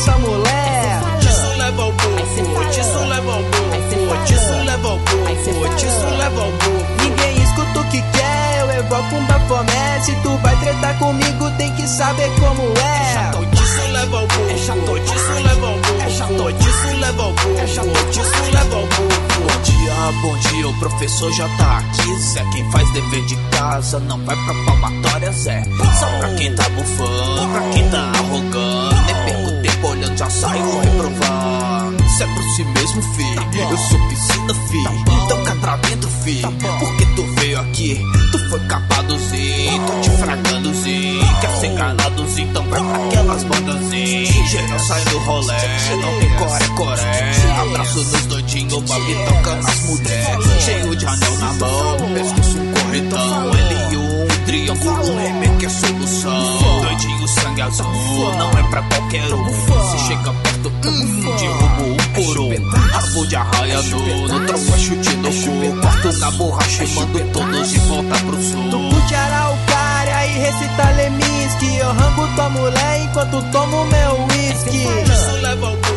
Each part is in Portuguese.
essa mulher. Disso leva ao burro, disso leva ao burro, disso leva ao burro, disso leva ao burro. Ninguém escuta o que quer, eu evoco um bafomé. Se tu vai tretar comigo, tem que saber como é. Chato disso leva ao burro, chato disso leva ao burro, chato disso leva ao burro, chato disso leva ao burro. Bom dia, bom dia, o professor já tá aqui, Zé. Quem faz dever de casa não vai pra palmatória, Zé. Só pra quem tá bufando, pra quem tá arrogando. Olhando, já saio reprovar. Isso é por si mesmo, fi. Eu sou piscina, fi. Então cai pra dentro, fi. Porque tu veio aqui, tu foi capadozinho. Tô te fragadozinho. Quer ser enganadozinho, então vai pra aquelas bandazinhas. Geral sai do rolê, não tem core-coré. Abraço nos doidinhos, babi tocando as mulheres. Cheio de anel na mão, pescoço um corretão. Ele e um triângulo, remake é solução. Doidinho, sangue azul, não é pra qualquer um. Se chega perto, hum, derrubo por um. Rabo de arraia no, no tronco, chute no cu. Corto na borracha e mando todos de volta pro Tu sul. curte araucária e recita Leminski. Eu rango tua mulher enquanto tomo meu whisky.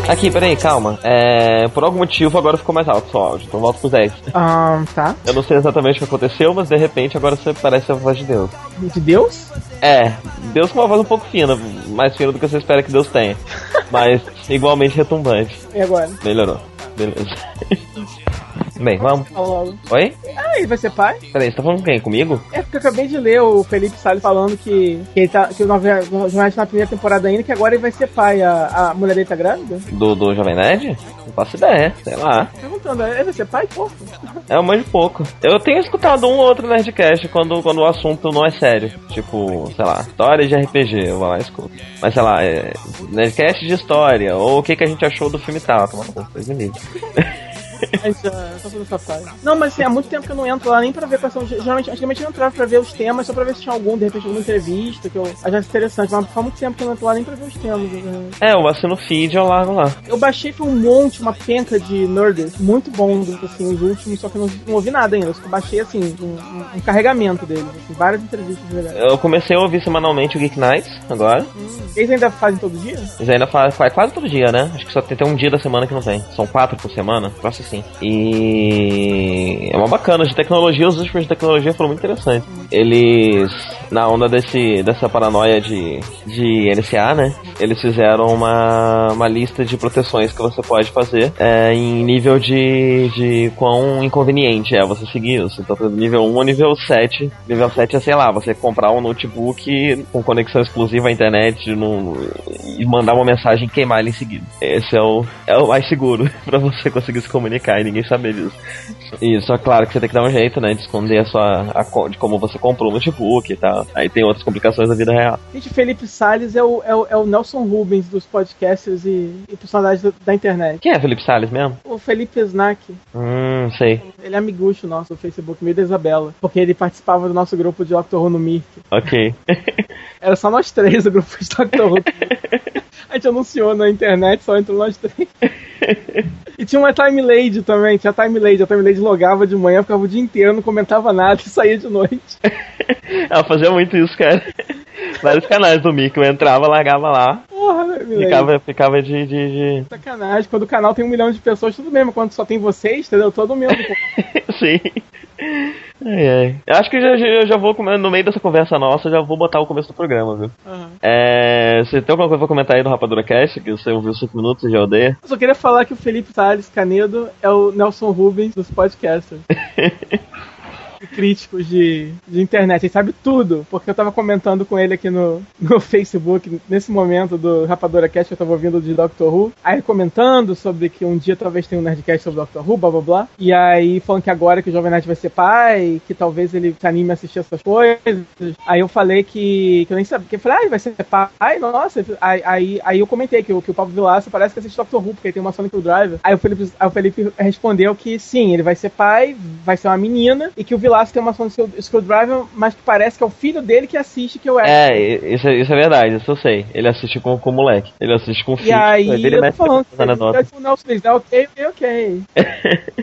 Aqui, peraí, calma. É, por algum motivo agora ficou mais alto o seu áudio, então volta pro 10. Ah, tá. Eu não sei exatamente o que aconteceu, mas de repente agora você parece a voz de Deus. De Deus? É, Deus com uma voz um pouco fina, mais fina do que você espera que Deus tenha. Mas igualmente retumbante. E agora? Melhorou. Beleza. Bem, vamos. Logo. Oi? Ah, ele vai ser pai? Peraí, você tá falando com quem? Comigo? É porque eu acabei de ler o Felipe Salles falando que, que ele tá. Que o o jornalista na primeira temporada ainda, que agora ele vai ser pai. A, a mulher dele tá grávida? Do, do Jovem Nerd? Não faço ideia, sei lá. Perguntando, ele vai ser pai? Fofo. É um de pouco. Eu tenho escutado um ou outro Nerdcast quando, quando o assunto não é sério. Tipo, sei lá, história de RPG, eu vou lá e escuto. Mas sei lá, é, Nerdcast de história, ou o que, que a gente achou do filme tal. Toma no cu, coisa livre. Mas já tá fazendo. Não, mas assim, há muito tempo que eu não entro lá nem pra ver quais são. Geralmente, antigamente eu entrava pra ver os temas, só pra ver se tinha algum, de repente, alguma entrevista que eu achasse interessante. Mas faz muito tempo que eu não entro lá nem pra ver os temas. né? É, eu assino feed eu largo lá. Eu baixei um monte, uma penca de nerds, muito bons, assim, os últimos, só que eu não, não ouvi nada ainda. Eu só baixei, assim, um, um- carregamento deles, assim, várias entrevistas legais. Eu comecei a ouvir semanalmente o Geek Nights agora. Eles ainda fazem todo dia? Eles ainda faz, faz quase todo dia, né? Acho que só tem, tem um dia da semana que não tem. São quatro por semana, troço assim. E é uma bacana de tecnologia, os últimos de tecnologia foram muito interessantes. Eles, na onda desse, dessa paranoia de, de NSA, né? Eles fizeram uma, uma lista de proteções que você pode fazer é, em nível de, de quão inconveniente é você seguir isso. Então, nível 1 ou nível 7. Nível 7 é, sei lá, você comprar um notebook com conexão exclusiva à internet no, e mandar uma mensagem e queimar ele em seguida. Esse é o, é o mais seguro pra você conseguir se comunicar e ninguém saber disso. E só claro que você tem que dar um jeito, né, de esconder a sua, a, de como você comprou o notebook e tal. Aí tem outras complicações da vida real. Gente, Felipe Salles é o, é o, é o Nelson Rubens dos podcasters e, e personagens da, da internet. Quem é Felipe Salles mesmo? O Felipe Snack, Hum, sei. ele é amigucho nosso no Facebook, meio da Isabela, porque ele participava do nosso grupo de Doctor Who no Mirk. Ok. Era só nós três o grupo de Doctor Who. A gente anunciou na internet, só entrou nós três. E tinha uma time lady também, tinha time lady. A time lady logava de manhã, ficava o dia inteiro, não comentava nada e saía de noite. Ela fazia muito isso, cara. Vários canais do Mickey, eu entrava, largava lá, Porra, lady? ficava, ficava de, de, de... Sacanagem, quando o canal tem um milhão de pessoas, tudo mesmo. Quando só tem vocês, entendeu? Todo mundo. Sim. Ai. Eu acho que já, já, eu já vou, no meio dessa conversa nossa, já vou botar o começo do programa, viu? Aham. É, você tem alguma coisa pra comentar aí do Rapadura Cast, que você ouviu 5 minutos e já odeia? Eu só queria falar que o Felipe Salles Canedo é o Nelson Rubens dos podcasters. Críticos de, de internet, ele sabe tudo, porque eu tava comentando com ele aqui no, no Facebook, nesse momento do Rapadura Cast, eu tava ouvindo de Doctor Who, aí comentando sobre que um dia talvez tenha um Nerdcast sobre Doctor Who, blá blá blá, e aí falando que agora que o Jovem Nerd vai ser pai, que talvez ele se anime a assistir essas coisas, aí eu falei que, que eu nem sabia, que eu falei, ah, vai ser pai, nossa, aí, aí, aí eu comentei que, o- que o Pablo Vilaça parece que assiste Doctor Who, porque tem uma Sonic Driver, aí o Felipe, aí o Felipe respondeu que sim, ele vai ser pai, vai ser uma menina, e que o Vilaça tem uma Sonic Screwdriver, mas que parece que é o filho dele que assiste, que eu É, i- isso, é- isso é verdade, isso eu sei. Ele assiste com, com o moleque. Ele assiste com o filho. E aí, dele eu tô falando, essa anedota. ele, o Nelson Feliz, é ok, ok, ok.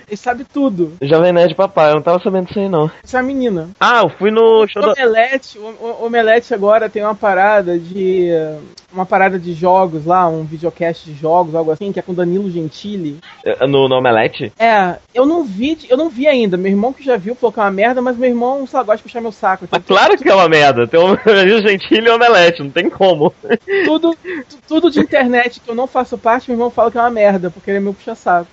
ele sabe tudo. Jovem Nerd Papai, eu não tava sabendo disso aí não. Isso é uma menina. Ah, eu fui no show do... Omelete, o, Omelete agora tem uma parada de. uma parada de jogos lá, um videocast de jogos, algo assim, que é com Danilo Gentili. É, No, no Omelete? É, eu não vi, eu não vi ainda. Meu irmão que já viu falou que é uma merda, mas meu irmão, sei lá, gosta de puxar meu saco. Então, Mas claro que é uma merda. Tem um gentil e omelete, não tem como. tudo, tu- tudo de internet que eu não faço parte, meu irmão fala que é uma merda, porque ele é meu puxa-saco.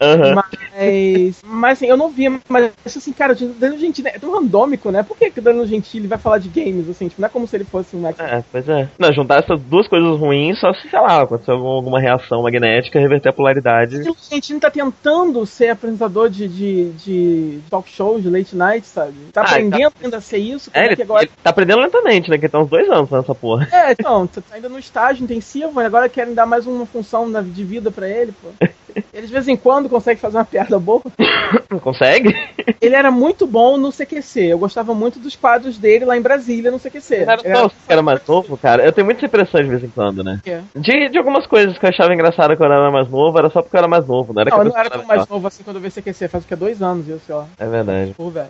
Mas, mas assim, eu não vi, mas assim, cara, o Danilo Gentili é tão randômico, né? Por que, o Danilo Gentili vai falar de games, assim? Tipo, não é como se ele fosse um expert. É, pois é. Não, juntar essas duas coisas ruins, só se, sei lá, acontecer algum- alguma reação magnética, reverter a polaridade. O Danilo Gentili tá tentando ser apresentador de, de, de talk show, de late night, sabe? Tá Ah, aprendendo ainda a ser isso, É, é, ele, que agora... ele tá aprendendo lentamente, né? Que tá uns dois anos nessa porra. É, então, tá ainda no estágio intensivo, e agora querem dar mais uma função de vida pra ele, pô. Ele de vez em quando consegue fazer uma piada boa. Consegue? Ele era muito bom no CQC. Eu gostava muito dos quadros dele lá em Brasília no CQC. Ele era só que era mais novo, cara. Eu tenho muita impressão de vez em quando, né? É. De, de algumas coisas que eu achava engraçada quando eu era mais novo, era só porque eu era mais novo, não era Não, eu não era tão mais novo assim quando eu vi CQC. Faz o que? Dois anos isso, sei lá. É verdade. Pô, velho.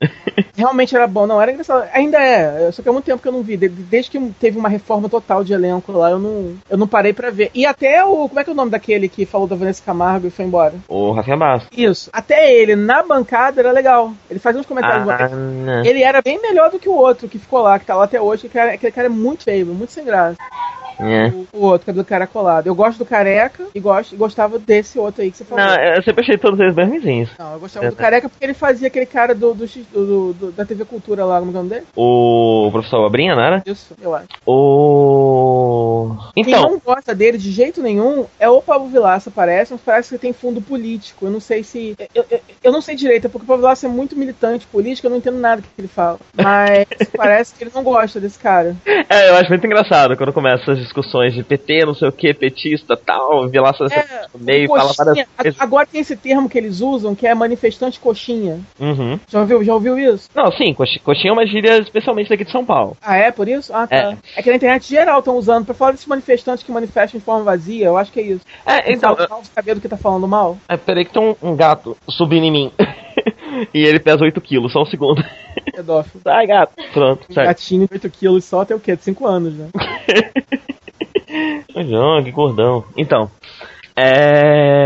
Realmente era bom, não, era engraçado. Ainda é, só que há muito tempo que eu não vi. De- Desde que teve uma reforma total de elenco lá, eu não, eu não parei pra ver. E até o. Como é que é o nome daquele que falou da Vanessa Camargo e foi embora? O Rafinha Bastos. Isso. Até ele, na bancada, era legal. Ele fazia uns comentários. Ah, não. Ele era bem melhor do que o outro que ficou lá, que tá lá até hoje. Aquele cara, aquele cara é muito feio, muito sem graça. É. O, o outro, cabelo cara colado. Eu gosto do careca e, gosto, gostava desse outro aí que você falou. Não, eu sempre achei todos eles bem ruinzinhos. Não, eu gostava do careca porque ele fazia aquele cara do, do, do- do- da TV Cultura lá, como é nome dele? O professor Abrinha, não era? Isso, eu acho. O. Quem Então, não gosta dele de jeito nenhum é o Pablo Vilaça, parece, mas parece que tem fundo político. Eu não sei se. Eu, eu, eu não sei direito, é porque o Pablo Vilaça é muito militante político, eu não entendo nada que ele fala. Mas parece que ele não gosta desse cara. é, eu acho muito engraçado quando começam essas discussões de PT, não sei o que, petista tal, Vilaça É, no meio, fala várias vezes. Agora tem esse termo que eles usam que é manifestante coxinha. Uhum. Já ouviu, já ouviu isso? Não, sim, coxi- coxinha é uma gíria especialmente daqui de São Paulo. Ah, é por isso? Ah, tá. É, que na internet geral estão usando pra falar desses manifestantes que manifestam de forma vazia. Eu acho que é isso. É, então, mal saber do que tá falando mal. é, peraí que tem um, um gato subindo em mim. e ele pesa 8 quilos, só um segundo. Pedófilo. Ai, gato. Pronto, certo. gatinho de 8 quilos só tem o quê? 5 anos, né? Não, que gordão. Então.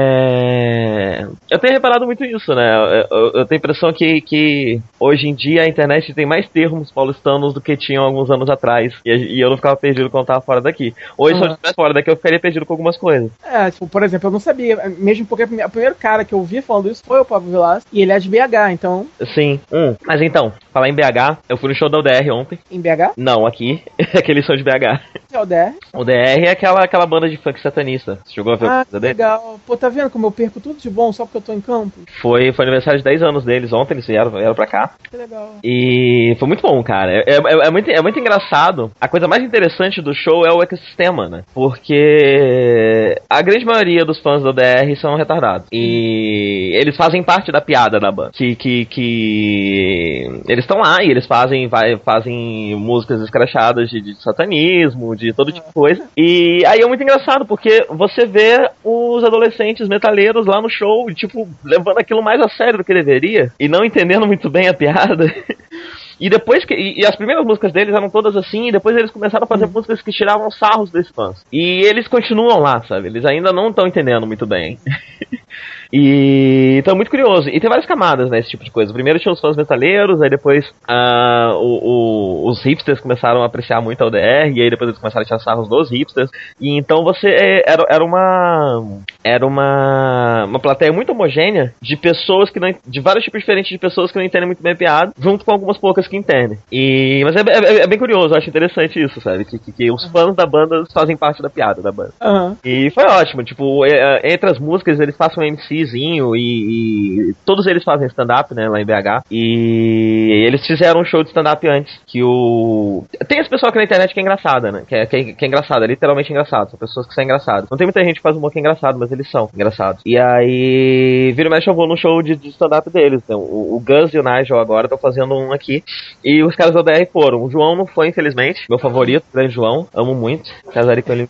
É... Eu tenho reparado muito isso, né? Eu, eu- eu tenho a impressão que, que hoje em dia a internet tem mais termos paulistanos do que tinham alguns anos atrás. E, e eu não ficava perdido quando tava fora daqui. Hoje, se eu Uhum. estivesse fora daqui, eu ficaria perdido com algumas coisas. É, tipo, por exemplo, eu não sabia, mesmo porque o primeiro cara que eu vi falando isso foi o Pablo Vilas, e ele é de BH, então, Sim. Hum. Mas então, falar em BH, eu fui no show da UDR ontem. em BH, Não, aqui. Aquele som de BH. é o DR. O DR é aquela, aquela banda de funk satanista. Você chegou a ver Ah, dele? legal. Pô, tá vendo como eu perco tudo de bom só porque eu tô em campo? Foi, foi aniversário de 10 anos deles ontem, eles vieram, vieram pra cá. Que legal. E foi muito bom, cara. É, é- é muito, é muito engraçado. A coisa mais interessante do show é o ecossistema, né? Porque a grande maioria dos fãs do DR são retardados. E eles fazem parte da piada da banda. Que, que, que eles estão lá e eles fazem, vai, fazem músicas escrachadas de, de satanismo, de todo tipo de coisa. E aí é muito engraçado, porque você vê os adolescentes metaleiros lá no show, tipo, levando aquilo mais a sério do que deveria. E não entendendo muito bem a piada. E depois que. E, e as primeiras músicas deles eram todas assim, e depois eles começaram a fazer músicas que tiravam sarros desses fãs. E eles continuam lá, sabe? Eles ainda não estão entendendo muito bem. E então é muito curioso. E tem várias camadas, né, esse tipo de coisa. Primeiro tinha os fãs metaleiros, aí depois ah, o- o- os hipsters começaram a apreciar muito a UDR, e aí depois eles começaram a tirar sarros dos hipsters. E então você é, era, era uma. Era uma. Uma plateia muito homogênea de pessoas que não. de vários tipos diferentes de pessoas que não entendem muito bem a piada, junto com algumas poucas que entendem. E. Mas é, é- é bem curioso, eu acho interessante isso, sabe? Que, que, que os fãs da banda fazem parte da piada da banda. Aham. E foi ótimo, tipo, é, é, entre as músicas eles passam um MCzinho e, e todos eles fazem stand-up, né, lá em BH. E eles fizeram um show de stand-up antes, que o... Tem esse pessoal aqui na internet que é engraçada, né, que é, que é, que é engraçado, é literalmente engraçado, são pessoas que são engraçadas. Não tem muita gente que faz humor que é engraçado, mas eles são engraçados. E aí, vira e mexe eu vou no show de, de stand-up deles, então, o, o e o Nigel agora estão fazendo um aqui, e os caras da DR foram. O João não foi, infelizmente, meu favorito, grande João, amo muito, casaria com ele.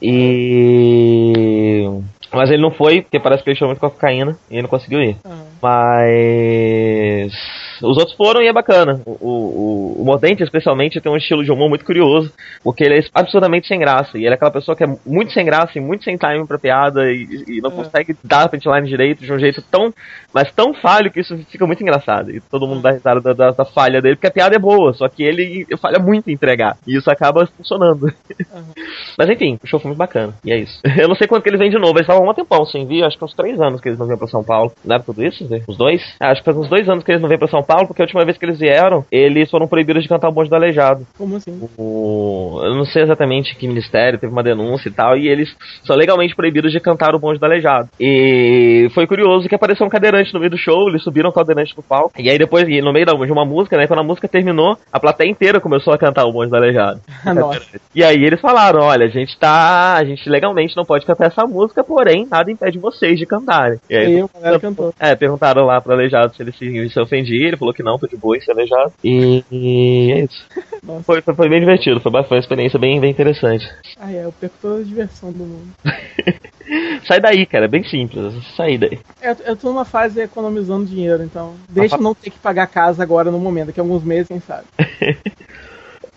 E... Mas ele não foi, porque parece que ele chamou muito cocaína e ele não conseguiu ir. aham. Mas. Os outros foram e é bacana. O, o, o Mordente, especialmente, tem um estilo de humor muito curioso, porque ele é absurdamente sem graça. E ele é aquela pessoa que é muito sem graça e muito sem time pra piada e, e não é. consegue dar a punchline direito de um jeito tão, mas tão falho que isso fica muito engraçado. E todo mundo dá risada da, da, da, falha dele, porque a piada é boa, só que ele falha muito em entregar. E isso acaba funcionando. Uhum. mas enfim, o show foi muito bacana. E é isso. Eu não sei quanto que eles vêm de novo. Eles estavam um tempão sem vir, acho que uns três anos que eles não vêm pra São Paulo. Não era tudo isso? Os dois? Ah, acho que faz uns dois anos que eles não vêm pra São Paulo, porque a última vez que eles vieram, eles foram proibidos de cantar o bonde do aleijado. Como assim? O... Eu não sei exatamente que ministério, teve uma denúncia e tal, e eles são legalmente proibidos de cantar o bonde do aleijado. E foi curioso que apareceu um cadeirante no meio do show, eles subiram o cadeirante pro palco, e aí depois, no meio de uma música, né, quando a música terminou, a plateia inteira começou a cantar o bonde do aleijado. e aí eles falaram, olha, a gente tá, a gente legalmente não pode cantar essa música, porém, nada impede vocês de cantarem. E aí, eu, cantou. É, perguntaram lá pro aleijado se ele se, se ofendia, ele falou que não, tô de boa aleijado. E, e é isso. Foi, foi, foi, bem divertido, foi, foi uma experiência bem, bem interessante. Ah, é, eu perco toda a diversão do mundo. Sai daí, cara, é bem simples, sai daí. Eu, eu tô numa fase economizando dinheiro, então deixa eu não ter que pagar casa agora no momento, daqui a alguns meses, quem sabe.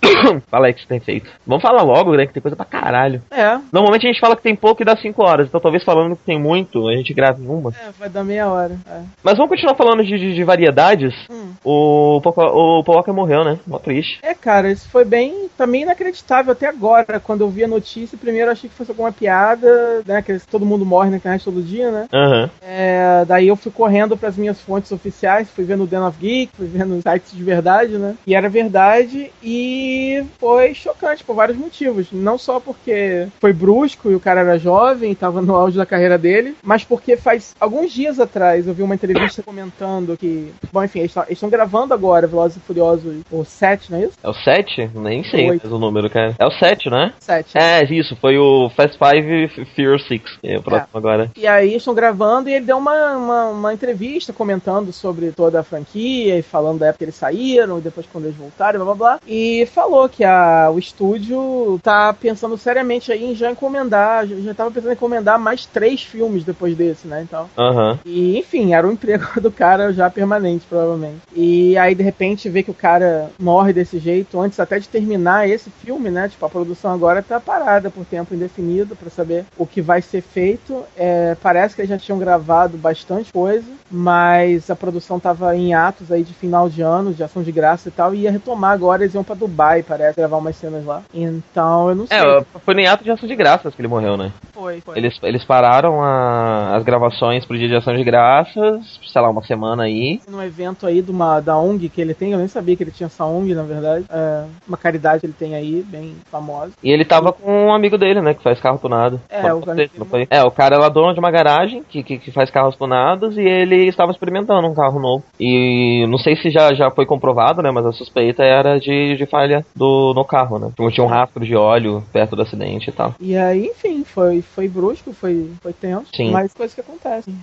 fala aí que você tem feito. Vamos falar logo, né? Que tem coisa pra caralho. É. Normalmente a gente fala que tem pouco e dá 5 horas. Então talvez falando que tem muito, a gente grave em uma. É, vai dar meia hora. É. Mas vamos continuar falando de, de, de variedades. Hum. O, o, o Paul morreu, né? Mó triste. É, cara, isso foi bem. Também inacreditável até agora. Quando eu vi a notícia, primeiro eu achei que fosse alguma piada, né? Que todo mundo morre na internet todo dia, né? Uhum. É, daí eu fui correndo pras minhas fontes oficiais, fui vendo o Den of Geek, fui vendo sites de verdade, né? E era verdade. E foi chocante por vários motivos. Não só porque foi brusco e o cara era jovem e estava no auge da carreira dele, mas porque faz alguns dias atrás eu vi uma entrevista comentando que. Bom, enfim, eles estão gravando agora Velozes e Furiosos o 7, não é isso? É o 7? Nem sei o, o número, cara. É o 7, né? 7. É, isso, foi o Fast 5 e Fear 6. É o próximo é. agora. E aí estão gravando e ele deu uma, uma, uma, entrevista comentando sobre toda a franquia e falando da época que eles saíram e depois quando eles voltaram, blá blá blá. E falou que a, o estúdio tá pensando seriamente aí em já encomendar, já tava pensando em encomendar mais três filmes depois desse, né? Então. Uhum. E, enfim, era o emprego do cara já permanente, provavelmente. E aí, de repente, ver que o cara morre desse jeito, antes até de terminar esse filme, né? Tipo, a produção agora tá parada por tempo indefinido para saber o que vai ser feito. É, parece que eles já tinham gravado bastante coisa, mas a produção tava em atos aí de final de ano, de ação de graça e tal, e ia retomar agora, eles iam pra Dubai, parece, gravar umas cenas lá. Então, eu não sei. É, foi nem ato de ação de graças que ele morreu, né? Foi, foi. Eles, eles pararam a, as gravações pro dia de ação de graças, sei lá, uma semana aí. Num evento aí de uma, da ONG que ele tem, eu nem sabia que ele tinha essa ONG, na verdade. É, uma caridade que ele tem aí, bem famosa. E ele tava com um amigo dele, né, que faz carro tunado. É, o cara, foi... é, o cara era dono de uma garagem que, que, que faz carros tunados e ele estava experimentando um carro novo. E não sei se já, já foi comprovado, né, mas a suspeita era de, de falha do, no carro, né? Tinha um rastro de óleo perto do acidente e tal. E aí, enfim, foi, foi brusco, foi, foi tenso, Sim. mas coisas que acontecem.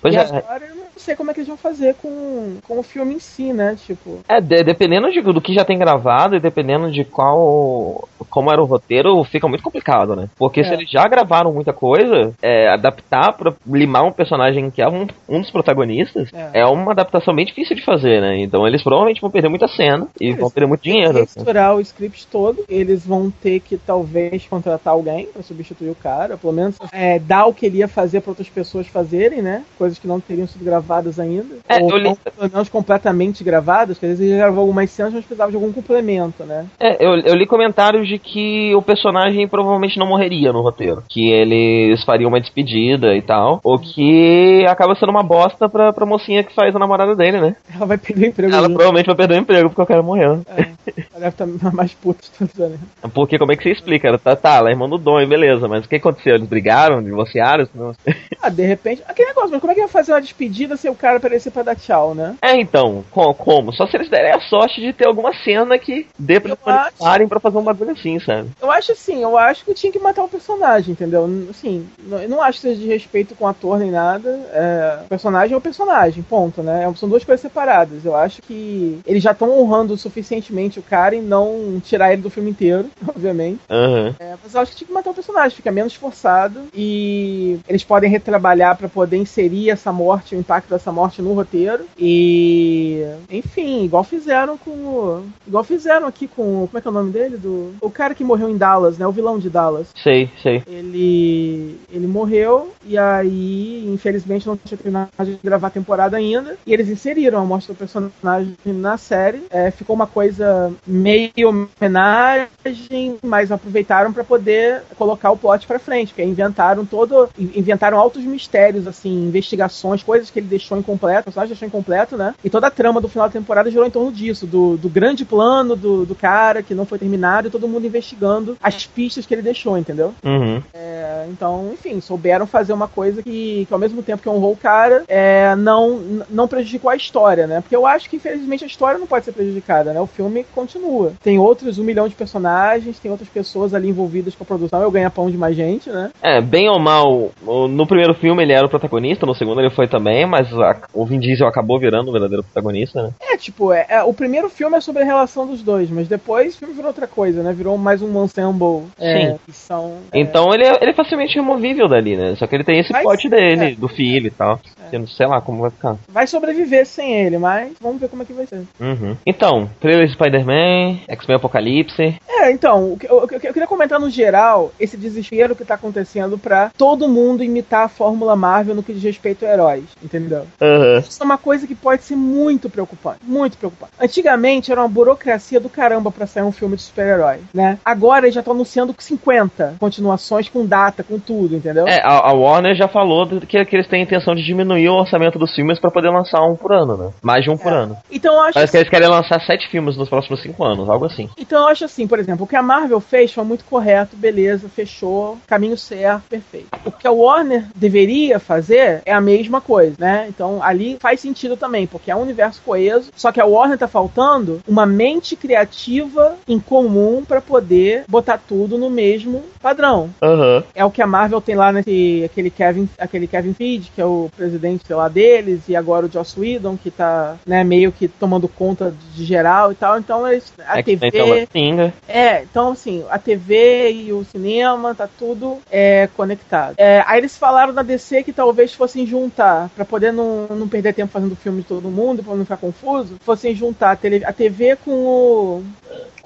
Pois e é. agora eu não sei como é que eles vão fazer com, com o filme em si, né? Tipo. É, de, dependendo de, do que já tem gravado e dependendo de qual. como era o roteiro, fica muito complicado, né? Porque é. se eles já gravaram muita coisa, é, adaptar pra limar um personagem que é um, um dos protagonistas é. é. uma adaptação bem difícil de fazer, né? Então eles provavelmente vão perder muita cena e eles vão perder muito dinheiro. Misturar assim. o script todo, eles vão ter que talvez contratar alguém pra substituir o cara, pelo menos é, dar o que ele ia fazer pra outras pessoas fazerem, né? Coisas que não teriam sido gravadas ainda. É, ou eu li... pelo menos completamente gravadas, que às vezes ele gravou algumas cenas, mas precisava de algum complemento, né? É, eu, eu li comentários de que o personagem provavelmente não morreria no roteiro. Que eles fariam uma despedida e tal. Ou que acaba sendo uma bosta pra, pra mocinha que faz a namorada dele, né? Ela vai perder o emprego. Ela provavelmente vai perder o emprego porque o cara morreu. É, ela deve estar mais puta né? Porque como é que você explica? Ela tá, tá, ela é irmã do Dom, beleza, mas o que aconteceu? Eles brigaram, divorciaram? Ah, de repente. Aquele negócio, mas como é que vai fazer uma despedida se o cara aparecer pra dar tchau, né? É, então, como? Só se eles derem a sorte de ter alguma cena que dê pra eles parem pra fazer um bagulho assim, sabe? Eu acho assim, eu acho que tinha que matar o personagem, entendeu? Assim, eu não acho que seja de respeito com o ator nem nada. É, personagem é o personagem, ponto, né? É, são duas coisas separadas. Eu acho que eles já estão honrando suficientemente o cara e não tirar ele do filme inteiro, obviamente. Uhum. É, mas eu acho que tinha que matar o personagem, fica menos forçado e eles podem retrabalhar para poder inserir essa morte, o impacto dessa morte no roteiro. E enfim, igual fizeram com o, igual fizeram aqui com como é que é o nome dele do o cara que morreu em Dallas, né? O vilão de Dallas. Sei, sei. Ele ele morreu e aí, infelizmente, não tinha terminado de gravar a temporada ainda. E eles inseriram a morte do personagem na série. É, ficou uma coisa meio homenagem, mas aproveitaram para poder colocar o plot para frente, porque inventaram todo, inventaram altos mistérios, assim, investigações, coisas que ele deixou incompleto, o personagem deixou incompleto, né? E toda a trama do final da temporada girou em torno disso, do, do grande plano do, do cara que não foi terminado e todo mundo investigando as pistas que ele deixou, entendeu? Uhum. É, então, enfim, souberam fazer uma coisa que, que ao mesmo tempo que honrou o cara, é, não, não prejudicou a história, né? Porque eu acho que, infelizmente, a história não pode ser prejudicada, né? O filme continua. Tem outros um milhão de personagens, tem outras pessoas ali envolvidas com a produção, eu ganho pão de mais gente, né? É, bem ou mal, no primeiro filme ele era o protagonista, no segundo ele foi também, mas a, o Vin Diesel acabou virando o verdadeiro protagonista, né? É, tipo, é, é, o primeiro filme é sobre a relação dos dois, mas depois o filme virou outra coisa, né? Virou mais um ensemble. É, Sim. são, então ele é, ele é facilmente removível dali, né? Só que ele tem esse pote dele, do filho e tal. Que não sei lá como vai ficar. Vai sobreviver sem ele, mas vamos ver como é que vai ser. Uhum. Então, trailer Spider-Man, X-Men Apocalipse. É, então, o que eu, eu, queria comentar no geral esse desespero que tá acontecendo pra todo mundo imitar a fórmula Marvel no que diz respeito a heróis, entendeu? Uhum. Isso é uma coisa que pode ser muito preocupante, muito preocupante. Antigamente era uma burocracia do caramba pra sair um filme de super-herói, né? Agora eles já estão anunciando 50 continuações com data, com tudo, entendeu? É, a, Warner já falou que, que eles têm a intenção de diminuir o orçamento dos filmes pra poder lançar um por ano, né? Mais de um por ano. Então eu acho Parece que eles querem lançar sete filmes nos próximos cinco anos, algo assim. Então eu acho assim, por exemplo, o que a Marvel fez foi muito correto, beleza, fechou, caminho certo, perfeito. O que a Warner deveria fazer é a mesma coisa, né? Então ali faz sentido também, porque é um universo coeso, só que a Warner tá faltando uma mente criativa em comum para poder botar tudo no mesmo padrão. Uhum. É o que a Marvel tem lá nesse aquele Kevin, aquele Kevin Feige, que é o presidente sei lá deles, e agora o Joss Whedon, que tá, né, meio que tomando conta de geral e tal. Então eles a é TV pinga. É, então assim, a TV e o cinema tá tudo é, conectado. É, aí eles falaram na DC que talvez fossem juntar, para poder não, não perder tempo fazendo filme de todo mundo, pra não ficar confuso, fossem juntar a, a TV com o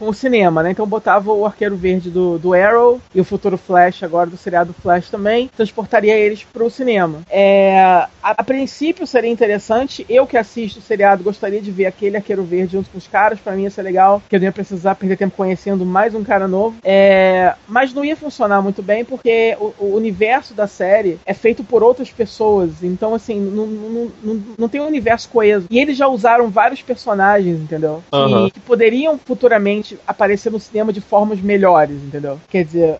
com o cinema, né? Então botava o Arqueiro Verde do, do Arrow e o futuro Flash agora do seriado Flash também, transportaria eles pro cinema. É, a, a, princípio seria interessante, eu que assisto o seriado gostaria de ver aquele Arqueiro Verde junto com os caras, para mim ia ser legal, que eu não ia precisar perder tempo conhecendo mais um cara novo. É, mas não ia funcionar muito bem porque o, o, universo da série é feito por outras pessoas, então assim, não, não, não, não tem um universo coeso. E eles já usaram vários personagens, entendeu? Uhum. Que poderiam futuramente aparecer no cinema de formas melhores, entendeu? Quer dizer,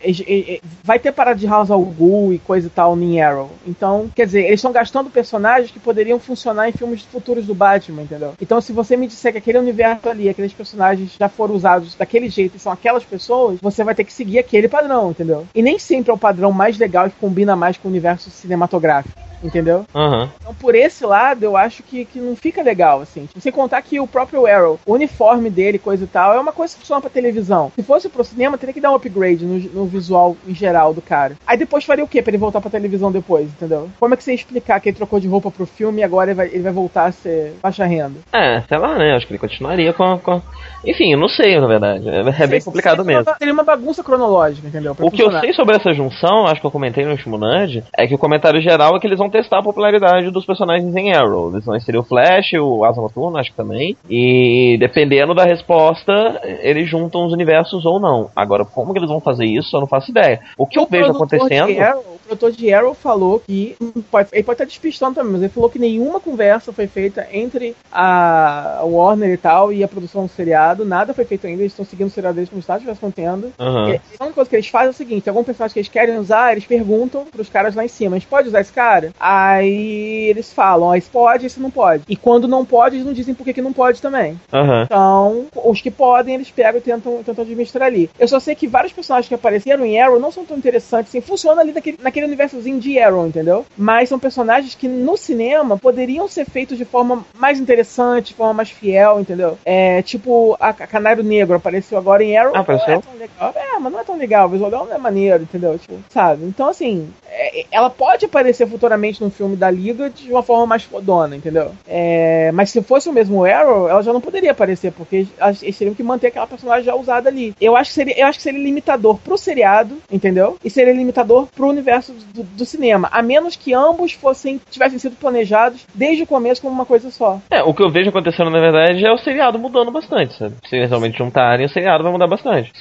vai ter parada de House of Ghoul e coisa e tal em Arrow. Então, quer dizer, eles estão gastando personagens que poderiam funcionar em filmes futuros do Batman, entendeu? Então, se você me disser que aquele universo ali, aqueles personagens já foram usados daquele jeito e são aquelas pessoas, você vai ter que seguir aquele padrão, entendeu? E nem sempre é o padrão mais legal e que combina mais com o universo cinematográfico entendeu? Uhum. Então, por esse lado, eu acho que, que não fica legal, assim. Sem contar que o próprio Arrow, o uniforme dele, coisa e tal, é uma coisa que funciona pra televisão. Se fosse pro cinema, teria que dar um upgrade no, no visual em geral do cara. Aí depois faria o quê pra ele voltar pra televisão depois, entendeu? Como é que você ia explicar que ele trocou de roupa pro filme e agora ele vai, ele vai voltar a ser baixa renda? É, sei lá, né? Acho que ele continuaria com. com... Enfim, eu não sei, na verdade. É, bem complicado mesmo. Teria uma bagunça cronológica, entendeu? Pra o funcionar. que eu sei sobre essa junção, acho que eu comentei no último Nerd, é que o comentário geral é que eles vão testar a popularidade dos personagens em Arrow. Eles vão inserir o Flash, o Asa Noturna, acho que também. E dependendo da resposta, eles juntam os universos ou não. Agora, como que eles vão fazer isso, eu não faço ideia. O que o eu vejo acontecendo. Arrow, o produtor de Arrow falou que. Pode, ele pode estar despistando também, mas ele falou que nenhuma conversa foi feita entre a Warner e tal e a produção do seriado. Nada foi feito ainda. Eles estão seguindo o seriado deles como está, estivesse contendo. Uhum. E a única coisa que eles fazem é o seguinte: algum personagem que eles querem usar, eles perguntam pros caras lá em cima: a gente pode usar esse cara? Aí eles falam: ó, esse pode, esse não pode. E quando não pode, eles não dizem por que, não pode também. Uhum. Então, os que podem, eles pegam e tentam, tentam administrar ali. Eu só sei que vários personagens que apareceram em Arrow não são tão interessantes, assim, funcionam ali naquele, naquele universozinho de Arrow, entendeu? Mas são personagens que no cinema poderiam ser feitos de forma mais interessante, de forma mais fiel, entendeu? É, tipo, a, a Canário Negro apareceu agora em Arrow. Ah, apareceu? É tão legal. É, mas não é tão legal. O visual não é maneiro, entendeu? Tipo, sabe? Então, assim, é, ela pode aparecer futuramente num filme da Liga de uma forma mais fodona, entendeu? É, mas se fosse o mesmo Arrow, ela já não poderia aparecer, porque eles teriam que manter aquela personagem já usada ali. Eu acho que seria, eu acho que seria limitador pro seriado, entendeu? E seria limitador pro universo do, do cinema. A menos que ambos fossem tivessem sido planejados desde o começo como uma coisa só. É, o que eu vejo acontecendo na verdade é o seriado mudando bastante, sabe? Se eles realmente juntarem, o seriado vai mudar bastante.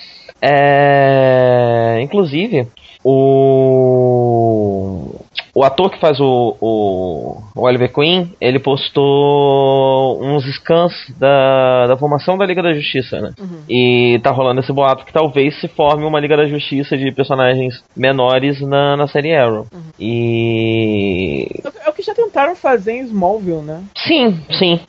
É. Inclusive, o. O ator que faz o, o, o Oliver Queen, ele postou uns scans da, da formação da Liga da Justiça, né? Uhum. E tá rolando esse boato que talvez se forme uma Liga da Justiça de personagens menores na, na série Arrow. Uhum. E. É o que já tentaram fazer em Smallville, né? Sim, sim.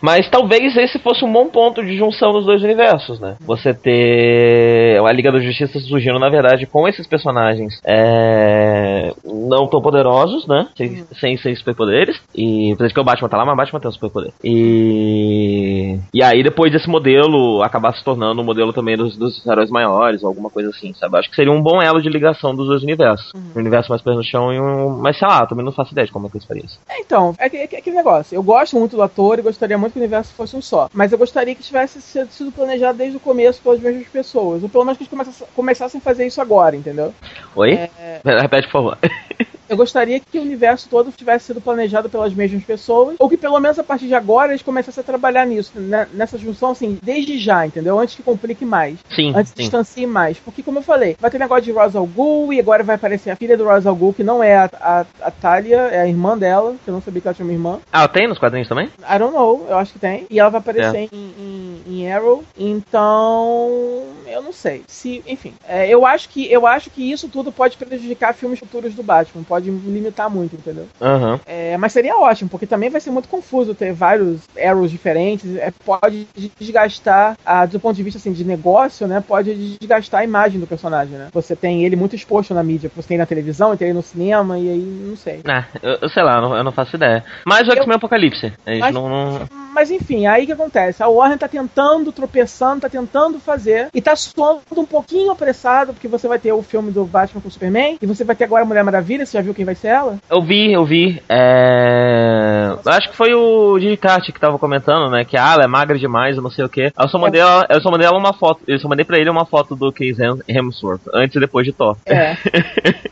Mas talvez esse fosse um bom ponto de junção dos dois universos, né? Você ter a Liga da Justiça surgindo, na verdade, com esses personagens é... não tão poderosos, né? Sem, sem, sem superpoderes. E por isso que o Batman tá lá, mas o Batman tem um superpoder. E. E aí, depois desse modelo, acabar se tornando um modelo também dos, dos heróis maiores, ou alguma coisa assim, sabe? Acho que seria um bom elo de ligação dos dois universos. Um universo mais pé no chão e um. Mas sei lá, também não faço ideia de como é que eles fariam isso. É, então, é, é, é aquele negócio. Eu gosto muito do ator e gostaria muito que o universo fosse um só. Mas eu gostaria que tivesse sido, planejado desde o começo pelas mesmas pessoas. Ou pelo menos que eles começassem, começassem a fazer isso agora, entendeu? Oi? É. Repete, por favor. Eu gostaria que o universo todo tivesse sido planejado pelas mesmas pessoas, ou que pelo menos a partir de agora eles começassem a trabalhar nisso, né, nessa junção, assim, desde já, entendeu? Antes que complique mais. Sim, Antes que distancie mais. Porque, como eu falei, vai ter negócio de Ra's al Ghul, e agora vai aparecer a filha do Ra's al Ghul, que não é a, a, a Talia, é a irmã dela, que eu não sabia que ela tinha uma irmã. Ah, tem nos quadrinhos também? I don't know, eu acho que tem. E ela vai aparecer É. em, em, em Arrow. Então, eu não sei. Se, enfim, é, eu acho que eu acho que isso tudo pode prejudicar filmes futuros do Batman, pode limitar muito, entendeu? Aham. É, mas seria ótimo, porque também vai ser muito confuso ter vários Arrows diferentes. É, pode desgastar, ah, do ponto de vista assim, de negócio, né? Pode desgastar a imagem do personagem, né? Você tem ele muito exposto na mídia, você tem na televisão, tem ele no cinema, e aí não sei. Ah, eu, eu sei lá, eu não, eu não faço ideia. Mas o X-Men Apocalipse. Gente Mas- não, não- Mas enfim, aí que acontece? A Warner tá tentando, tropeçando, tá tentando fazer e tá soando um pouquinho apressado, porque você vai ter o filme do Batman com o Superman e você vai ter agora a Mulher Maravilha, você já viu quem vai ser ela? Eu vi, eu vi. É... eu Acho que foi o Digicart que tava comentando, né? Que ah, ela é magra demais, eu não sei o que. Eu só mandei ela, eu só mandei ela uma foto. Eu só mandei pra ele uma foto do Chris Hem- Hemsworth, antes e depois de Thor. É.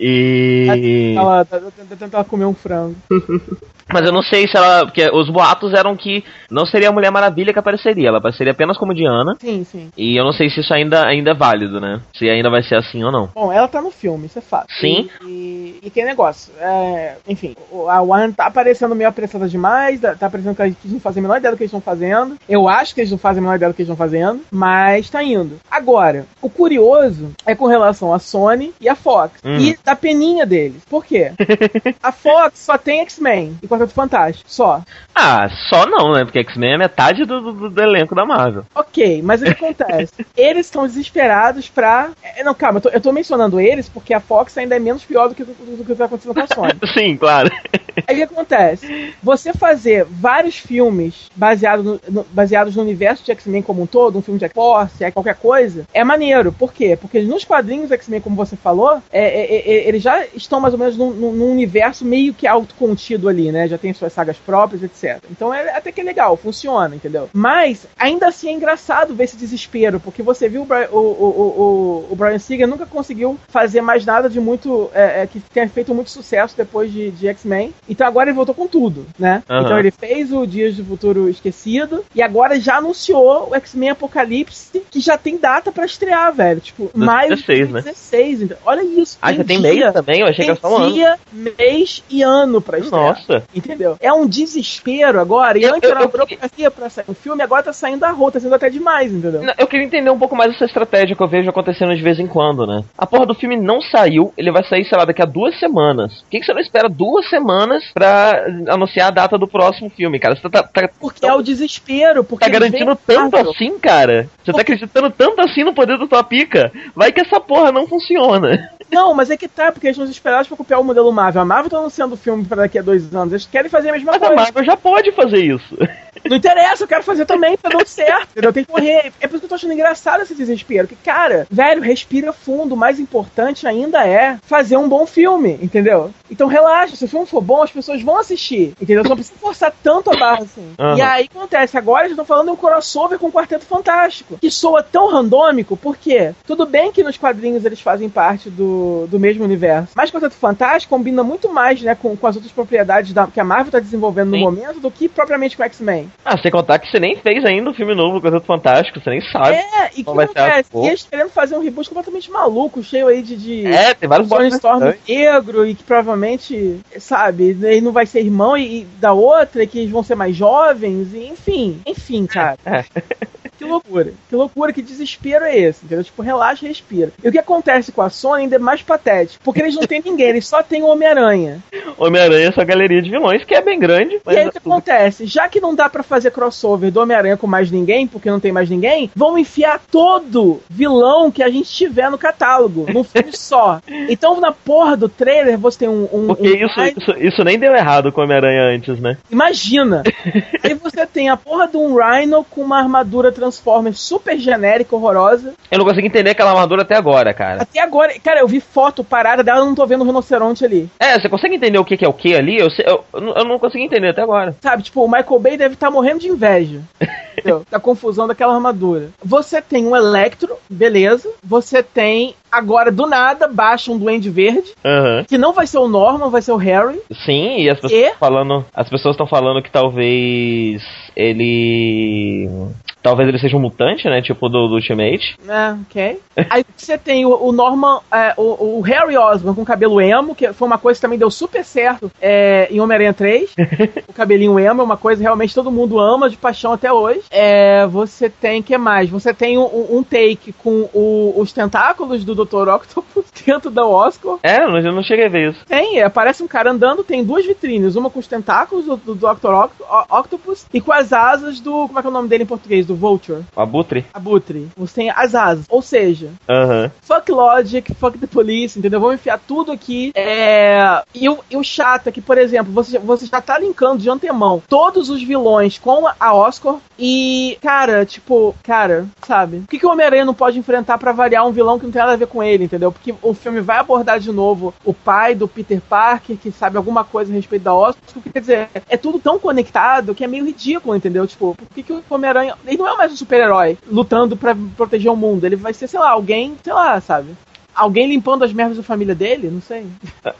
E. Ela tá tá tentando ela comer um frango. Mas eu não sei se ela. Porque os boatos eram que não seria a Mulher Maravilha que apareceria, ela apareceria apenas como Diana. Sim, sim. E eu não sei se isso ainda, ainda é válido, né? Se ainda vai ser assim ou não. Bom, ela tá no filme, isso é fato. Sim. E, e, e que negócio. É, enfim, a Warner tá aparecendo meio apressada demais, tá tá aparecendo que eles não fazem a menor ideia do que eles estão fazendo. Eu acho que eles não fazem a menor ideia do que eles estão fazendo, mas tá indo. Agora, o curioso é com relação à Sony e à Fox. Hum. E da peninha deles. Por quê? a Fox só tem X-Men e Quarteto Fantástico, só. Ah, só não, né? Porque X-Men é metade do, do- do elenco da Marvel. Ok, mas o que acontece? eles estão desesperados pra. é, Não, calma, eu tô, eu tô mencionando eles porque a Fox ainda é menos pior do que, do, do que tá acontecendo com a Sony. Sim, claro. Aí o que acontece? Você fazer vários filmes baseados no, no- baseados no universo de X-Men como um todo, um filme de X-Force, é qualquer coisa, é maneiro. Por quê? Porque nos quadrinhos X-Men, como você falou, é, é, é, eles já estão mais ou menos num- num universo meio que autocontido ali, né? Já tem suas sagas próprias, etc. Então é até que é legal, funciona, entendeu? Mas ainda assim é engraçado ver esse desespero, porque você viu o, Bri- o, o, o, o Brian Singer nunca conseguiu fazer mais nada de muito. é, é, que tenha feito muito sucesso depois de, de X-Men. Então agora ele voltou com tudo, né? Aham. Então ele fez o Dias do Futuro Esquecido e agora já anunciou o X-Men Apocalipse, que já tem data pra estrear, velho. Tipo, maio de 16, né? 2016. Então, olha isso. Ah, já tem dia, mês também? Eu achei que era só um ano. dia, mês e ano pra estrear. Nossa. Entendeu? É um desespero agora. E Eu- antes eu- era eu burocracia pra sair um filme, agora tá saindo da rua, tá sendo até demais, entendeu? Eu queria entender um pouco mais essa estratégia que eu vejo acontecendo de vez em quando, né? A porra do filme não saiu, ele vai sair, sei lá, daqui a duas semanas. Por que, que você não espera duas semanas pra anunciar a data do próximo filme, cara? Você tá, tá, Porque é o desespero, porque tá garantindo tanto assim, cara? Você tá acreditando tanto assim no poder da tua pica? Vai que essa porra não funciona. Não, mas é que tá, porque eles estão desesperados pra copiar o modelo Marvel. A Marvel tá anunciando o filme pra daqui a dois anos. Eles querem fazer a mesma Mas a coisa. Marvel já pode fazer isso. Não interessa, eu quero fazer também, tá dando certo. Entendeu? Tem que correr. É por isso que eu tô achando engraçado esse desespero. Que, cara, velho, respira fundo. O mais importante ainda é fazer um bom filme, entendeu? Então relaxa, se o filme for bom, as pessoas vão assistir. Entendeu? Você não precisa forçar tanto a barra assim. Aham. E aí acontece, agora eles estão falando de um crossover com o Quarteto Fantástico. Que soa tão randômico, por quê? Tudo bem que nos quadrinhos eles fazem parte do, do mesmo universo. Mas o Quarteto Fantástico combina muito mais, né, com, com as outras propriedades da- que a Marvel tá desenvolvendo no Sim. momento do que propriamente com o X-Men. Ah, sem contar que você nem fez ainda o filme novo do Quarteto Fantástico, você nem sabe. É, e o que acontece? E eles querendo fazer um reboot completamente maluco, cheio aí de. de... É, tem vários Storm negro e que provavelmente, sabe, ele não vai ser irmão e, e da outra, e que eles vão ser mais jovens, e, enfim, enfim, cara. É. Que loucura, que loucura, que desespero é esse, entendeu? Tipo, relaxa e respira. E o que acontece com a Sony ainda é mais patético, porque eles não têm ninguém, eles só têm o Homem-Aranha. Homem-Aranha é essa galeria de vilões que é bem grande. E aí o que acontece? Já que não dá pra fazer crossover do Homem-Aranha com mais ninguém, porque não tem mais ninguém, vamos enfiar todo vilão que a gente tiver no catálogo, num filme só. Então na porra do trailer você tem um. um Porque um isso, isso, isso nem deu errado com o Homem-Aranha antes, né? Imagina! aí você tem a porra de um Rhino com uma armadura Transformers super genérica, horrorosa. Eu não consigo entender aquela armadura até agora, cara. Até agora, cara, eu vi foto parada dela, eu não tô vendo o rinoceronte ali. É, você consegue entender o que que é o que ali? Eu, eu, eu não- consigo entender até agora. Sabe, tipo, o Michael Bay deve estar morrendo de inveja. Da confusão daquela armadura. Você tem um Electro, beleza. Você tem, agora, do nada, baixa um Duende Verde. Aham. Que não vai ser o Norman, vai ser o Harry. Sim, e as pessoas E? falando. As pessoas estão falando que talvez ele. Talvez ele seja um mutante, né? Tipo do, do Ultimate. É, ok. Aí você tem o, o Norman, é, o, o Harry Osborn com cabelo emo, que foi uma coisa que também deu super certo é, em Homem-Aranha 3. o cabelinho emo é uma coisa que realmente todo mundo ama de paixão até hoje. É, você tem, que mais? Você tem um, um take com o- os tentáculos do Dr. Octopus dentro da Oscar. É, eu não, eu não cheguei a ver isso. Tem, é, aparece um cara andando, tem duas vitrines, uma com os tentáculos do, do Dr. Octopus e com as asas do. Como é que é o nome dele em português? Do Vulture. O Abutre. Abutre. Você tem as asas. Ou seja, fuck logic, fuck the police, entendeu? Vamos enfiar tudo aqui. É... E, o, e o chato é que, por exemplo, você, você já tá linkando de antemão todos os vilões com a Oscar e, cara, tipo, cara, sabe? O que, que o Homem-Aranha não pode enfrentar pra variar um vilão que não tem nada a ver com ele, entendeu? Porque o filme vai abordar de novo o pai do Peter Parker, que sabe alguma coisa a respeito da Oscar. Quer dizer, é tudo tão conectado que é meio ridículo, entendeu? Tipo, por que, que o Homem-Aranha. Ele não é mais um super-herói lutando pra proteger o mundo. Ele vai ser, sei lá, alguém, sei lá, sabe? Alguém limpando as merdas da família dele? Não sei.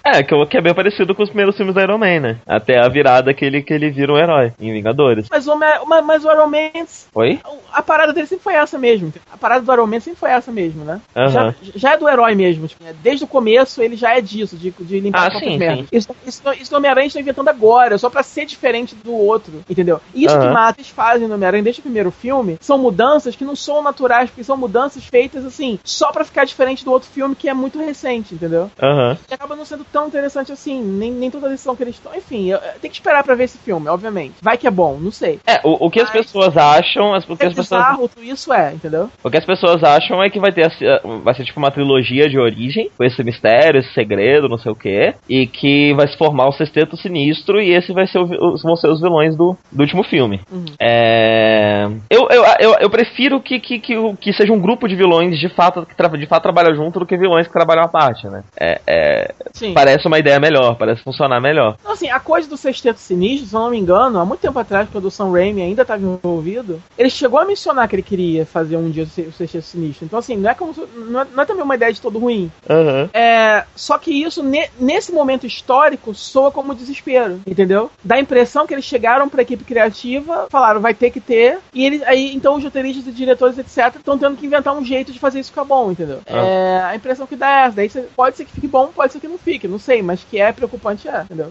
É, que, é bem parecido com os primeiros filmes do Iron Man, né? Até a virada que ele, que ele vira um herói em Vingadores. Mas o, mas, mas o Iron Man. Oi? A parada dele sempre foi essa mesmo. A parada do Iron Man sempre foi essa mesmo, né? Já, já é do herói mesmo. tipo, desde o começo ele já é disso, de, de limpar Ah, as sim, merdas. sim. Isso, isso, isso no Homem-Aranha a gente tá inventando agora, só pra ser diferente do outro, entendeu? E isso que mata, eles fazem no Homem-Aranha desde o primeiro filme, são mudanças que não são naturais, porque são mudanças feitas assim, só pra ficar diferente do outro filme que é muito recente, entendeu? Aham. E acaba não sendo tão interessante assim, nem, nem toda a decisão que eles estão. Enfim, tenho que esperar pra ver esse filme, obviamente. Vai que é bom, não sei. É, o, o que as Mas- pessoas acham, as, o, que É as pessoas, bizarro, tudo isso é, entendeu? o que as pessoas acham é que vai ter assim, vai ser tipo uma trilogia de origem, com esse mistério, esse segredo, não sei o que, e que vai se formar o sexteto sinistro e esse vai ser o vão ser os vilões do, do último filme. Uhum. É, eu, eu, eu, eu prefiro que, que, que, que seja um grupo de vilões de fato que tra, de fato trabalha junto do que vilões que trabalham à parte, né? É, é, parece uma ideia melhor, parece funcionar melhor. Então, assim, a coisa do Sexteto Sinistro, se eu não me engano, há muito tempo atrás, quando o Sam Raimi ainda estava envolvido, ele chegou a mencionar que ele queria fazer um dia o Sexteto Sinistro. Então, assim, não é, como, não é, não é também uma ideia de todo ruim. Uhum. É, só que isso, ne, nesse momento histórico, soa como desespero, entendeu? Dá a impressão que eles chegaram para a equipe criativa, falaram, vai ter que ter, e eles, aí, então os roteiristas e diretores, etc., estão tendo que inventar um jeito de fazer isso ficar bom, entendeu? Ah. É, impressão que dá é essa. Daí pode ser que fique bom, pode ser que não fique, não sei, mas que é preocupante é, entendeu?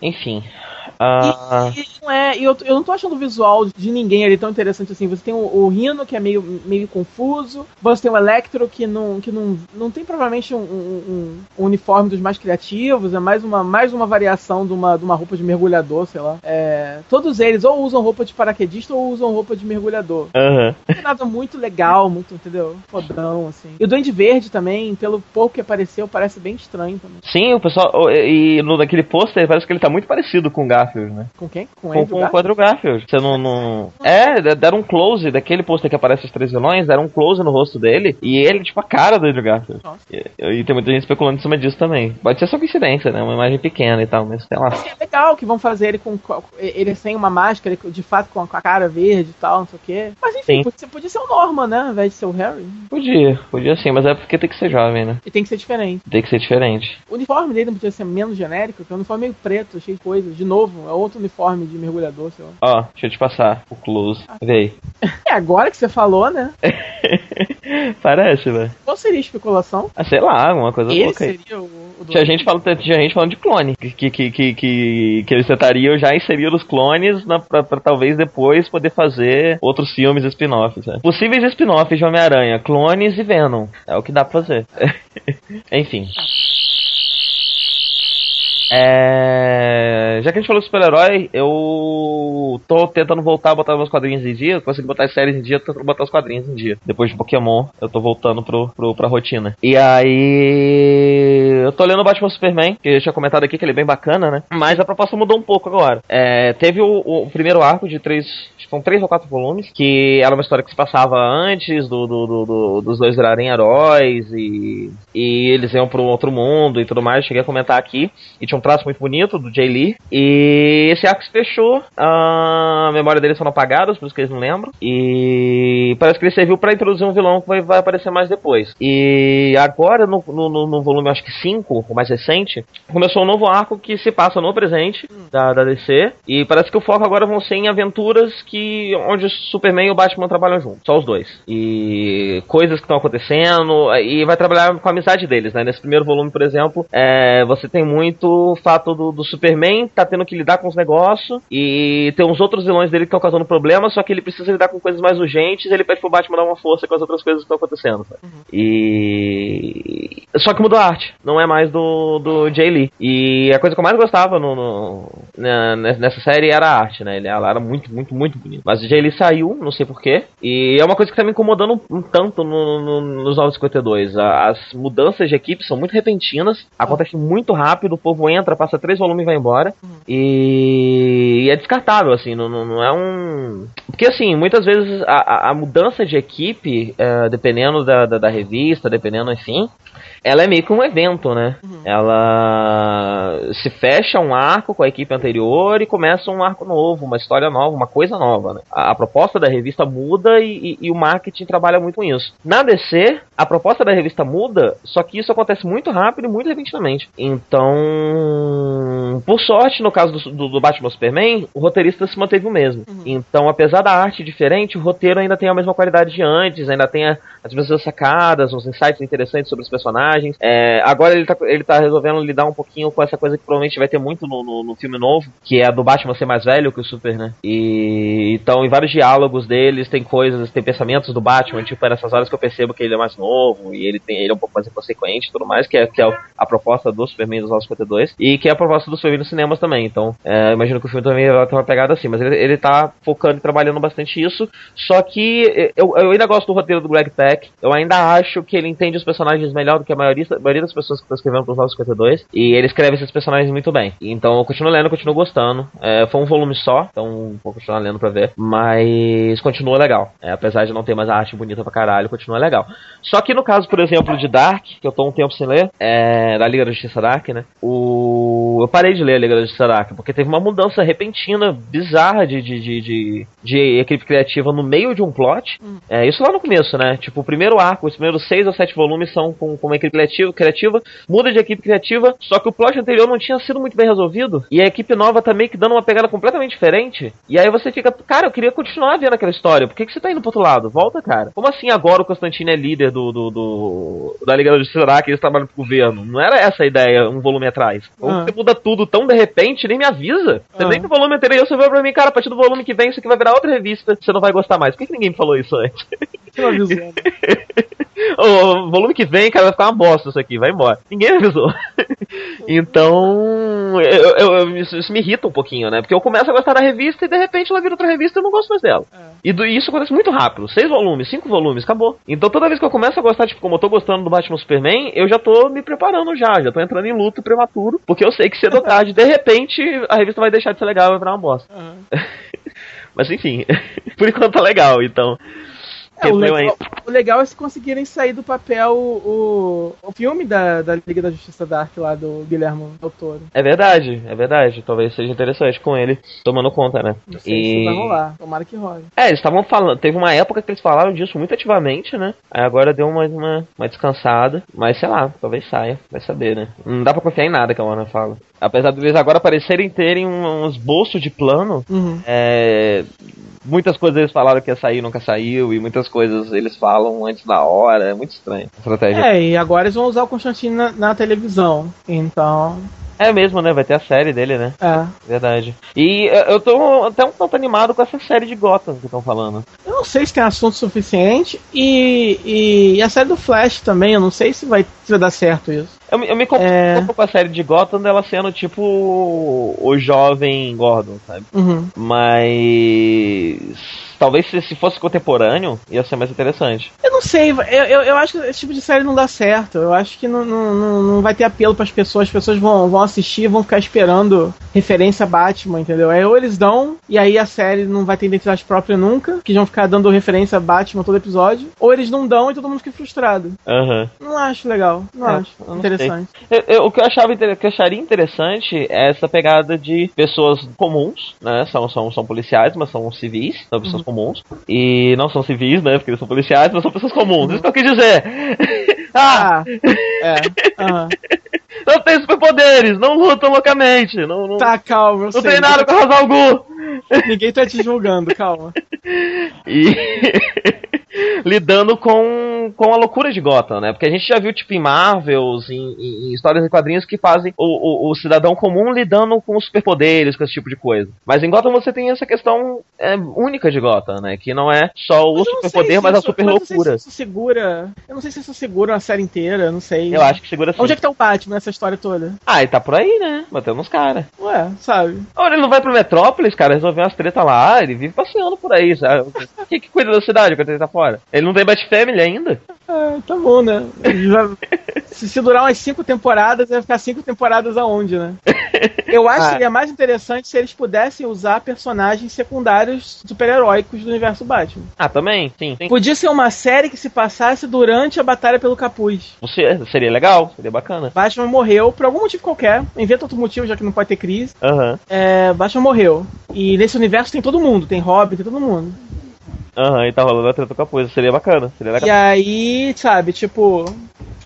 Enfim. Uh... E, e, não é, eu, eu não tô achando o visual de ninguém ali tão interessante assim. Você tem o, o Rino, que é meio, meio confuso. Você tem o Electro, que não, que não, não tem provavelmente um, um, um uniforme dos mais criativos. É mais uma, mais uma variação de uma, de uma roupa de mergulhador, sei lá. É, todos eles ou usam roupa de paraquedista ou usam roupa de mergulhador. Uhum. Não é nada muito legal, muito, entendeu? Fodão, assim. E o Duende Verde também, pelo pouco que apareceu, parece bem estranho também. Sim, o pessoal. E no, naquele pôster parece que ele tá muito parecido com o Garfield, né? Com quem? Com, com, com o Quadro Garfield. Você não, não. É, deram um close daquele pôster que aparece os três vilões, deram um close no rosto dele e ele, tipo, a cara do Andrew Garfield. E, e, tem muita gente especulando em cima disso também. Pode ser só coincidência, né? Uma imagem pequena e tal, mas sei lá. É legal que vão fazer ele com. Ele sem uma máscara, de fato com a cara verde e tal, não sei o quê. Mas enfim, podia, podia ser o Norman, né? Ao invés de ser o Harry. Podia, podia sim, mas é porque tem que ser jovem, né? E tem que ser diferente. Tem que ser diferente. O uniforme dele não podia ser menos genérico, porque é um uniforme meio preto, cheio de coisas. De novo, é outro uniforme de mergulhador, sei lá. Ó, deixa eu te passar o close. Ah. Vê aí. É agora que você falou, né? Parece, velho. Qual seria a especulação? Ah, sei lá, alguma coisa Ele louca seria o, o tinha gente, falando, tinha gente falando de clone. Que, que, que, que, que, que eles tentariam já inserir os clones na, pra, pra, talvez depois poder fazer outros filmes spin-offs. Né? Possíveis spin-offs de Homem-Aranha, clones e Venom. É o que dá pra fazer. Enfim. É... Já que a gente falou de super-herói, eu tô tentando voltar a botar meus quadrinhos em dia. Consegui botar as séries em dia, tô tentando botar os quadrinhos em dia. Depois de Pokémon, eu tô voltando pro, pro, pra rotina. E aí. Eu tô lendo o Batman Superman, que eu tinha comentado aqui que ele é bem bacana, né? Mas a proposta mudou um pouco agora. É... Teve o, o, primeiro arco de três. São três ou quatro volumes, que era uma história que se passava antes do, do, do, do dos dois virarem heróis e, e eles iam pro outro mundo e tudo mais. Cheguei a comentar aqui. E tinha um traço muito bonito do Jay Lee. E esse arco se fechou. A memória deles foram apagadas, por isso que eles não lembram. E parece que ele serviu para introduzir um vilão que vai, vai, aparecer mais depois. E agora, no, no, no volume acho que 5, o mais recente, começou um novo arco que se passa no presente da, da DC. E parece que o foco agora vão ser em aventuras que onde o Superman e o Batman trabalham juntos. Só os dois. E coisas que estão acontecendo. E vai trabalhar com a amizade deles, né? Nesse primeiro volume, por exemplo, é, você tem muito o fato do, do, Superman tá tendo que lidar com os negócios e tem uns outros vilões dele que estão causando problemas, só que ele precisa lidar com coisas mais urgentes, ele pede pro Batman dar uma força com as outras coisas que estão acontecendo. Uhum. E. Só que mudou a arte, não é mais do, do Jay Lee. E a coisa que eu mais gostava no, no na, nessa série era a arte, né? Ela era muito, muito, muito bonita. Mas o Jay Lee saiu, não sei porquê, e é uma coisa que tá me incomodando um, tanto no, no, nos 952. As mudanças de equipe são muito repentinas, acontece muito rápido, o povo entra, passa três volumes e vai embora. Uhum. E... e, é descartável, assim, não, não, não, é um. Porque, assim, muitas vezes a, a mudança de equipe, é, dependendo da, da, da, revista, dependendo, enfim, ela é meio que um evento, né? Uhum. Ela se fecha um arco com a equipe anterior e começa um arco novo, uma história nova, uma coisa nova, né? A, a proposta da revista muda e, e, e, o marketing trabalha muito com isso. Na DC, a proposta da revista muda, só que isso acontece muito rápido e muito repentinamente. Então, por sorte, no caso do, do, do Batman Superman, o roteirista se manteve o mesmo. Uhum. Então, apesar da arte diferente, o roteiro ainda tem a mesma qualidade de antes, ainda tem a, as mesmas sacadas, uns insights interessantes sobre os personagens personagens. É, agora ele tá, ele tá resolvendo lidar um pouquinho com essa coisa que provavelmente vai ter muito no, no, no, filme novo, que é a do Batman ser mais velho que o Super, né? E então, em vários diálogos deles, tem coisas, tem pensamentos do Batman, tipo, é nessas horas que eu percebo que ele é mais novo e ele, tem, ele é um pouco mais inconsequente e tudo mais, que é, que é a proposta do Superman dos 952 e que é a proposta do Superman nos cinemas também. Então, é, imagino que o filme também vai ter uma pegada assim, mas ele, ele tá focando e trabalhando bastante isso. Só que eu, eu ainda gosto do roteiro do Greg Peck, eu ainda acho que ele entende os personagens melhor do que a maioria, maioria das pessoas que estão escrevendo para os 952 e ele escreve esses personagens muito bem. Então, eu continuo lendo, continuo gostando. É, foi um volume só, então vou continuar lendo pra ver, mas continua legal. É, apesar de não ter mais a arte bonita pra caralho, continua legal. Só que no caso, por exemplo, de Dark, que eu tô um tempo sem ler, é, da Liga da Justiça Dark, né? O... Eu parei de ler a Liga Justiça Dark, porque teve uma mudança repentina, bizarra de, de, de, de, de equipe criativa no meio de um plot. Hum. É, isso lá no começo, né? Tipo, o primeiro arco, os primeiros seis ou sete volumes são com, com uma equipe criativa, criativa, muda de equipe criativa, só que o plot anterior não tinha sido muito bem resolvido, e a equipe nova tá meio que dando uma pegada completamente diferente, e aí você fica, cara, eu queria continuar vendo aquela história, por que, que você tá indo pro outro lado? Volta, cara. Como assim agora o Constantino é líder do, do, do da Liga da Justiça que eles trabalham pro governo? Não era essa a ideia um volume atrás. Ou ah. você muda tudo tão de repente, nem me avisa. Você ah. nem no volume anterior, você vai pra mim, cara, a partir do volume que vem, isso aqui vai virar outra revista, você não vai gostar mais. Por que, que ninguém me falou isso antes? Não avisou, né? o volume que vem, cara, vai ficar uma bosta isso aqui, vai embora. Ninguém avisou. então, eu, eu, eu, isso me irrita um pouquinho, né? Porque eu começo a gostar da revista e de repente ela vira outra revista e eu não gosto mais dela. É. E do, isso acontece muito rápido. Seis volumes, cinco volumes, acabou. Então toda vez que eu começo a gostar, tipo, como eu tô gostando do Batman Superman, eu já tô me preparando já, já tô entrando em luto prematuro, porque eu sei que cedo ou tarde, de repente, a revista vai deixar de ser legal e vai virar uma bosta. Uhum. Mas enfim, por enquanto tá legal, então. É, o, legal, o, legal, é se conseguirem sair do papel o, o filme da, da Liga da Justiça Dark lá do Guilherme Del Toro. É verdade, é verdade. Talvez seja interessante com ele tomando conta, né? Não sei e... se vai rolar. Tomara que role. É, eles estavam falando. Teve uma época que eles falaram disso muito ativamente, né? Aí agora deu mais uma, uma descansada. Mas sei lá, talvez saia. Vai saber, né? Não dá pra confiar em nada que a Warner fala. Apesar de eles agora parecerem terem uns bolsos de plano, uhum. é, muitas coisas eles falaram que ia sair nunca saiu, e muitas coisas eles falam antes da hora, é muito estranho a estratégia. É, e agora eles vão usar o Constantino na, na televisão, então é mesmo, né? Vai ter a série dele, né? É. Verdade. E eu tô até um tanto animado com essa série de Gotham que estão falando. Eu não sei se tem assunto suficiente. E, e, e, a série do Flash também, eu não sei se vai, se vai dar certo isso. Eu, eu me compro é... com a série de Gotham dela sendo tipo o jovem Gordon, sabe? Uhum. Mas talvez se, se, fosse contemporâneo, ia ser mais interessante. Eu não sei, eu, eu, eu, acho que esse tipo de série não dá certo. Eu acho que não, não, não vai ter apelo para as pessoas. As pessoas vão, vão assistir vão ficar esperando referência a Batman, entendeu? Aí ou eles dão, e aí a série não vai ter identidade própria nunca, que vão ficar dando referência a Batman todo episódio, ou eles não dão e todo mundo fica frustrado. Uhum. Não acho legal, não é, acho interessante. Eu, eu, o que eu achava que eu acharia interessante é essa pegada de pessoas comuns, né? São, são, são policiais, mas são civis, são pessoas uhum comuns. E não são civis, né? Porque eles são policiais, mas são pessoas comuns. Isso que eu quis dizer. ah! É. Uhum. Não tem superpoderes, não lutam loucamente. Não, não, tá, calma. não sei. tem nada com razão Gu. Ninguém tá te julgando, calma. E. lidando com, com a loucura de Gotham, né? Porque a gente já viu, tipo, em Marvels, em, em histórias e quadrinhos que fazem o, o, o, cidadão comum lidando com os superpoderes, com esse tipo de coisa. Mas em Gotham você tem essa questão é, única de Gotham, né? Que não é só o superpoder, mas a super loucura. Isso segura. Eu não sei se isso segura a série inteira, não sei. Eu acho que segura sim. Onde é que tá o Batman nessa história toda? Ah, ele tá por aí, né? Batendo nos caras. Ué, sabe? Olha, ele não vai pro Metrópolis, cara, resolver umas tretas lá, ele vive passeando por aí, sabe? Quem que cuida da cidade quando ele tá fora? Ele não tem Bat-Family ainda? Ah, tá bom, né? se, se durar umas cinco temporadas, vai ficar cinco temporadas aonde, né? Eu acho ah. que seria mais interessante se eles pudessem usar personagens secundários super-heróicos do universo Batman. Ah, também? Sim, sim. Podia ser uma série que se passasse durante a Batalha pelo Capuz. Você, seria legal, seria bacana. Batman morreu por algum motivo qualquer. Inventa outro motivo, já que não pode ter crise. Uhum. É, Batman morreu. E nesse universo tem todo mundo, tem Robin, tem todo mundo. Aham, uhum, e tá rolando a treta com a coisa. Seria bacana, seria legal. E aí, sabe, tipo.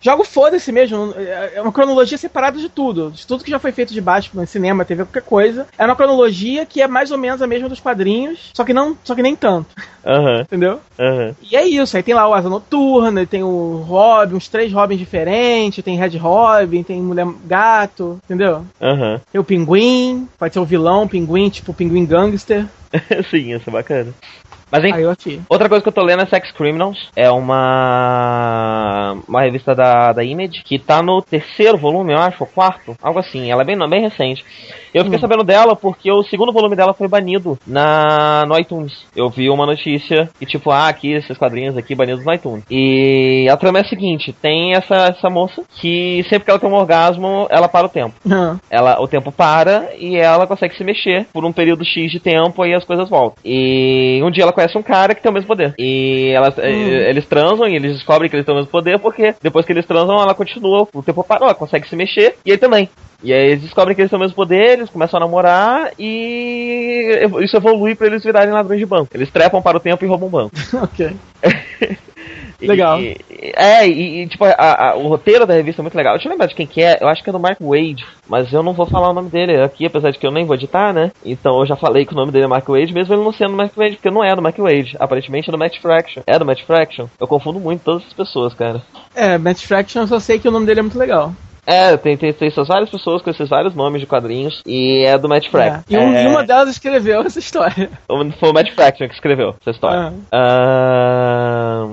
Jogo foda-se mesmo. É uma cronologia separada de tudo. De tudo que já foi feito de baixo, no cinema, TV, qualquer coisa. É uma cronologia que é mais ou menos a mesma dos quadrinhos, só que não, só que nem tanto. Uhum. Entendeu? Uhum. E é isso. Aí tem lá o Asa Noturna, tem o Robin, uns três Robins diferentes, tem Red Robin, tem Mulher Gato, entendeu? Uhum. Tem o Pinguim, pode ser o vilão, o Pinguim, tipo o Pinguim Gangster. Sim, isso é bacana. Mas eu achei. outra coisa que eu tô lendo é Sex Criminals. É uma uma revista da, da Image que tá no terceiro volume, eu acho, ou quarto, algo assim. Ela é bem, bem recente. Eu fiquei sabendo dela porque o segundo volume dela foi banido na no iTunes. Eu vi uma notícia que tipo, ah, aqui esses quadrinhos aqui banidos no iTunes. E a trama é a seguinte, tem essa essa moça que sempre que ela tem um orgasmo, ela para o tempo. Ela, o tempo para e ela consegue se mexer por um período X de tempo e as coisas voltam. E um dia ela conhece um cara que tem o mesmo poder. E elas, eh, eles transam e eles descobrem que eles têm o mesmo poder porque depois que eles transam, ela continua, o tempo parou, ela consegue se mexer e ele também. E aí eles descobrem que eles têm o mesmo poder, eles começam a namorar e isso evolui pra eles virarem ladrões de banco. Eles trepam para o tempo e roubam um banco. ok. E- Legal. e- é, e, e, tipo, a- a- o roteiro da revista é muito legal. Deixa eu lembrar de quem que é. Eu acho que é do Mark Wade, mas eu não vou falar o nome dele aqui, apesar de que eu nem vou editar, né? Então eu já falei que o nome dele é Mark Wade, mesmo ele não sendo do Mark Wade, porque não é do Mark Wade. Aparentemente é do Matt Fraction. É do Matt Fraction. Eu confundo muito todas as pessoas, cara. É, Matt Fraction, eu só sei que o nome dele é muito legal. É, tem, tem, tem essas várias pessoas com esses vários nomes de quadrinhos, e é do Matt É. Fraction. E, um- É, e uma delas escreveu essa história. Foi o Matt Fraction que escreveu essa história. Ah,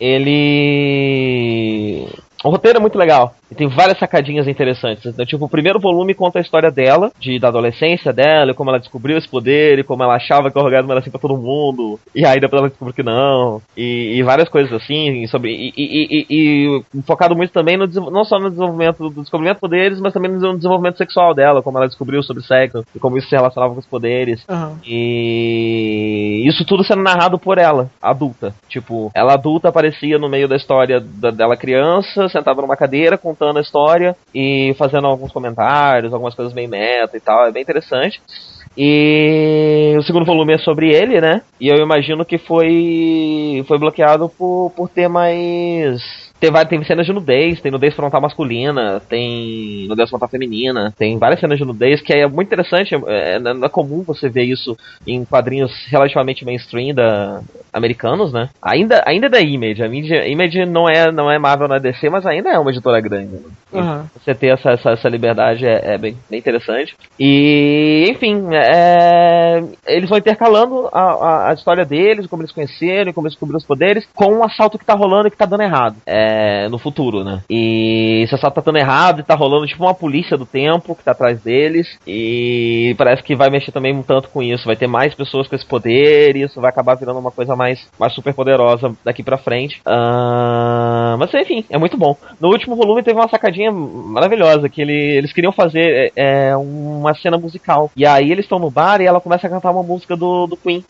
ele. O roteiro é muito legal. E tem várias sacadinhas interessantes. Então, tipo, o primeiro volume conta a história dela, de, da adolescência dela, e como ela descobriu esse poder, e como ela achava que o orgasmo era assim pra todo mundo. E aí depois ela descobriu que não. E, e várias coisas assim, e sobre. E, e- e- focado muito também no não só no desenvolvimento do descobrimento de poderes, mas também no desenvolvimento sexual dela, como ela descobriu sobre sexo, e como isso se relacionava com os poderes. Aham. E isso tudo sendo narrado por ela, adulta. Tipo, ela adulta aparecia no meio da história da- dela criança, sentada numa cadeira, contando a história e fazendo alguns comentários, algumas coisas bem meta e tal. É bem interessante. E o segundo volume é sobre ele, né? E eu imagino que foi foi bloqueado por, por ter mais tem, tem cenas de nudez, tem nudez frontal masculina, tem nudez frontal feminina, tem várias cenas de nudez que é muito interessante. É, não é comum você ver isso em quadrinhos relativamente mainstream da, americanos, né? Ainda, ainda é da Image. A Image, Image não, é, não é Marvel na DC, mas ainda é uma editora grande. Né? Aham. Você ter essa, essa, essa liberdade é, é bem, bem interessante. E, enfim, é, eles vão intercalando a, a, a história deles, como eles conheceram, como eles descobriram os poderes, com um assalto que tá rolando e que tá dando errado é, no futuro, né? E esse assalto tá dando errado e tá rolando tipo uma polícia do tempo que tá atrás deles. E parece que vai mexer também um tanto com isso. Vai ter mais pessoas com esse poder e isso vai acabar virando uma coisa mais, mais super poderosa daqui pra frente. Ah, mas enfim, é muito bom. No último volume teve uma sacadinha maravilhosa que ele, eles queriam fazer é, uma cena musical. E aí eles estão no bar e ela começa a cantar uma música do, do Queen.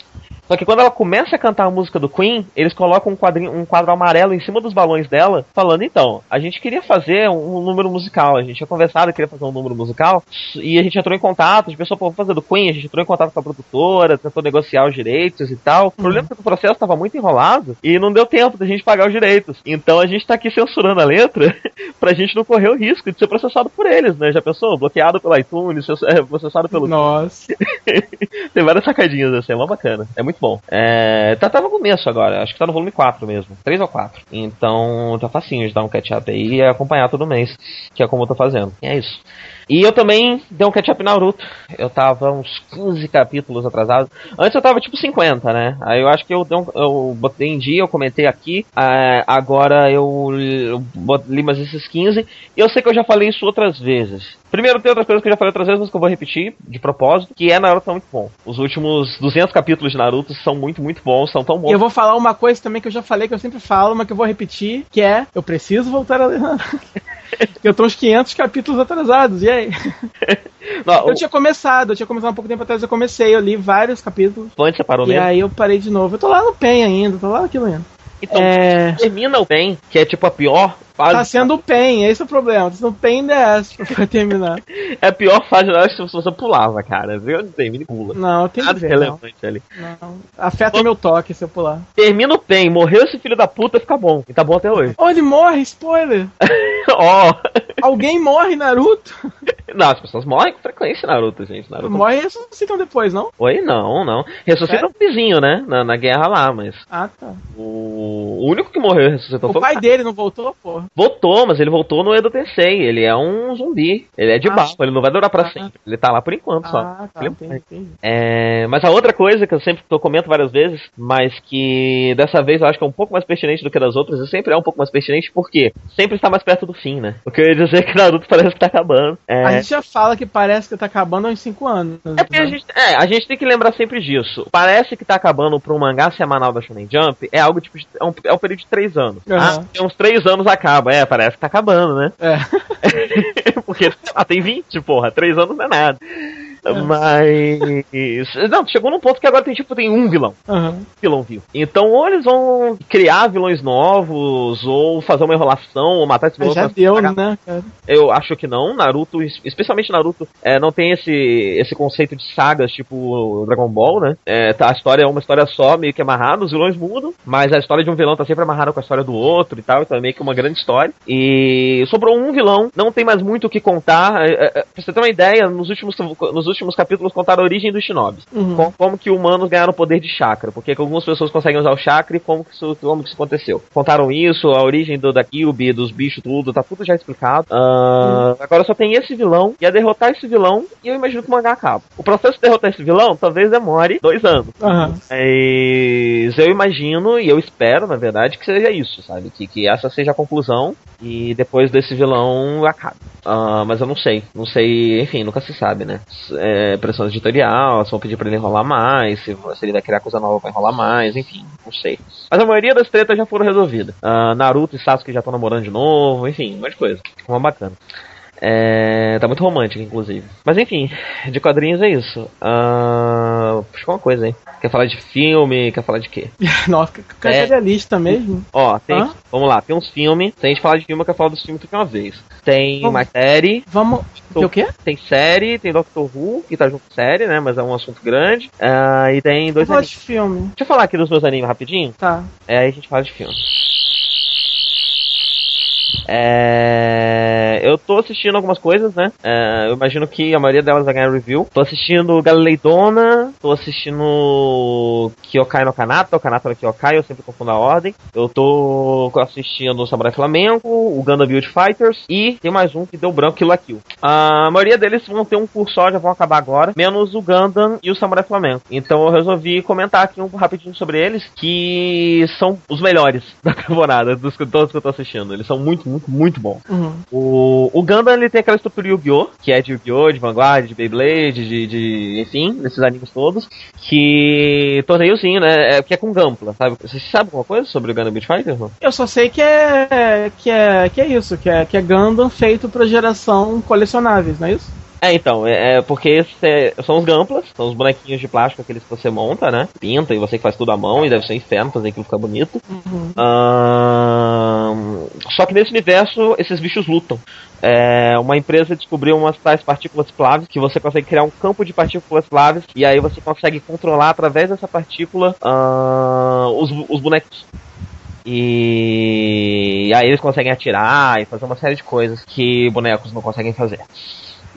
Só que quando ela começa a cantar a música do Queen, eles colocam um, quadrinho, um quadro amarelo em cima dos balões dela, falando: então, a gente queria fazer um, número musical, a gente tinha conversado, queria fazer um número musical, e a gente entrou em contato, a gente pensou, pô, vamos fazer do Queen, a gente entrou em contato com a produtora, tentou negociar os direitos e tal. O problema é que o processo estava muito enrolado e não deu tempo da gente pagar os direitos. Então a gente tá aqui censurando a letra pra gente não correr o risco de ser processado por eles, né? Já pensou? Bloqueado pelo iTunes, processado pelo. Nossa. Tem várias sacadinhas assim, é uma bacana. É muito bom. É, tá, tá no começo agora, acho que tá no volume 4 mesmo. 3 ou 4. Então tá facinho de dar um catch-up aí e acompanhar todo mês, que é como eu tô fazendo. E é isso. E eu também dei um catch-up Naruto. Eu tava uns 15 capítulos atrasado. Antes eu tava tipo 50, né? Aí eu acho que eu, um, eu botei em dia, eu comentei aqui. ah, agora eu, eu li mais esses 15. E eu sei que eu já falei isso outras vezes. Primeiro tem outras coisas que eu já falei outras vezes, mas que eu vou repetir de propósito. Que é Naruto é muito bom. Os últimos 200 capítulos de Naruto são muito, muito bons. São tão bons. E eu vou falar uma coisa também que eu já falei, que eu sempre falo, mas que eu vou repetir, que é, eu preciso voltar a ler. eu tô uns 500 capítulos atrasados, e aí? Não, Eu tinha começado, eu tinha começado um pouco tempo atrás, eu comecei, eu li vários capítulos, o antes você parou e mesmo. aí eu parei de novo. Eu tô lá no PEN ainda, tô lá naquilo ainda. Então, É... termina o bem, que é tipo a pior fase. Tá sendo o PEN, esse é o problema, tá sendo o PEN DS pra terminar. É a pior fase da se você pulava, cara. Viu? Termina e pula. Não, eu que Nada ver, não. relevante ali. não. Afeta meu toque se eu pular. Termina o PEN, morreu esse filho da puta, fica bom. E tá bom até hoje. Oh, ele morre, spoiler! Ó, Alguém morre, Naruto? Não, as pessoas morrem com frequência Naruto, gente. Naruto... Morre e ressuscitam depois, não? Oi? Não, não. Ressuscita um vizinho, né? Na, na guerra lá, mas. Ah, tá. O, o único que morreu e ressuscitou O foi pai dele não voltou, porra? Voltou, mas ele voltou no Edo Tensei. Ele é um zumbi. Ele é de Ah. barro, ele não vai durar pra Ah. sempre. Ele tá lá por enquanto só. Ah, tá, Ele- entendi, entendi. É, mas a outra coisa que eu sempre eu comento várias vezes, mas que dessa vez eu acho que é um pouco mais pertinente do que das outras, e sempre é um pouco mais pertinente porque sempre está mais perto do fim, né? O que eu ia dizer é que Naruto parece que tá acabando. É, A gente já fala que parece que tá acabando há uns 5 anos. é porque a né? gente, é, a gente tem que lembrar sempre disso. Parece que tá acabando pra um mangá semanal da Shonen Jump, é algo tipo. de- é, um, é um período de três anos. Aham. Ah, tem uns três anos acaba. É, parece que tá acabando, né? É. Porque, lá, tem 20, porra, três anos não é nada. Mas. Não, chegou num ponto que agora tem tipo, tem um vilão. Aham. vilão vivo. Então, ou eles vão criar vilões novos, ou fazer uma enrolação, ou matar esse vilão. Já pra- deu, né, cara? Eu acho que não. Naruto, es- especialmente Naruto, é, não tem esse, esse conceito de sagas tipo Dragon Ball, né? É, tá, a história é uma história só, meio que amarrada, os vilões mudam, mas a história de um vilão tá sempre amarrada com a história do outro e tal, então é meio que uma grande história. E sobrou um vilão, não tem mais muito o que contar. É, é, é, pra você ter uma ideia, nos últimos, nos últimos capítulos contaram a origem dos shinobis. Uhum. Com- como que humanos ganharam o poder de chakra, porque que algumas pessoas conseguem usar o chakra e como que isso, como que isso aconteceu. Contaram isso, a origem do, da Kyubi, dos bichos, tudo, tá tudo já explicado. Ah, Agora só tem esse vilão, e a derrotar esse vilão, e eu imagino que o mangá acaba. O processo de derrotar esse vilão talvez demore dois anos. Aham. Mas eu imagino e eu espero, na verdade, que seja isso, sabe? Que, que essa seja a conclusão e depois desse vilão acabe. Ah, mas eu não sei, não sei, enfim, nunca se sabe, né? É, pressão editorial, se vão pedir pra ele enrolar mais, se, se ele vai criar coisa nova pra enrolar mais, enfim, não sei. Mas a maioria das tretas já foram resolvidas. Ah, Naruto e Sasuke já estão namorando de novo, enfim, um monte de coisa. Uma bacana. É, tá muito romântico, inclusive. Mas enfim, de quadrinhos é isso. Ah, puxa uma coisa, hein? Quer falar de filme? Quer falar de quê? Nossa, cadê É. a lista mesmo? Ó, tem. Vamos lá, tem uns filmes. Se a gente falar de filme, eu quero falar dos filmes tudo de uma vez. Tem Vamos. mais série, Vamos. Tem o quê? tem série, tem Doctor Who, que tá junto com série, né? Mas é um assunto grande. Ah, e tem dois Vamos falar de filme. Deixa eu falar aqui dos meus animes rapidinho. Tá. É, aí a gente fala de filme. É, eu tô assistindo algumas coisas, né? É, eu imagino que a maioria delas vai ganhar review. Tô assistindo Galileidona, tô assistindo Kyokai no Kanata, o Kanata no Kyokai, eu sempre confundo a ordem. Eu tô assistindo o Samurai Flamengo, o Gundam Build Fighters e tem mais um que deu branco, Kill la Kill. A maioria deles vão ter um curso só, já vão acabar agora, menos o Gundam e o Samurai Flamengo. Então eu resolvi comentar aqui um rapidinho sobre eles, que são os melhores da temporada, dos que- eu tô assistindo. Eles são muito, muito, muito bons. Uhum. O, o Gundam ele tem aquela estrutura Yu-Gi-Oh! que é de Yu-Gi-Oh!, de Vanguard, de Beyblade, de, de. enfim, desses animes todos. Que. torneiozinho, né? É, que é com Gampla, sabe? Você sabe alguma coisa sobre o Gundam Beat Fighter? Não? Eu só sei que é que é que é isso, que é que é Gundam feito pra geração colecionáveis, não é isso? É, então, é, é porque esse é- são os Gamplas, são os bonequinhos de plástico aqueles que você monta, né? Pinta e você que faz tudo à mão e deve ser um inferno fazer aquilo ficar bonito. Uhum. Ahn, só que nesse universo esses bichos lutam. É, uma empresa descobriu umas tais partículas Plaves que você consegue criar um campo de partículas Plaves e aí você consegue controlar através dessa partícula ahn, os, os bonecos. E aí eles conseguem atirar e fazer uma série de coisas que bonecos não conseguem fazer.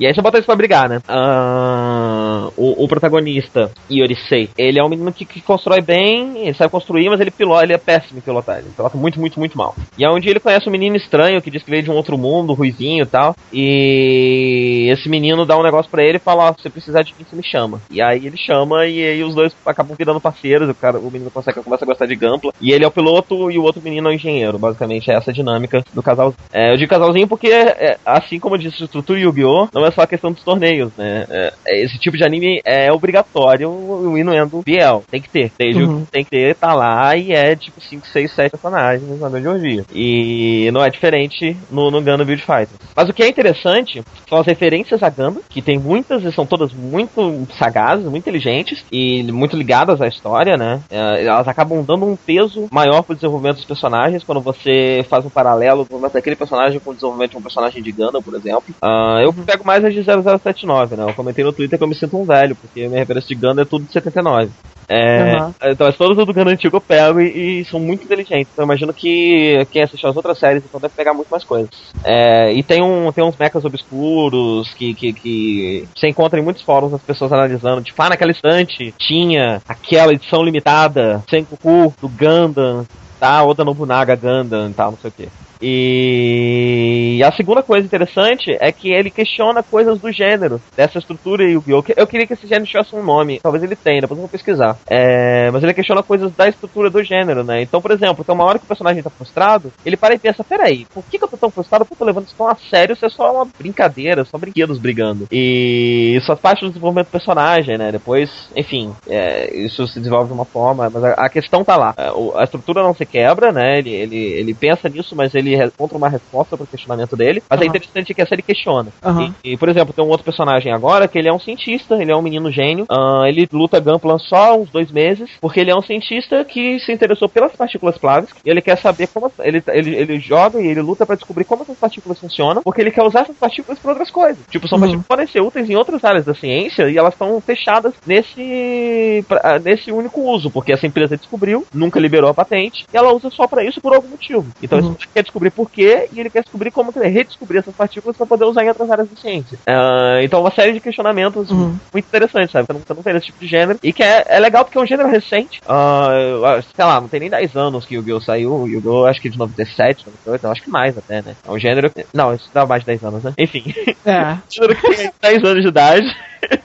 E aí você bota eles pra brigar, né? Ah, o, o protagonista, Yorisei, ele é um menino que, que constrói bem, ele sabe construir, mas ele pilota, ele é péssimo em pilotar, ele pilota muito, muito, muito mal. E é onde ele conhece um menino estranho que diz que veio de um outro mundo, ruivinho e tal. E esse menino dá um negócio pra ele e fala, ó, se você precisar de mim, você me chama. E aí ele chama e aí os dois acabam virando parceiros, o cara, o menino consegue, começa a gostar de Gampla. E ele é o piloto e o outro menino é o engenheiro. Basicamente é essa a dinâmica do casal. É, eu digo casalzinho porque, é, assim como eu disse, estrutura Yu-Gi-Oh! não é só a questão dos torneios, né? É, é, esse tipo de anime é obrigatório o Inuendo Biel. Tem que ter. Desde Uhum. tem que ter, tá lá e é tipo 5, 6, 7 personagens na de hoje. em dia. E não é diferente no, no Gundam Build Fighter. Mas o que é interessante são as referências a Gundam, que tem muitas e são todas muito sagazes, muito inteligentes e muito ligadas à história, né? É, Elas acabam dando um peso maior pro desenvolvimento dos personagens quando você faz um paralelo daquele personagem com o desenvolvimento de um personagem de Gundam, por exemplo. Ah, eu pego mais as de 0079, né? Eu comentei no Twitter que eu me sinto um velho, porque minha referência de Gundam é tudo de 79. É, Uhum. Então, mas todos do Gundam antigo eu pego e, e são muito inteligentes. Então, eu imagino que quem assistiu as outras séries então deve pegar muito mais coisas. É, e tem, um, tem uns mechas obscuros que, que, que você encontra em muitos fóruns as pessoas analisando. Tipo, ah, naquela estante tinha aquela edição limitada, Sengoku, do Gundam, tá? Oda Nobunaga Gundam e tal, não sei o que. E a segunda coisa interessante é que ele questiona coisas do gênero, dessa estrutura Yu-Gi-Oh! Eu queria que esse gênero tivesse um nome, talvez ele tenha, depois eu vou pesquisar. É, mas ele questiona coisas da estrutura do gênero, né? Então, por exemplo, tem uma hora que o personagem tá frustrado, ele para e pensa, peraí, por que, que eu tô tão frustrado? Porque eu tô levando isso tão a sério, isso é só uma brincadeira, só brinquedos brigando. E isso faz parte do desenvolvimento do personagem, né? Depois, enfim, é, isso se desenvolve de uma forma, mas a, a questão tá lá. É, o- A estrutura não se quebra, né? Ele, ele, ele pensa nisso, mas ele re- encontra uma resposta pro questionamento dele. Mas é Aham. interessante que essa ele questiona. Aham. E, e, por exemplo, tem um outro personagem agora que ele é um cientista, ele é um menino gênio. ah, ele luta Gunplan só uns dois meses, porque ele é um cientista que se interessou pelas partículas Plavix e ele quer saber como. Ele, ele, ele joga e ele luta pra descobrir como essas partículas funcionam, porque ele quer usar essas partículas pra outras coisas. Tipo, são Uhum. partículas que podem ser úteis em outras áreas da ciência e elas estão fechadas nesse, pra- ah, nesse único uso, porque essa empresa descobriu, nunca liberou a patente e ela usa só pra isso por algum motivo. Então Uhum. ele quer descobrir por quê e ele quer descobrir como redescobrir essas partículas pra poder usar em outras áreas da ciência. Ah, então, uma série de questionamentos Uhum. muito interessantes, sabe? Você não, você não vê esse tipo de gênero. E que é, é legal porque é um gênero recente. Acho- sei lá, não tem nem 10 anos que o Yu-Gi-Oh! saiu. O Yu-Gi-Oh! acho que de 97, 98, eu acho que mais até, né? É um gênero. Não, isso dá mais de 10 anos, né? Enfim. É. gênero que tem 10 anos de idade.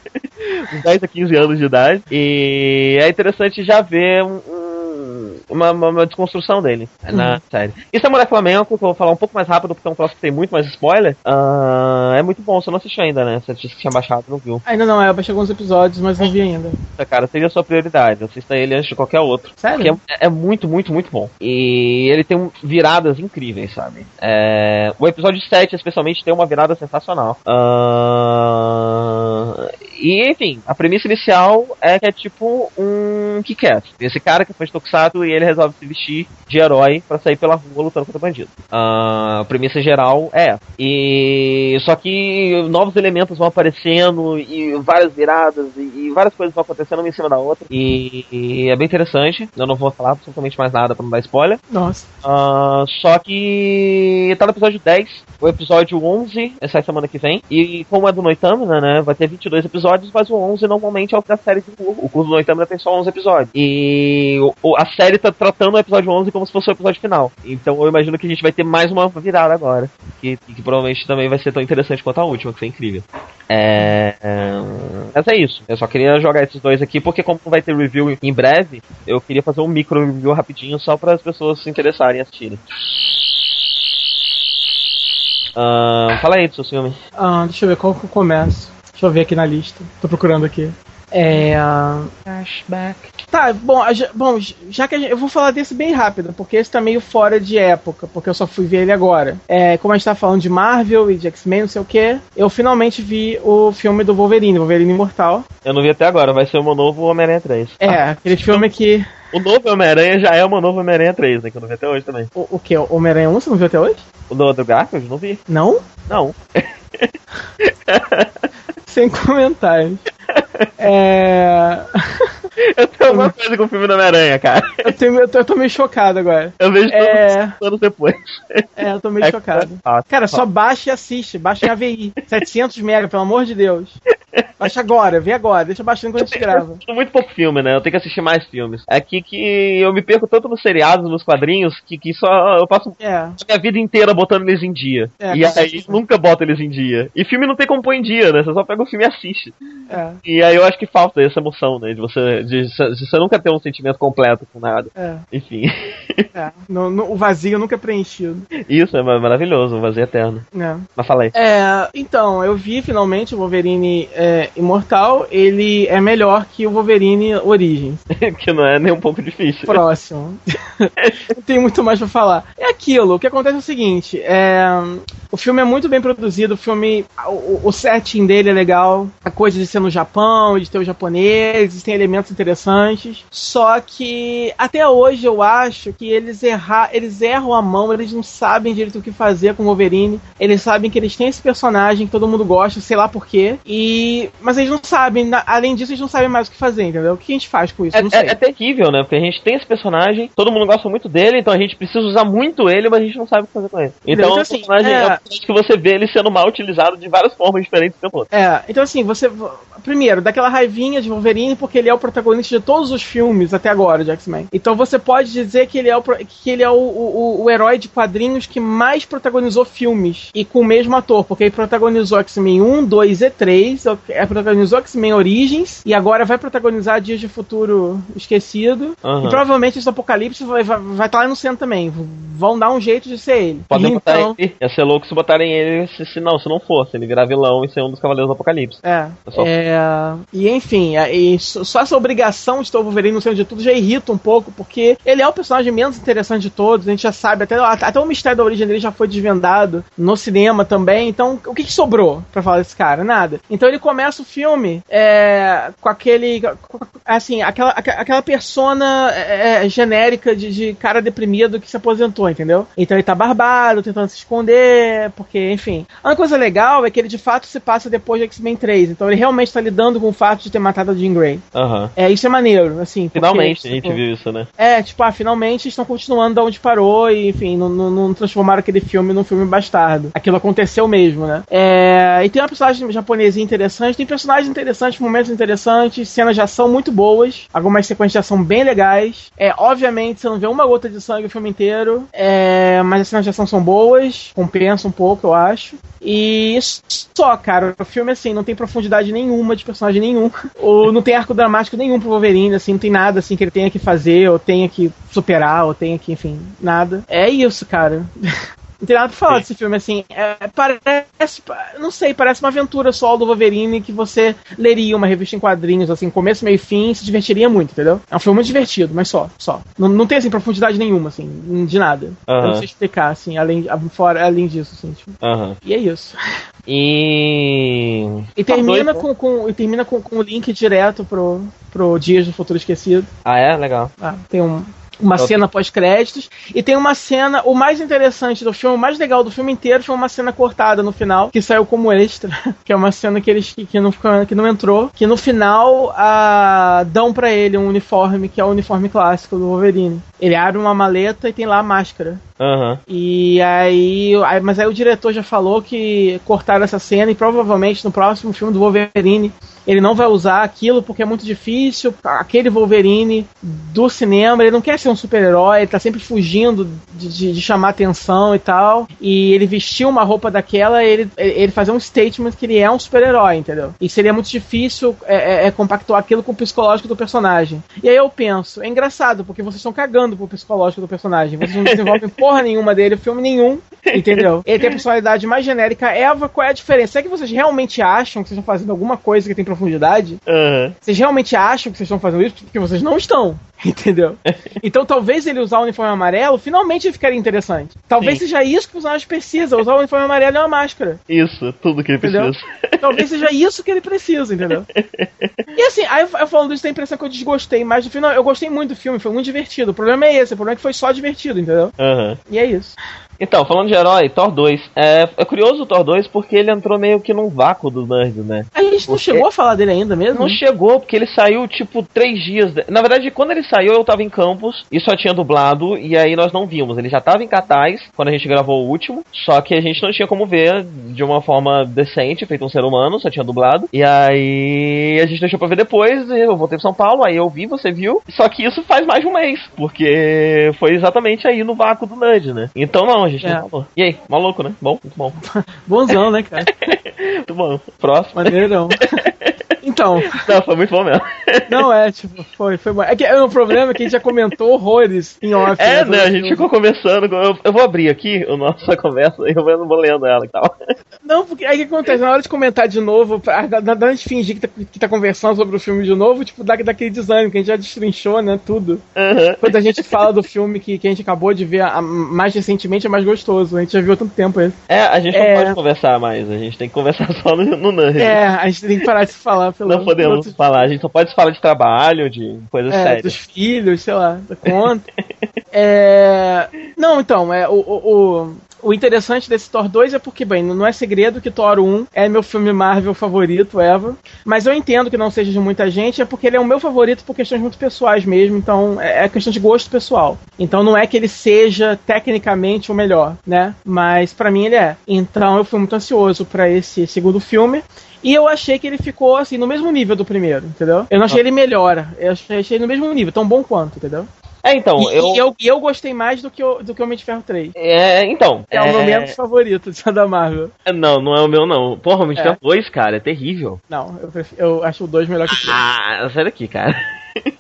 Uns 10 a 15 anos de idade. E é interessante já ver um- uma, uma- uma desconstrução dele na série. E Samurai Flamengo, que eu vou falar um pouco mais rápido, porque é um próximo que tem muito mais spoiler. ah, é muito bom, você não assistiu ainda, né? Você disse que tinha baixado, não viu. Ainda não, é, eu baixei alguns episódios, mas não vi ainda. Cara, seria a sua prioridade. Assista ele antes de qualquer outro. Sério? É, é muito, muito, muito bom. E ele tem viradas incríveis, sabe? É, o episódio 7, especialmente, tem uma virada sensacional. Ah, e, enfim, a premissa inicial é que é tipo um Kick-Ass. Esse cara que foi Tokusatsu e ele resolve se vestir de herói pra sair pela rua lutando contra bandido. Ah, a premissa geral é essa. E só que novos elementos vão aparecendo e várias viradas e, e várias coisas vão acontecendo uma em cima da outra. E, e é bem interessante. Eu não vou falar absolutamente mais nada pra não dar spoiler. Nossa. Ah, só que tá no episódio 10, o episódio 11 sai semana que vem. E como é do Noitamina, né, vai ter 22 episódios, mas o 11 normalmente é o da série de curso. O curso do Noitamina tem só 11 episódios. E o- a série tá tratando o episódio 11 como se fosse o episódio final. Então eu imagino que a gente vai ter mais uma virada agora. Que, que provavelmente também vai ser tão interessante quanto a última, que foi incrível. É, é, mas é isso. Eu só queria jogar esses dois aqui, porque como vai ter review em breve, eu queria fazer um micro review rapidinho só para as pessoas se interessarem e assistirem. Ahn, fala aí do seu filme. Ah, deixa eu ver qual que eu começo. Deixa eu ver aqui na lista. Tô procurando aqui. É. ah, Flashback. Tá, bom, já- bom, já que a gente, eu vou falar desse bem rápido, porque esse tá meio fora de época, porque eu só fui ver ele agora. É, como a gente tá falando de Marvel e de X-Men, não sei o que, eu finalmente vi o filme do Wolverine, Wolverine Imortal. Eu não vi até agora, vai ser o meu novo Homem-Aranha 3. É, aquele filme que. O novo Homem-Aranha já é o meu novo Homem-Aranha 3, né? Que eu não vi até hoje também. O, o que? O Homem-Aranha 1 você não viu até hoje? O do, do Garfield, não vi. Não? Não. Sem comentários. É. Eu tenho alguma coisa com o filme do Homem-Aranha, cara. Eu, tenho, eu, tô, eu tô meio chocado agora. Eu vejo É. anos depois. É, eu tô meio É chocado. Cara, só baixa e assiste. Baixa em AVI. 700 mega, pelo amor de Deus. Baixa agora, vê agora. Deixa baixando enquanto a gente Eu grava. assisto muito pouco filme, né? Eu tenho que assistir mais filmes. É aqui que eu me perco tanto nos seriados, nos quadrinhos, que, que só eu passo É, a minha vida inteira botando eles em dia. É, e aí nunca boto eles em dia. E filme não tem como pôr em dia, né? Você só pega o filme e assiste. é, E aí eu acho que falta essa emoção, né? De você, de, de você nunca ter um sentimento completo com nada. é. Enfim. é. No- no- o vazio nunca é preenchido. Isso é ma- maravilhoso, um vazio eterno. É. Mas falei. É, então, eu vi finalmente o Wolverine é, Imortal. Ele é melhor que o Wolverine Origins. que não é nem um pouco difícil. Próximo. Não tem muito mais pra falar. É aquilo, o que acontece é o seguinte: é, o O filme é muito bem produzido, o filme. O, o setting dele é legal, a coisa de ser no Japão, de ter os japoneses, tem elementos interessantes. Só que até hoje eu acho que eles errar, eles erram a mão, eles não sabem direito o que fazer com o Wolverine. Eles sabem que eles têm esse personagem que todo mundo gosta, sei lá porquê. E. Mas eles não sabem, além disso, eles não sabem mais o que fazer, entendeu? O que a gente faz com isso? É, é, é terrível, né? Porque a gente tem esse personagem, todo mundo gosta muito dele, então a gente precisa usar muito ele, mas a gente não sabe o que fazer com ele. Então, então assim, personagem é... é que você vê ele sendo mal utilizado de várias formas diferentes o tempo. É, então assim, você. Primeiro, daquela raivinha de Wolverine, porque ele é o protagonista de todos os filmes até agora de X-Men. Então você pode dizer que ele é, o, que ele é o, o, o herói de quadrinhos que mais protagonizou filmes. E com o mesmo ator, porque ele protagonizou X-Men 1, 2 e 3, é, protagonizou X-Men Origins, e agora vai protagonizar Dias de Futuro Esquecido. Uhum. E provavelmente esse Apocalipse vai estar vai, vai tá lá no centro também. Vão dar um jeito de ser ele. Podem então... botar ele. Ia ser louco se botarem ele se, se não, se não fosse. Ele virar vilão e ser um dos Cavaleiros do Apocalipse. É. é, só... é e enfim, é, e só essa obrigação de ter o Wolverine no centro de tudo já irrita um pouco, porque ele é o personagem menos interessante de todos. A gente já sabe, até, até o mistério da origem dele já foi desvendado no cinema também. Então, o que, que sobrou para falar desse cara? Nada. Então ele começa o filme é, com aquele. Assim, aquela, aquela persona é, é, genérica de, de cara deprimido que se aposentou, entendeu? Então ele tá barbado, tentando se esconder, porque, enfim. A única coisa legal é que ele de fato se passa depois de X-Men 3. Então ele realmente tá lidando com o fato de ter matado a Jean Grey. Uhum. É, isso é maneiro, assim. Porque, finalmente a gente tipo, viu isso, né? É, tipo, ah, finalmente estão continuando da onde parou e, enfim, não, não, não, transformaram aquele filme num filme bastardo. Aquilo aconteceu mesmo, né? É, e tem uma personagem japonesinha interessante, tem personagens interessantes, momentos interessantes, cenas de ação muito boas, algumas sequências de ação bem legais. É, obviamente, você não vê uma gota de sangue o filme inteiro, é, mas as cenas de ação são boas, um pouco, eu acho. E só, cara, o filme, assim, não tem profundidade nenhuma de personagem nenhum. Ou não tem arco dramático nenhum pro Wolverine, assim, não tem nada, assim, que ele tenha que fazer, ou tenha que superar, ou tenha que, enfim, nada. É isso, cara. Não tem nada pra falar Sim. desse filme, assim. É, parece. Não sei, parece uma aventura solo do Wolverine que você leria uma revista em quadrinhos, assim, começo, meio e fim, se divertiria muito, entendeu? É um filme muito divertido, mas só, só. Não, não tem, assim, profundidade nenhuma, assim, de nada. Uh -huh. Eu não sei explicar, assim, além, fora, além disso, assim. Tipo. Uh -huh. E é isso. E. E termina, com, com, e termina com, com o link direto pro, pro Dias do Futuro Esquecido. Ah, é? Legal. Ah, tem um, uma cena pós-créditos e tem uma cena, o mais interessante do filme, o mais legal do filme inteiro foi uma cena cortada no final, que saiu como extra, que é uma cena que eles que, que não que não entrou, que no final a, dão para ele um uniforme que é o uniforme clássico do Wolverine. Ele abre uma maleta e tem lá a máscara. Uhum. E aí, mas aí o diretor já falou que cortaram essa cena e provavelmente no próximo filme do Wolverine ele não vai usar aquilo porque é muito difícil. Aquele Wolverine do cinema, ele não quer ser um super-herói, ele tá sempre fugindo de, de, de, chamar atenção e tal. E ele vestiu uma roupa daquela, ele, ele fazer um statement que ele é um super-herói, entendeu? E seria muito difícil é, é, é, compactuar aquilo com o psicológico do personagem. E aí eu penso, é engraçado, porque vocês estão cagando pro psicológico do personagem. Vocês não desenvolvem porra nenhuma dele, filme nenhum, entendeu? Ele tem a personalidade mais genérica. Eva, qual é a diferença? Será que vocês realmente acham que vocês estão fazendo alguma coisa que tem profundidade? Uhum. Vocês realmente acham que vocês estão fazendo isso? Porque vocês não estão. Entendeu? então talvez ele usar o uniforme amarelo finalmente ficaria interessante. Talvez Sim. seja isso que o personagem precisa, usar o uniforme amarelo e uma máscara. Isso, tudo que ele entendeu? precisa. Talvez seja isso que ele precisa, entendeu? E assim, aí eu falando isso, tem a impressão que eu desgostei mais do final. Eu gostei muito do filme, foi muito divertido. O problema é esse, o problema é que foi só divertido, entendeu? Uhum. E é isso. Então, falando de herói, Thor 2. É, é curioso o Thor 2 porque ele entrou meio que num vácuo dos nerds, né? A gente não chegou a falar dele ainda mesmo? Não chegou, porque ele saiu, tipo, três dias. De... Na verdade, quando ele saiu, eu tava em campus e só tinha dublado, e aí nós não vimos. Ele já tava em cartaz quando a gente gravou o último, só que a gente não tinha como ver de uma forma decente, feito um ser humano, só tinha dublado. E aí a gente deixou pra ver depois, eu voltei pra São Paulo, aí eu vi, você viu. Só que isso faz mais de um mês, porque foi exatamente aí no vácuo do nerd, né? Então não, a gente é. não falou. E aí, maluco, né? Bom, muito bom. Bonzão, né, cara? muito bom. Próximo. Maneirão. então. Não, foi muito bom mesmo. Não, é, tipo, foi, foi bom. É que o problema é que a gente já comentou horrores em off. É, né? A gente ficou conversando. Eu, eu vou abrir aqui a nossa conversa e eu vou, vou lendo ela e tal. Não, porque aí o que acontece? Na hora de comentar de novo, na hora de fingir que tá, que tá conversando sobre o filme de novo, tipo, dá daquele desânimo, que a gente já destrinchou, né? Tudo. Uhum. Quando a gente fala do filme que, que a gente acabou de ver a, mais recentemente, é mais gostoso. A gente já viu há tanto tempo esse. É, a gente é... não pode conversar mais, a gente tem que conversar só no, no Nerd. É, a gente tem que parar de se falar. Pelo não podemos falar, a gente só pode falar de trabalho, de coisas é, sérias. Dos filhos, sei lá, da conta. é... Não, então, é, o, o, o interessante desse Thor 2 é porque, bem, não é segredo que Thor 1 é meu filme Marvel favorito ever. Mas eu entendo que não seja de muita gente, é porque ele é o meu favorito por questões muito pessoais mesmo. Então é, é questão de gosto pessoal. Então não é que ele seja tecnicamente o melhor, né? Mas para mim ele é. Então eu fui muito ansioso para esse segundo filme. E eu achei que ele ficou, assim, no mesmo nível do primeiro, entendeu? Eu não achei ele melhor. Eu achei, achei no mesmo nível, tão bom quanto, entendeu? É, então, e, eu... E eu, eu gostei mais do que, o, do que Homem de Ferro 3. É, então. É, é... o meu menos favorito da Marvel. É, não, não é o meu, não. Porra, Homem de é. Ferro 2, cara, é terrível. Não, eu, prefiro, eu acho o 2 melhor que o 3. Ah, sai daqui, cara.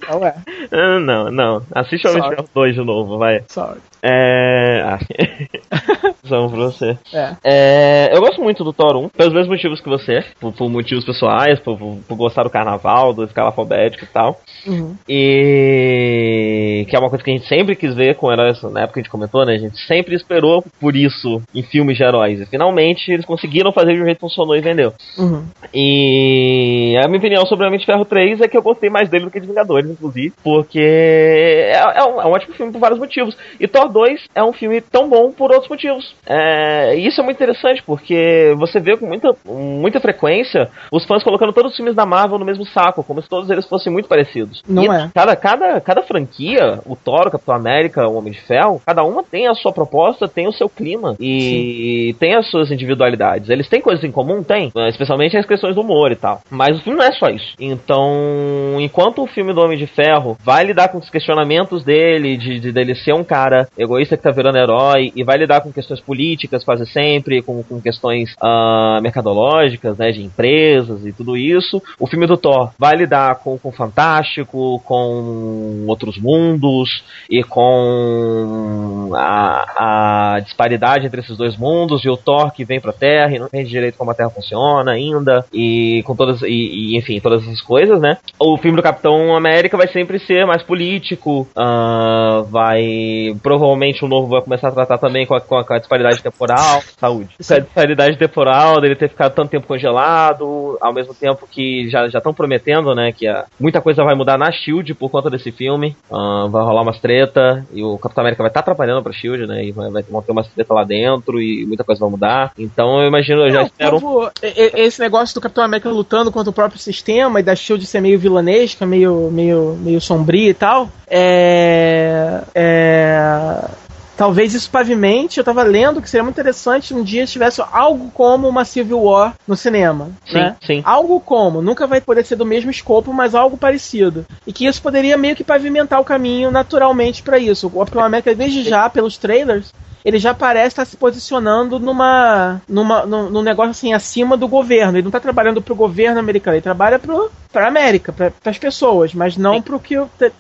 Não é. Ah, não, não. Assiste o Homem de Ferro 2 de novo, vai. Sorry. É. Ah. São pra você. É. é. Eu gosto muito do Thor 1, pelos mesmos motivos que você, por, por motivos pessoais, por, por, por, gostar do carnaval, do escala alfabético e tal. Uhum. E que é uma coisa que a gente sempre quis ver com heróis, na época que a gente comentou, né? A gente sempre esperou por isso em filmes de heróis. E finalmente eles conseguiram fazer de um jeito que funcionou e vendeu. Uhum. E a minha opinião sobre o Homem de Ferro 3 é que eu gostei mais dele do que de Vingadores, inclusive, porque é, é, um, é um ótimo filme por vários motivos. E Thor 2 é um filme tão bom por outros motivos. É, e isso é muito interessante, porque você vê com muita, muita frequência os fãs colocando todos os filmes da Marvel no mesmo saco, como se todos eles fossem muito parecidos. Não e é. Cada, cada, cada franquia, o Thor, o Capitão América, o Homem de Ferro, cada uma tem a sua proposta, tem o seu clima e Sim. tem as suas individualidades. Eles têm coisas em comum? Tem, especialmente as questões do humor e tal. Mas o filme não é só isso. Então, enquanto o filme do Homem de Ferro vai lidar com os questionamentos dele, de, de dele ser um cara egoísta que tá virando herói, e vai lidar com questões políticas quase sempre, com, com questões uh, mercadológicas, né, de empresas e tudo isso. O filme do Thor vai lidar com o fantástico, com outros mundos e com a, a, disparidade entre esses dois mundos e o Thor que vem pra Terra e não entende direito como a Terra funciona ainda e com todas e, e enfim todas essas coisas, né? O filme do Capitão América vai sempre ser mais político, uh, vai provavelmente o novo vai começar a tratar também com a, com a, com a disparidade temporal, saúde. A disparidade temporal dele ter ficado tanto tempo congelado, ao mesmo tempo que já estão prometendo, né, que a, muita coisa vai mudar na Shield por conta desse filme. Uh, vai rolar umas treta e o Capitão América vai estar tá atrapalhando pra Shield, né? E vai, vai ter umas treta lá dentro e muita coisa vai mudar. Então eu imagino, eu já Não, espero. Povo, esse negócio do Capitão América lutando contra o próprio sistema e da Shield ser meio vilanesca, meio, meio, meio sombria e tal. É. É talvez isso pavimente. Eu tava lendo que seria muito interessante um dia se tivesse algo como uma Civil War no cinema. Sim, né? sim. Algo como, nunca vai poder ser do mesmo escopo, mas algo parecido. E que isso poderia meio que pavimentar o caminho naturalmente para isso. O Capitão América, desde já, pelos trailers, ele já parece estar se posicionando numa, numa, num, num, negócio assim acima do governo. Ele não está trabalhando para o governo americano, ele trabalha para a América, para as pessoas, mas não para o que.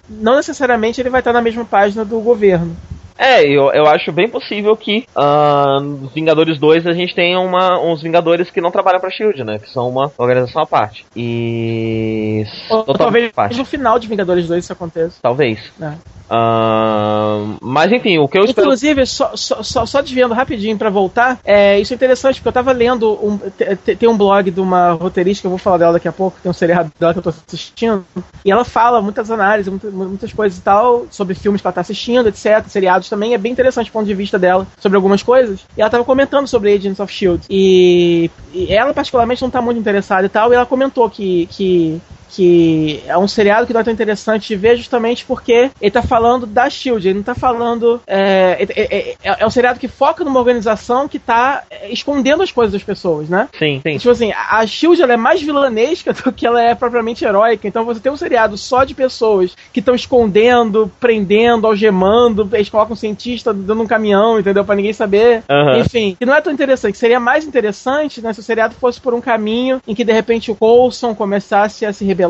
Não necessariamente ele vai estar na mesma página do governo. É, eu, eu acho bem possível que uh, Vingadores 2 a gente tenha uma, uns Vingadores que não trabalham pra Shield, né? Que são uma organização à parte. E. Ou, talvez parte. no final de Vingadores 2 isso aconteça. Talvez. É. Uh, mas enfim, o que eu espero... Inclusive, só, só, só, só desviando rapidinho para voltar, é, isso é interessante porque eu tava lendo. Um, tem um blog de uma roteirista, eu vou falar dela daqui a pouco, tem um seriado dela que eu tô assistindo, e ela fala muitas análises, muitas, muitas coisas e tal, sobre filmes que ela tá assistindo, etc. Seriados também, é bem interessante o ponto de vista dela sobre algumas coisas. E ela tava comentando sobre Agents of Shield. E, e ela, particularmente, não tá muito interessada e tal, e ela comentou que. que que é um seriado que não é tão interessante de ver justamente porque ele tá falando da Shield, ele não tá falando. É, é, é, é um seriado que foca numa organização que tá escondendo as coisas das pessoas, né? Sim, sim. Tipo assim, a Shield ela é mais vilanesca do que ela é propriamente heróica. Então você tem um seriado só de pessoas que estão escondendo, prendendo, algemando, eles colocam um cientista dando um caminhão, entendeu? Pra ninguém saber. Uhum. Enfim, que não é tão interessante. Seria mais interessante né, se o seriado fosse por um caminho em que de repente o Coulson começasse a se rebelar.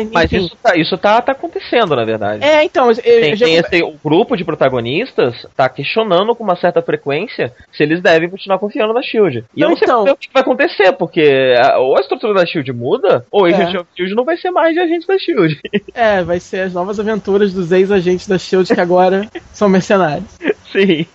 Enfim. Mas isso, tá, isso tá, tá acontecendo, na verdade. É, então, eu, Tem, eu já tem esse, o grupo de protagonistas tá questionando com uma certa frequência se eles devem continuar confiando na Shield. E eu não sei Então. o que vai acontecer, porque a- ou a estrutura da Shield muda, ou É. a Shield não vai ser mais de agente da Shield. É, vai ser as novas aventuras dos ex-agentes da SHIELD que agora são mercenários. Sim.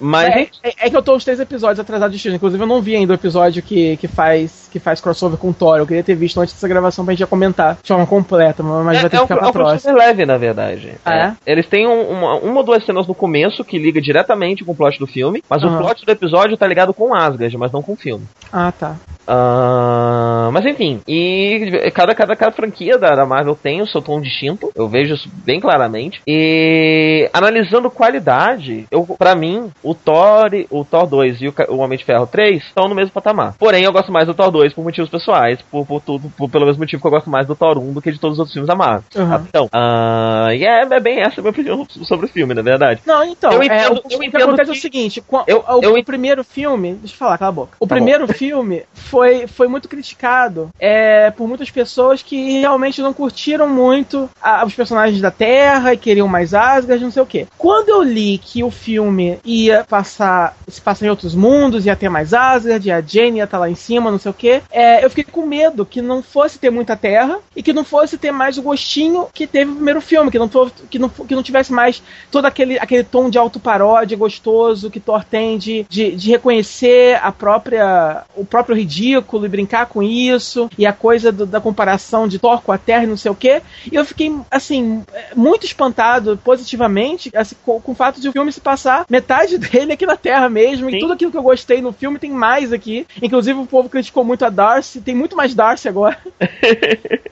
Mas É, é- é que eu tô uns três episódios atrasados de. Inclusive, eu não vi ainda o episódio que, que, faz, que faz crossover com o Thor. Eu queria ter visto antes dessa gravação pra gente já comentar de forma completa, mas vai ter é, que um, ficar é pra um próxima. crossover leve, na verdade. Ah, é? Eles têm um- uma, uma ou duas cenas no começo que liga diretamente com o plot do filme, mas Aham. o plot do episódio tá ligado com Asgard, mas não com o filme. Ah, tá. Ah, mas enfim, e cada, cada, cada franquia da, da Marvel tem o seu tom distinto, eu vejo isso bem claramente. E analisando qualidade, eu para mim, o Thor, o Thor 2 e o, o Homem de Ferro 3 estão no mesmo patamar. Porém, eu gosto mais do Thor 2 por motivos pessoais, por, por tudo, por- pelo mesmo motivo que eu gosto mais do Thor 1 do que de todos os outros filmes da Marvel. Uhum. Então, ah, e é, é bem essa a minha opinião sobre o filme, na verdade. Não, então, Eu é, entendo- o, eu o que acontece é que- o seguinte, Eu- o, eu o primeiro filme, deixa eu falar, cala a boca. O Tá primeiro filme foi, foi muito criticado é, por muitas pessoas que realmente não curtiram muito a- os personagens da Terra e queriam mais Asgard, não sei o quê. Quando eu li que o filme ia passar, se passar em outros mundos, ia ter mais Asgard, a Jane ia estar lá em cima, não sei o quê, é, eu fiquei com medo que não fosse ter muita Terra e que não fosse ter mais o gostinho que teve o primeiro filme, que não, que não, que não tivesse mais todo aquele, aquele tom de autoparódia gostoso que Thor tem de, de, de reconhecer a própria o próprio ridículo e brincar com isso e a coisa do- da comparação de Thor com a Terra e não sei o quê. E eu fiquei assim muito espantado positivamente assim, com, com o fato de o filme se passar metade dele aqui na Terra mesmo Sim. e tudo aquilo que eu gostei no filme tem mais aqui. Inclusive o povo criticou muito a Darcy, tem muito mais Darcy agora.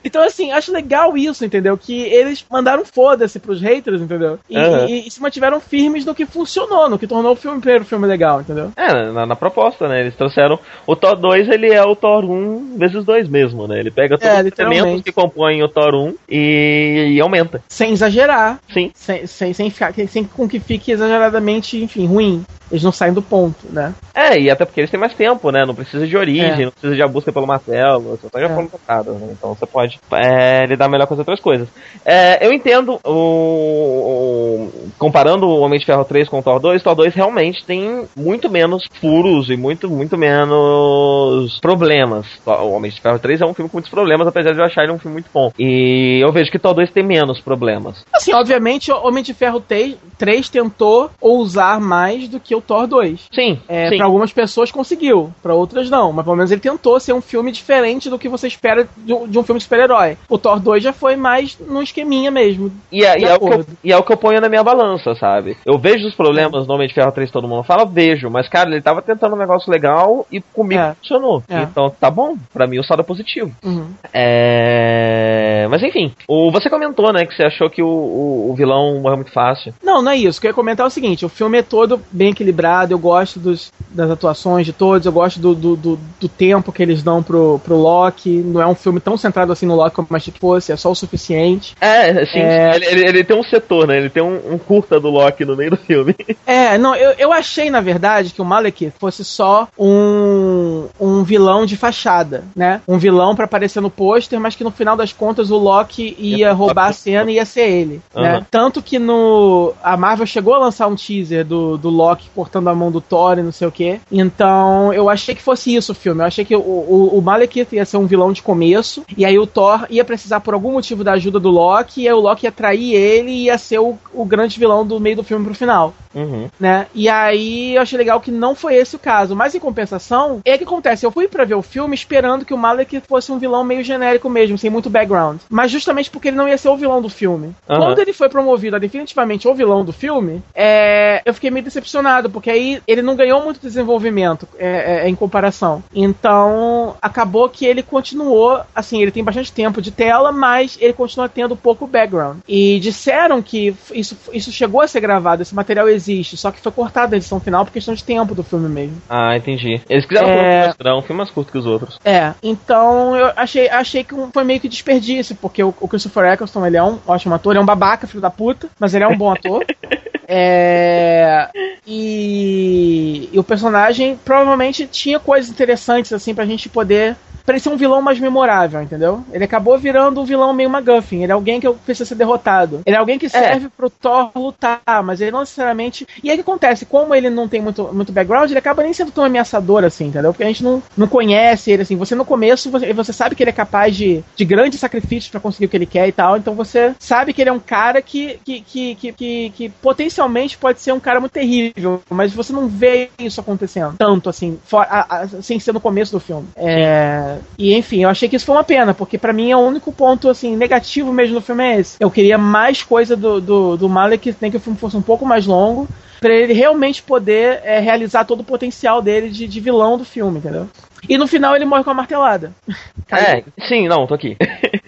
Então, assim, acho legal isso, entendeu? Que eles mandaram foda-se pros haters, entendeu? E, Aham. e- e se mantiveram firmes no que funcionou, no que tornou o filme, o primeiro filme legal, entendeu? É, na, na proposta, né? Eles trouxeram. O Thor 2, ele é o Thor 1 vezes 2 mesmo, né? Ele pega todos É, os elementos que compõem o Thor 1 e, e aumenta. Sem exagerar, Sim. sem, sem, sem, ficar, sem com que fique exageradamente, enfim, ruim ruim. Eles não saem do ponto, né? É, e até porque eles têm mais tempo, né? Não precisa de origem, É. não precisa de a busca pelo martelo, só já É. foram tratadas, né? Então você pode é, lidar melhor com as outras coisas. É, eu entendo o, o- Comparando o Homem de Ferro 3 com o Thor 2, Thor 2 realmente tem muito menos furos e muito, muito menos problemas. O Homem de Ferro 3 é um filme com muitos problemas, apesar de eu achar ele um filme muito bom. E eu vejo que Thor 2 tem menos problemas. Assim, obviamente, o Homem de Ferro 3, 3 tentou ousar mais do que o Thor 2. Sim, É, sim. para algumas pessoas conseguiu, para outras não. Mas pelo menos ele tentou ser um filme diferente do que você espera de um, de um filme de super-herói. O Thor 2 já foi mais num esqueminha mesmo. E é, e é o que eu, e é o que eu ponho na minha balança, sabe? Eu vejo os problemas no Homem de Ferro 3 todo mundo fala, vejo, mas cara, ele tava tentando um negócio legal e comigo É. funcionou. É. Então tá bom, pra mim o saldo é positivo. Uhum. É... Mas enfim, o, você comentou, né, que você achou que o, o, o vilão morreu muito fácil. Não, não é isso. O que eu ia comentar é o seguinte: o filme é todo bem equilibrado. Eu gosto dos, das atuações de todos. Eu gosto do, do, do, do tempo que eles dão pro, pro Loki. Não é um filme tão centrado assim no Loki como eu achei que fosse. É só o suficiente. É, assim, É. Ele, ele- ele tem um setor, né? Ele tem um, um curta do Loki no meio do filme. É, não, eu, eu achei, na verdade, que o Malekith fosse só um, um vilão de fachada, né? Um vilão pra aparecer no pôster, mas que no final das contas o Loki ia Ia roubar a cena e ia ser ele, né? Aham. Tanto que no... A Marvel chegou a lançar um teaser do, do Loki cortando a mão do Thor e não sei o quê. Então, eu achei que fosse isso o filme. Eu achei que o, o, o Malekith ia ser um vilão de começo, e aí o Thor ia precisar por algum motivo da ajuda do Loki, e aí o Loki ia trair ele e ia ser o, o grande vilão do meio do filme pro final Uhum. né? E aí eu achei legal que não foi esse o caso. Mas em compensação, é que acontece. Eu fui pra ver o filme esperando que o Malek fosse um vilão meio genérico mesmo, sem muito background. Mas justamente porque ele não ia ser o vilão do filme. Aham. Quando ele foi promovido a definitivamente o vilão do filme, é, eu fiquei meio decepcionado, porque aí ele não ganhou muito desenvolvimento é, é, em comparação. Então, acabou que ele continuou, assim, ele tem bastante tempo de tela, mas ele continua tendo pouco background. E disseram que isso, isso chegou a ser gravado, esse material existe, só que foi cortado da edição final por questão de tempo do filme mesmo. Ah, entendi. Eles quiseram É. é... um filme mais curto que os outros. É, então eu achei, achei que foi meio que desperdício, porque o, o Christopher Eccleston, ele é um ótimo ator, ele é um babaca, filho da puta, mas ele é um bom ator. É, e, e o personagem provavelmente tinha coisas interessantes assim pra gente poder pra ele ser um vilão mais memorável, entendeu? Ele acabou virando um vilão meio McGuffin. Ele é alguém que precisa ser derrotado. Ele é alguém que serve é. pro Thor lutar, mas ele não necessariamente. E aí o que acontece? Como ele não tem muito, muito background, ele acaba nem sendo tão ameaçador assim, entendeu? Porque a gente não, não conhece ele assim. Você no começo, você, você sabe que ele é capaz de, de grandes sacrifícios para conseguir o que ele quer e tal. Então você sabe que ele é um cara que, que, que, que, que, que potencialmente pode ser um cara muito terrível, mas você não vê isso acontecendo tanto assim, a, a, sem ser no começo do filme. É, e enfim, eu achei que isso foi uma pena, porque para mim é o único ponto assim negativo mesmo do filme é esse. Eu queria mais coisa do, do, do Malek, nem que o filme fosse um pouco mais longo para ele realmente poder é, realizar todo o potencial dele de, de, vilão do filme, entendeu? E no final ele morre com a martelada. É, sim, não, tô aqui.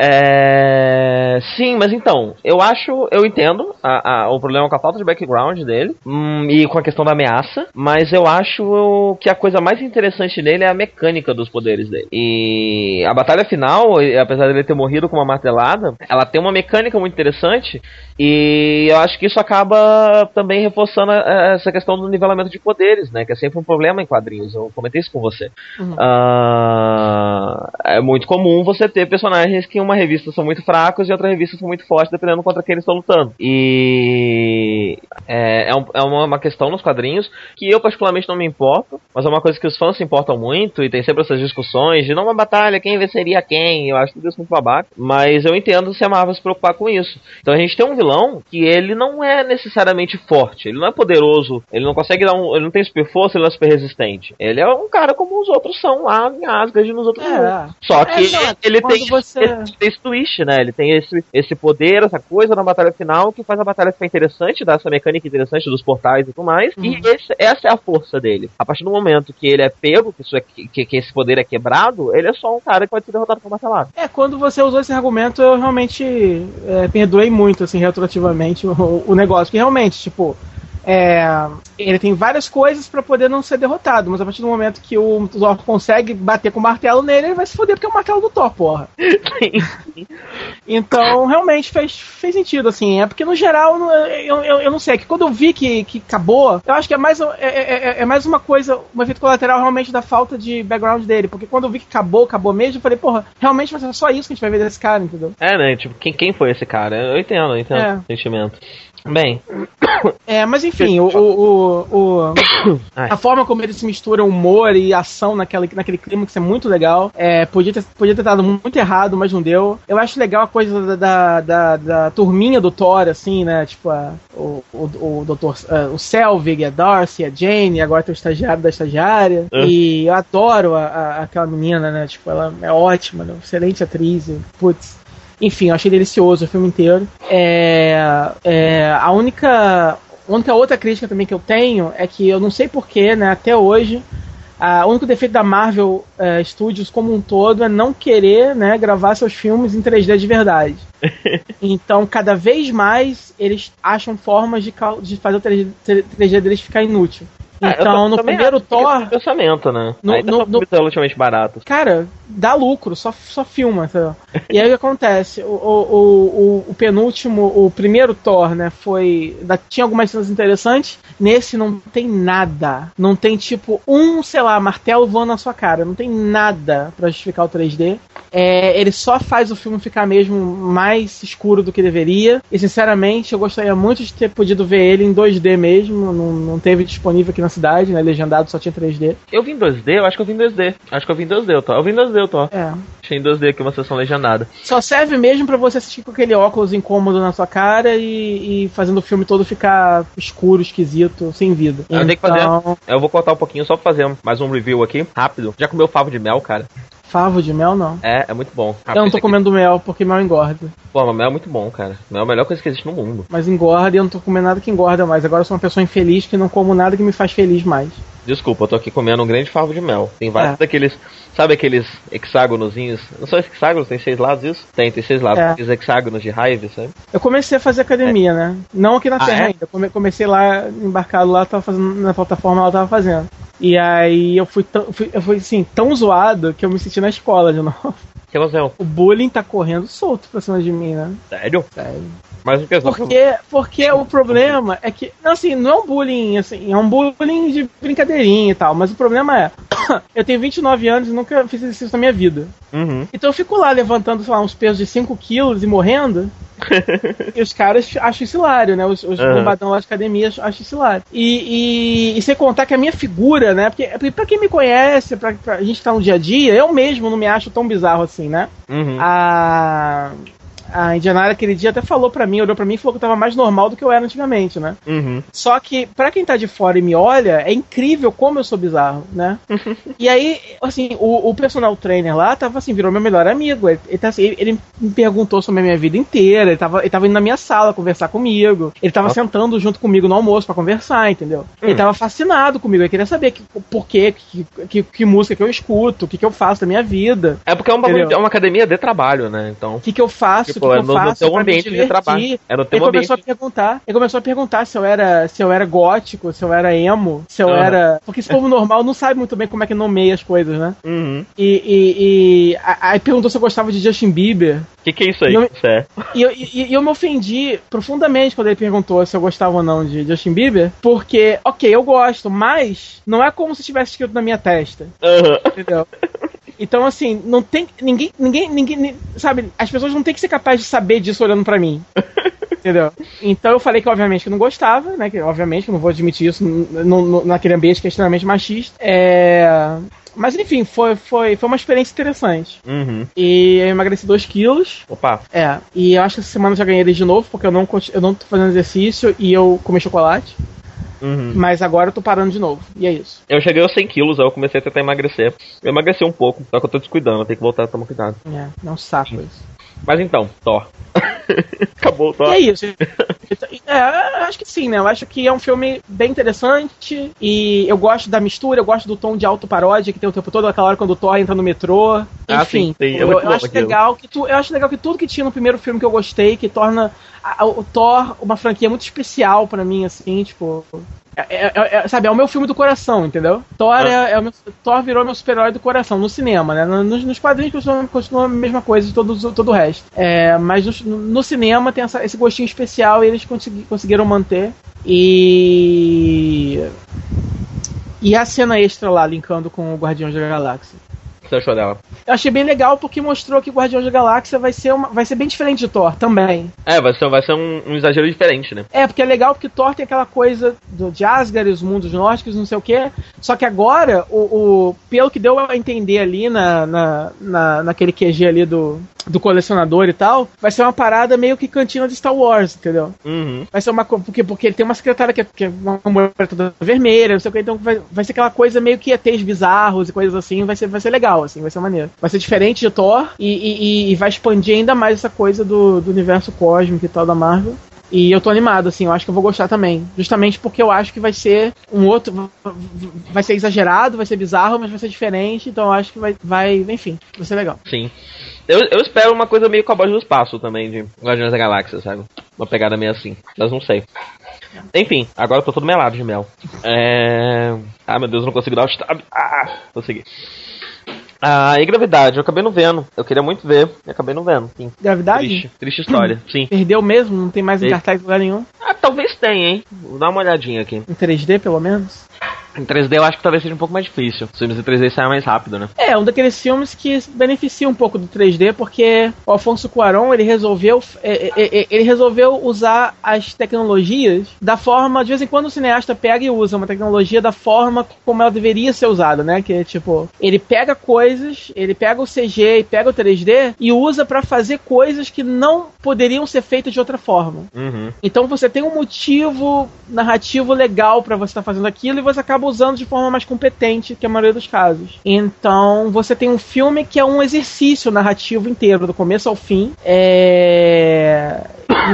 É... Sim, mas então, eu acho, eu entendo a, a, o problema com a falta de background dele hum, e com a questão da ameaça, mas eu acho que a coisa mais interessante nele é a mecânica dos poderes dele. E a batalha final, apesar dele ter morrido com uma martelada, ela tem uma mecânica muito interessante e eu acho que isso acaba também reforçando essa questão do nivelamento de poderes, né? Que é sempre um problema em quadrinhos. Eu comentei isso com você. Uhum. Uh, é muito comum você ter personagens que uma revista são muito fracos e outra revista são muito fortes, dependendo contra quem eles estão lutando. E é, é, um, é uma, uma, questão nos quadrinhos que eu particularmente não me importo, mas é uma coisa que os fãs se importam muito e tem sempre essas discussões de não uma batalha, quem venceria quem, eu acho tudo isso muito babaca, mas eu entendo se a Marvel se preocupar com isso. Então a gente tem um vilão que ele não é necessariamente forte, ele não é poderoso, ele não consegue dar um, ele não tem super força, ele não é super resistente. Ele é um cara como os outros são lá em Asgard e nos outros é. Só que é, ele tem você tem esse twist, né? Ele tem esse, esse poder, essa coisa na batalha final que faz a batalha ficar interessante, dá essa mecânica interessante dos portais e tudo mais. Uhum. E esse, essa é a força dele. A partir do momento que ele é pego, que, isso é, que, que esse poder é quebrado, ele é só um cara que pode ser derrotado com uma martelada. É, quando você usou esse argumento, eu realmente é, perdoei muito, assim, retroativamente o, o negócio. Que realmente, tipo, é, ele tem várias coisas para poder não ser derrotado, mas a partir do momento que o Thor consegue bater com o martelo nele, ele vai se foder porque é o martelo do Thor, porra. então, realmente fez, fez sentido, assim. É porque, no geral, eu, eu, eu não sei, é que quando eu vi que, que acabou, eu acho que é mais, é, é, é, é mais uma coisa, um efeito colateral realmente da falta de background dele. Porque quando eu vi que acabou, acabou mesmo, eu falei, porra, realmente vai ser só isso que a gente vai ver desse cara, entendeu? É, né? Tipo, quem, quem foi esse cara? Eu entendo, eu entendo é. o sentimento. Bem. É, mas enfim, o, o, o, a forma como ele se mistura humor e ação naquela, naquele clima que é muito legal. É, podia, ter, podia ter dado muito errado, mas não deu. Eu acho legal a coisa da, da, da, da turminha do Thor, assim, né? Tipo, a, o, o, o doutor, uh, o Selvig, a Darcy, a Jane, agora tem o estagiário da estagiária. É. E eu adoro a, a, aquela menina, né? Tipo, ela é ótima, né? excelente atriz. Putz, enfim, eu achei delicioso o filme inteiro. É, é, a única, única outra crítica também que eu tenho é que eu não sei porquê, né, até hoje, a, o único defeito da Marvel uh, Studios como um todo é não querer né, gravar seus filmes em 3D de verdade. então, cada vez mais eles acham formas de, de fazer o 3D, 3D deles ficar inútil. É, então, no primeiro Thor. Pensamento, né? No, aí tá no, no, relativamente barato. Cara, dá lucro, só, só filma. Sabe? E aí o que acontece? O, o, o, o, penúltimo, o primeiro Thor, né? Foi. Da, tinha algumas cenas interessantes. Nesse não tem nada. Não tem tipo um, sei lá, martelo voando na sua cara. Não tem nada para justificar o 3D. É, ele só faz o filme ficar mesmo mais escuro do que deveria. E sinceramente, eu gostaria muito de ter podido ver ele em 2D mesmo. Não, não teve disponível aqui na cidade, né? Legendado só tinha 3D. Eu vim 2D? Eu acho que eu vim 2D. Acho que eu vim 2D, eu tô. Eu vim 2D, eu tô. É. Achei em 2D aqui uma sessão legendada. Só serve mesmo para você assistir com aquele óculos incômodo na sua cara e, e fazendo o filme todo ficar escuro, esquisito, sem vida. Eu então... tenho que fazer. Então- eu vou cortar um pouquinho só pra fazer mais um review aqui, rápido. Já comeu favo de mel, cara? Favo de mel, não. É, é muito bom. eu não tô comendo mel porque mel engorda. Pô, mas mel é muito bom, cara. Mel é a melhor coisa que existe no mundo. Mas engorda e eu não tô comendo nada que engorda mais. Agora eu sou uma pessoa infeliz que não como nada que me faz feliz mais. Desculpa, eu tô aqui comendo um grande favo de mel. Tem vários é. daqueles. Sabe aqueles hexágonozinhos? Não são hexágonos, tem seis lados isso? Tem, tem seis lados. É. Aqueles hexágonos de raiva, sabe? Eu comecei a fazer academia, é. né? Não aqui na ah, Terra é? ainda. Comecei lá, embarcado lá, tava fazendo na plataforma, ela tava fazendo. E aí eu fui, tão, fui, eu fui assim, tão zoado que eu me senti na escola de novo. Que aconteceu? O bullying tá correndo solto pra cima de mim, né? Sério? Sério. Mas o que é porque, porque o problema é que, assim, não é um bullying, assim, é um bullying de brincadeirinha e tal, mas o problema é, eu tenho 29 anos e nunca fiz exercício na minha vida. Uhum. Então eu fico lá levantando, sei lá, uns pesos de 5 quilos e morrendo. e os caras acham isso hilário, né? Os, os Uhum. bombadão lá de academia acham isso hilário. E, e, e sem contar que a minha figura, né? Porque pra quem me conhece, pra, pra gente que tá no dia a dia, eu mesmo não me acho tão bizarro assim, né? Uhum. A. A Indianara aquele dia até falou pra mim, olhou pra mim e falou que eu tava mais normal do que eu era antigamente, né? Uhum. Só que, pra quem tá de fora e me olha, é incrível como eu sou bizarro, né? e aí, assim, o, o personal trainer lá tava assim, virou meu melhor amigo. Ele, ele, tá assim, ele- ele me perguntou sobre a minha vida inteira, ele tava, ele tava indo na minha sala conversar comigo. Ele tava sentando junto comigo no almoço pra conversar, entendeu? Ele tava fascinado comigo, ele queria saber que, por quê, que, que, que música que eu escuto, o que, que eu faço da minha vida. É porque é, um bagulho, é uma academia de trabalho, né? Então. O que, que eu faço, O que, é que no- eu no faço teu pra me ambiente de trabalho. É no teu ele começou ambiente. a perguntar, ele começou a perguntar se eu era, se eu era gótico, se eu era emo, se eu Aham. era, porque esse povo normal não sabe muito bem como é que nomeia as coisas, né? Uhum. E, e, e aí perguntou se eu gostava de Justin Bieber. O que, que é isso aí? Não- Isso é. E eu, e- e eu me ofendi profundamente quando ele perguntou se eu gostava ou não de Justin Bieber, porque, ok, eu gosto, mas não é como se tivesse escrito na minha testa. Aham. Entendeu? Então, assim, não tem. Ninguém. Ninguém. ninguém ni- sabe, as pessoas não têm que ser capazes de saber disso olhando pra mim. Entendeu? Então eu falei que, obviamente, que não gostava, né? Que, obviamente, eu não vou admitir isso naquele ambiente que é extremamente machista. É. Mas enfim, foi, foi, foi uma experiência interessante. Uhum. E eu emagreci 2 quilos. Opa. É. E eu acho que essa semana eu já ganhei eles de novo, porque eu não, eu não tô fazendo exercício e eu comi chocolate. Uhum. Mas agora eu tô parando de novo. E é isso. Eu cheguei aos 100 quilos, aí eu comecei a tentar emagrecer. Eu emagreci um pouco, só que eu tô descuidando, eu tenho que voltar a tomar cuidado. É, é um saco isso. Mas então, Thor. Acabou o Thor. E é isso. É, eu acho que sim, né? Eu acho que é um filme bem interessante e eu gosto da mistura, eu gosto do tom de autoparódia que tem o tempo todo, aquela hora quando o Thor entra no metrô. Ah, Enfim, sim, sim, é eu, eu acho aquilo. legal que tu, eu acho legal que tudo que tinha no primeiro filme que eu gostei, que torna a- o Thor uma franquia muito especial pra mim, assim, tipo. É, é- é- é- sabe, é o meu filme do coração, entendeu? Thor, Ah. é, é o meu, Thor virou meu super-herói do coração, no cinema, né? Nos, nos quadrinhos continua, a mesma coisa de todo, todo o resto. É, mas no, no cinema tem essa- esse gostinho especial e eles consegui- conseguiram manter. E. E a cena extra lá, linkando com o Guardiões da Galáxia. Você achou dela? Eu achei bem legal porque mostrou que Guardiões da Galáxia vai ser, uma, vai ser bem diferente de Thor também. É, vai ser, vai ser um, um exagero diferente, né? É, porque é legal porque Thor tem aquela coisa do, de Asgard e os mundos nórdicos, não sei o quê. Só que agora, o, o- pelo que deu a entender ali na, na, na, naquele QG ali do, do colecionador e tal, vai ser uma parada meio que cantina de Star Wars, entendeu? Uhum. Vai ser uma coisa. Porque, porque ele tem uma secretária que é, que é uma mulher toda vermelha, não sei o que, então vai, vai ser aquela coisa meio que ETs bizarros e coisas assim, vai ser, vai ser legal, assim, vai ser maneiro. Vai ser diferente de Thor e, e- e vai expandir ainda mais essa coisa do, do universo cósmico e tal da Marvel. E eu tô animado, assim, eu acho que eu vou gostar também. Justamente porque eu acho que vai ser um outro. Vai ser exagerado, vai ser bizarro, mas vai ser diferente, então eu acho que vai. vai enfim, vai ser legal. Sim. Eu, eu espero uma coisa meio cowboy do espaço também, de Guardiões da Galáxia, sabe? Uma pegada meio assim. Mas não sei. Enfim, agora eu tô todo melado de mel. É... Ah, meu Deus, eu não consigo dar o stab. Ah, consegui. Ah, e gravidade, eu acabei não vendo. Eu queria muito ver, e acabei não vendo. Sim. Gravidade? Triste, triste história, sim. Perdeu mesmo? Não tem mais em cartaz em lugar nenhum? Ah, talvez tenha, hein? Vou dar uma olhadinha aqui. Em 3D, pelo menos? Em 3D eu acho que talvez seja um pouco mais difícil. Os filmes em 3D saem mais rápido, né? É, um daqueles filmes que beneficia um pouco do 3D, porque o Alfonso Cuarón, ele resolveu, é, é, é, ele resolveu usar as tecnologias da forma, de vez em quando o cineasta pega e usa uma tecnologia da forma como ela deveria ser usada, né? Que é tipo, ele pega coisas, ele pega o CG e pega o 3D e usa pra fazer coisas que não poderiam ser feitas de outra forma. Uhum. Então você tem um motivo narrativo legal pra você estar fazendo aquilo e você acaba usando de forma mais competente que a maioria dos casos. Então você tem um filme que é um exercício narrativo inteiro, do começo ao fim. É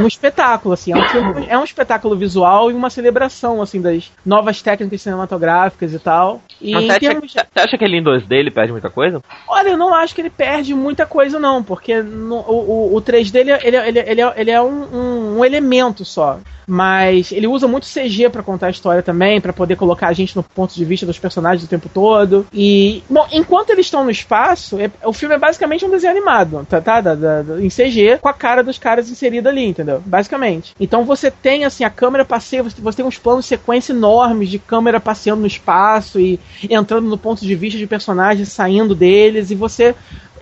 um espetáculo, assim, é um, filme- é um espetáculo visual e uma celebração, assim, das novas técnicas cinematográficas e tal. E Mas você acha, termos- você acha que ele em 2D ele perde muita coisa? Olha, eu não acho que ele perde muita coisa, não, porque no- o, o, o 3D ele, é- ele, é- ele, é- ele, é- ele é um, um, um elemento só. Mas ele usa muito CG pra contar a história também, pra poder colocar a gente no ponto de vista dos personagens o tempo todo. E, bom, enquanto eles estão no espaço, é- o filme é basicamente um desenho animado, tá? tá? Da- da- da- em CG, com a cara dos caras inserida ali. entendeu? Basicamente. Então você tem, assim, a câmera passeia, você, você tem uns planos de sequência enormes de câmera passeando no espaço e entrando no ponto de vista de personagens, saindo deles, e você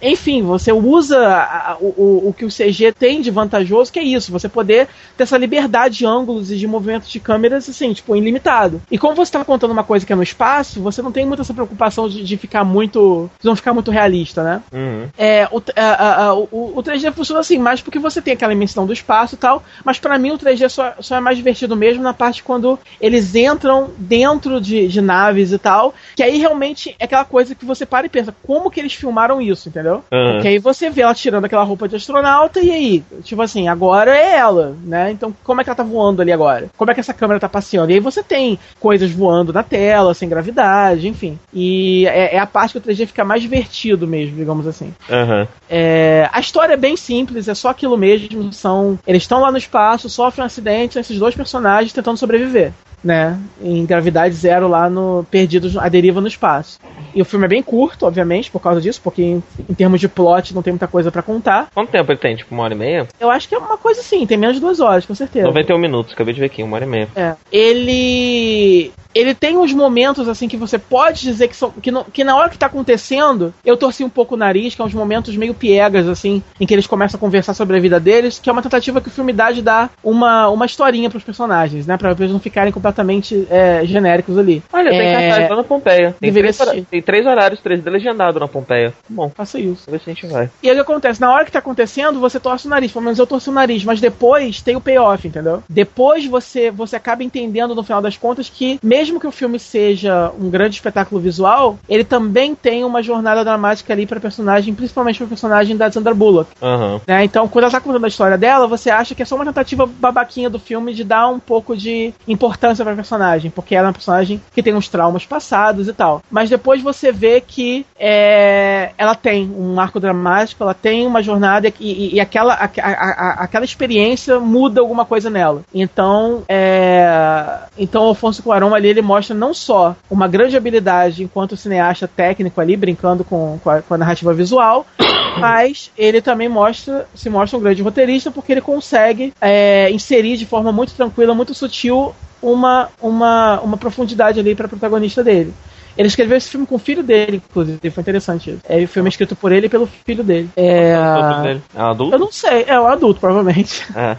enfim, você usa a, o, o que o CG tem de vantajoso, que é isso, você poder ter essa liberdade de ângulos e de movimentos de câmeras, assim, tipo, ilimitado. E como você está contando uma coisa que é no espaço, você não tem muita essa preocupação de, de ficar muito. de não ficar muito realista, né? Uhum. É, o, a, a, o, o 3D funciona assim, mais porque você tem aquela imensidão do espaço e tal, mas para mim o 3D só, só é mais divertido mesmo na parte quando eles entram dentro de, de naves e tal, que aí realmente é aquela coisa que você para e pensa, como que eles filmaram isso, entendeu? Entendeu? Uhum. Porque aí você vê ela tirando aquela roupa de astronauta e aí, tipo assim, agora é ela, né? Então como é que ela tá voando ali agora? Como é que essa câmera tá passeando? E aí você tem coisas voando na tela, sem gravidade, enfim. E é, é a parte que o 3D fica mais divertido mesmo, digamos assim. Uhum. É, a história é bem simples, é só aquilo mesmo. São. Eles estão lá no espaço, sofrem um acidente, esses dois personagens tentando sobreviver né? Em gravidade zero lá no Perdidos a Deriva no Espaço. E o filme é bem curto, obviamente, por causa disso, porque em, em termos de plot não tem muita coisa para contar. Quanto tempo ele tem? Tipo, uma hora e meia? Eu acho que é uma coisa assim, tem menos de duas horas, com certeza. 91 minutos, acabei de ver aqui, uma hora e meia. É. Ele ele tem uns momentos assim que você pode dizer que são que, não, que na hora que tá acontecendo, eu torci um pouco o nariz, que é uns momentos meio piegas assim, em que eles começam a conversar sobre a vida deles, que é uma tentativa que o filme dá de dar uma, uma historinha para os personagens, né, para eles não ficarem completamente é, genéricos ali. Olha, tem é... cartaz lá na Pompeia. Tem três, tem três horários, três de legendado na Pompeia. Bom, faça isso. Vamos ver se a gente vai. E aí o que acontece? Na hora que tá acontecendo, você torce o nariz, pelo menos eu torço o nariz, mas depois tem o payoff, entendeu? Depois você você acaba entendendo no final das contas que mesmo que o filme seja um grande espetáculo visual, ele também tem uma jornada dramática ali para personagem, principalmente para personagem da Sandra Bullock. Uhum. Né? Então, quando ela tá contando a história dela, você acha que é só uma tentativa babaquinha do filme de dar um pouco de importância pra personagem, porque ela é uma personagem que tem uns traumas passados e tal. Mas depois você vê que é, ela tem um arco dramático, ela tem uma jornada e, e, e aquela, a, a, a, aquela experiência muda alguma coisa nela. Então, é, então o Alfonso Cuarón ali ele mostra não só uma grande habilidade enquanto cineasta técnico ali, brincando com, com, a, com a narrativa visual, mas ele também mostra, se mostra um grande roteirista porque ele consegue é, inserir de forma muito tranquila, muito sutil, uma, uma, uma profundidade ali para protagonista dele. Ele escreveu esse filme com o filho dele, inclusive, foi interessante isso. É, o filme é escrito por ele e pelo filho dele. É, é um adulto? Eu não sei, é um adulto, provavelmente. É.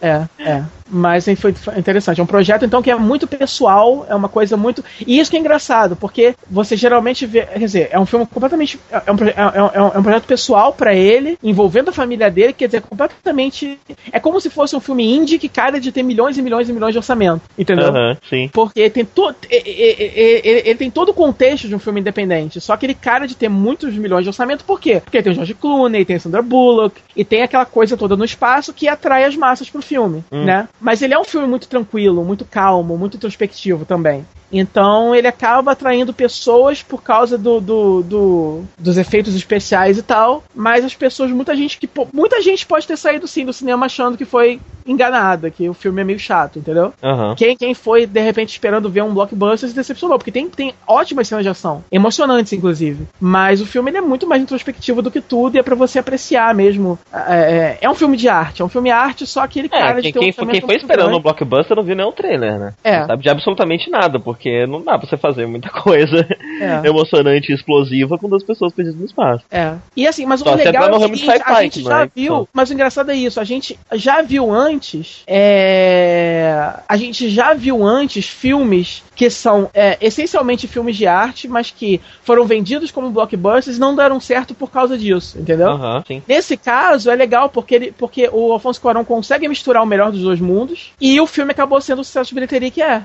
é, é. Mas foi interessante. É um projeto, então, que é muito pessoal, é uma coisa muito. E isso que é engraçado, porque você geralmente vê. Quer dizer, é um filme completamente. É um, é um, é um projeto pessoal para ele, envolvendo a família dele, quer dizer, completamente. É como se fosse um filme indie que cara de ter milhões e milhões e milhões de orçamento. Entendeu? Uhum, sim. Porque tem todo. Ele, ele, tem todo o contexto de um filme independente. Só que ele cara de ter muitos milhões de orçamento, por quê? Porque tem o George Clooney, tem a Sandra Bullock, e tem aquela coisa toda no espaço que atrai as massas pro filme, hum. né? Mas ele é um filme muito tranquilo, muito calmo, muito introspectivo também. Então ele acaba atraindo pessoas por causa do, do, do, dos efeitos especiais e tal. Mas as pessoas, muita gente que. Muita gente pode ter saído sim do cinema achando que foi enganada, que o filme é meio chato, entendeu? Uhum. Quem, quem foi, de repente, esperando ver um blockbuster se decepcionou, porque tem, tem ótimas cenas de ação, emocionantes, inclusive. Mas o filme é muito mais introspectivo do que tudo e é para você apreciar mesmo. É, é, é, um filme de arte, é um filme de arte, só que ele é, cara quem, de quem, quem foi esperando um blockbuster não viu nem o trailer, né? É. Não sabe de absolutamente nada, porque porque não dá pra você fazer muita coisa é. emocionante e explosiva com duas pessoas perdidas no espaço. É. E assim, mas Só o legal é que a gente já né? viu, mas o engraçado é isso, a gente já viu antes, é... a gente já viu antes filmes que são é, essencialmente filmes de arte, mas que foram vendidos como blockbusters e não deram certo por causa disso, entendeu? Uhum, Nesse caso, é legal porque, ele, porque o Alfonso Cuarón consegue misturar o melhor dos dois mundos e o filme acabou sendo o sucesso de bilheteria que é.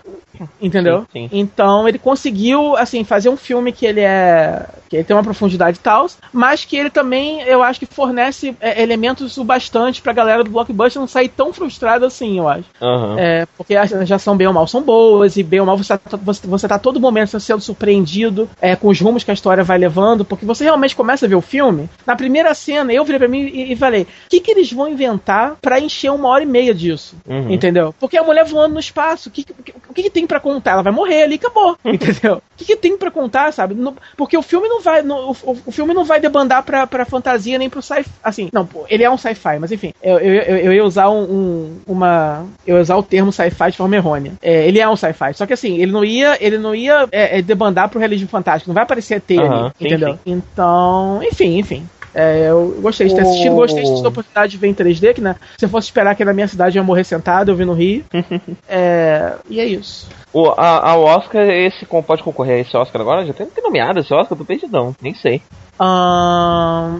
Entendeu? Sim, sim. Então ele conseguiu, assim, fazer um filme que ele é. que ele tem uma profundidade e tal, mas que ele também, eu acho que fornece é, elementos o bastante pra galera do blockbuster não sair tão frustrada assim, eu acho. Uhum. É, porque as já são bem ou mal são boas, e bem ou mal você tá, você, você tá todo momento sendo surpreendido é, com os rumos que a história vai levando, porque você realmente começa a ver o filme. Na primeira cena, eu virei pra mim e, e falei: o que, que eles vão inventar para encher uma hora e meia disso? Uhum. Entendeu? Porque a mulher voando no espaço, o que, que, que, que tem pra contar? Ela vai morrer ali, acabou. Entendeu? O que, que tem pra contar, sabe? No- porque o filme não vai. no- o, o filme não vai debandar pra, pra fantasia nem pro sci-fi. Assim, não, ele é um sci-fi, mas enfim, eu, eu, eu, eu ia usar um, um- uma. Eu ia usar o termo sci-fi de forma errônea. É, ele é um sci-fi. Só que assim, ele não ia, ele não ia é, é, debandar pro realismo fantástico. Não vai aparecer ET Aham, ali, sim, entendeu? sim. Então, enfim, enfim. É, eu gostei de ter assistido, gostei de ter a oportunidade de ver em 3D, que né, se eu fosse esperar aqui na minha cidade eu ia morrer sentado, eu vi no Rio. É, e é isso. O, a, a Oscar, esse pode concorrer a esse Oscar agora? Já tem, tem nomeado esse Oscar? Tô perdidão, nem sei.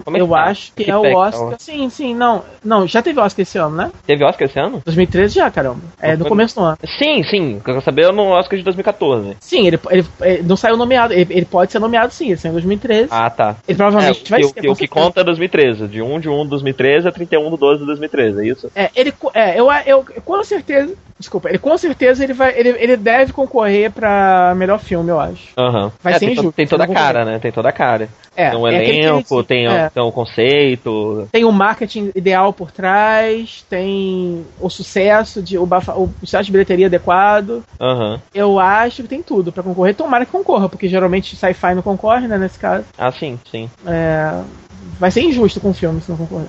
Como é eu tá? acho que Que é o Oscar. tá? Sim, sim, não. Não, já teve Oscar esse ano, né? Teve Oscar esse ano? 2013 já, caramba. É, no foi- começo do ano. Sim, sim. Eu quero saber é no Oscar de 2014. Sim, ele, ele, ele não saiu nomeado. Ele, ele pode ser nomeado sim, ele saiu em 2013. Ah, tá. Ele É, provavelmente o, vai ser. o o que conta é 2013. De 1 de 1 de 2013 a 31 de 12 de 2013, é isso? É, ele, é, eu, eu, eu com certeza. Desculpa, ele com certeza ele vai. Ele, ele deve concorrer pra melhor filme, eu acho. Aham. Vai É, ser tem, to- injusto, tem toda a cara, né? Tem toda a cara. É, tem um é elenco, diz- tem, é. tem um conceito. tem o marketing ideal por trás, tem o sucesso de o, bafa- o sucesso de bilheteria adequado. Aham. Eu acho que tem tudo pra concorrer. Tomara que concorra, porque geralmente sci-fi não concorre, né, nesse caso. Ah, sim, sim. É, vai ser injusto com o filme se não concorrer.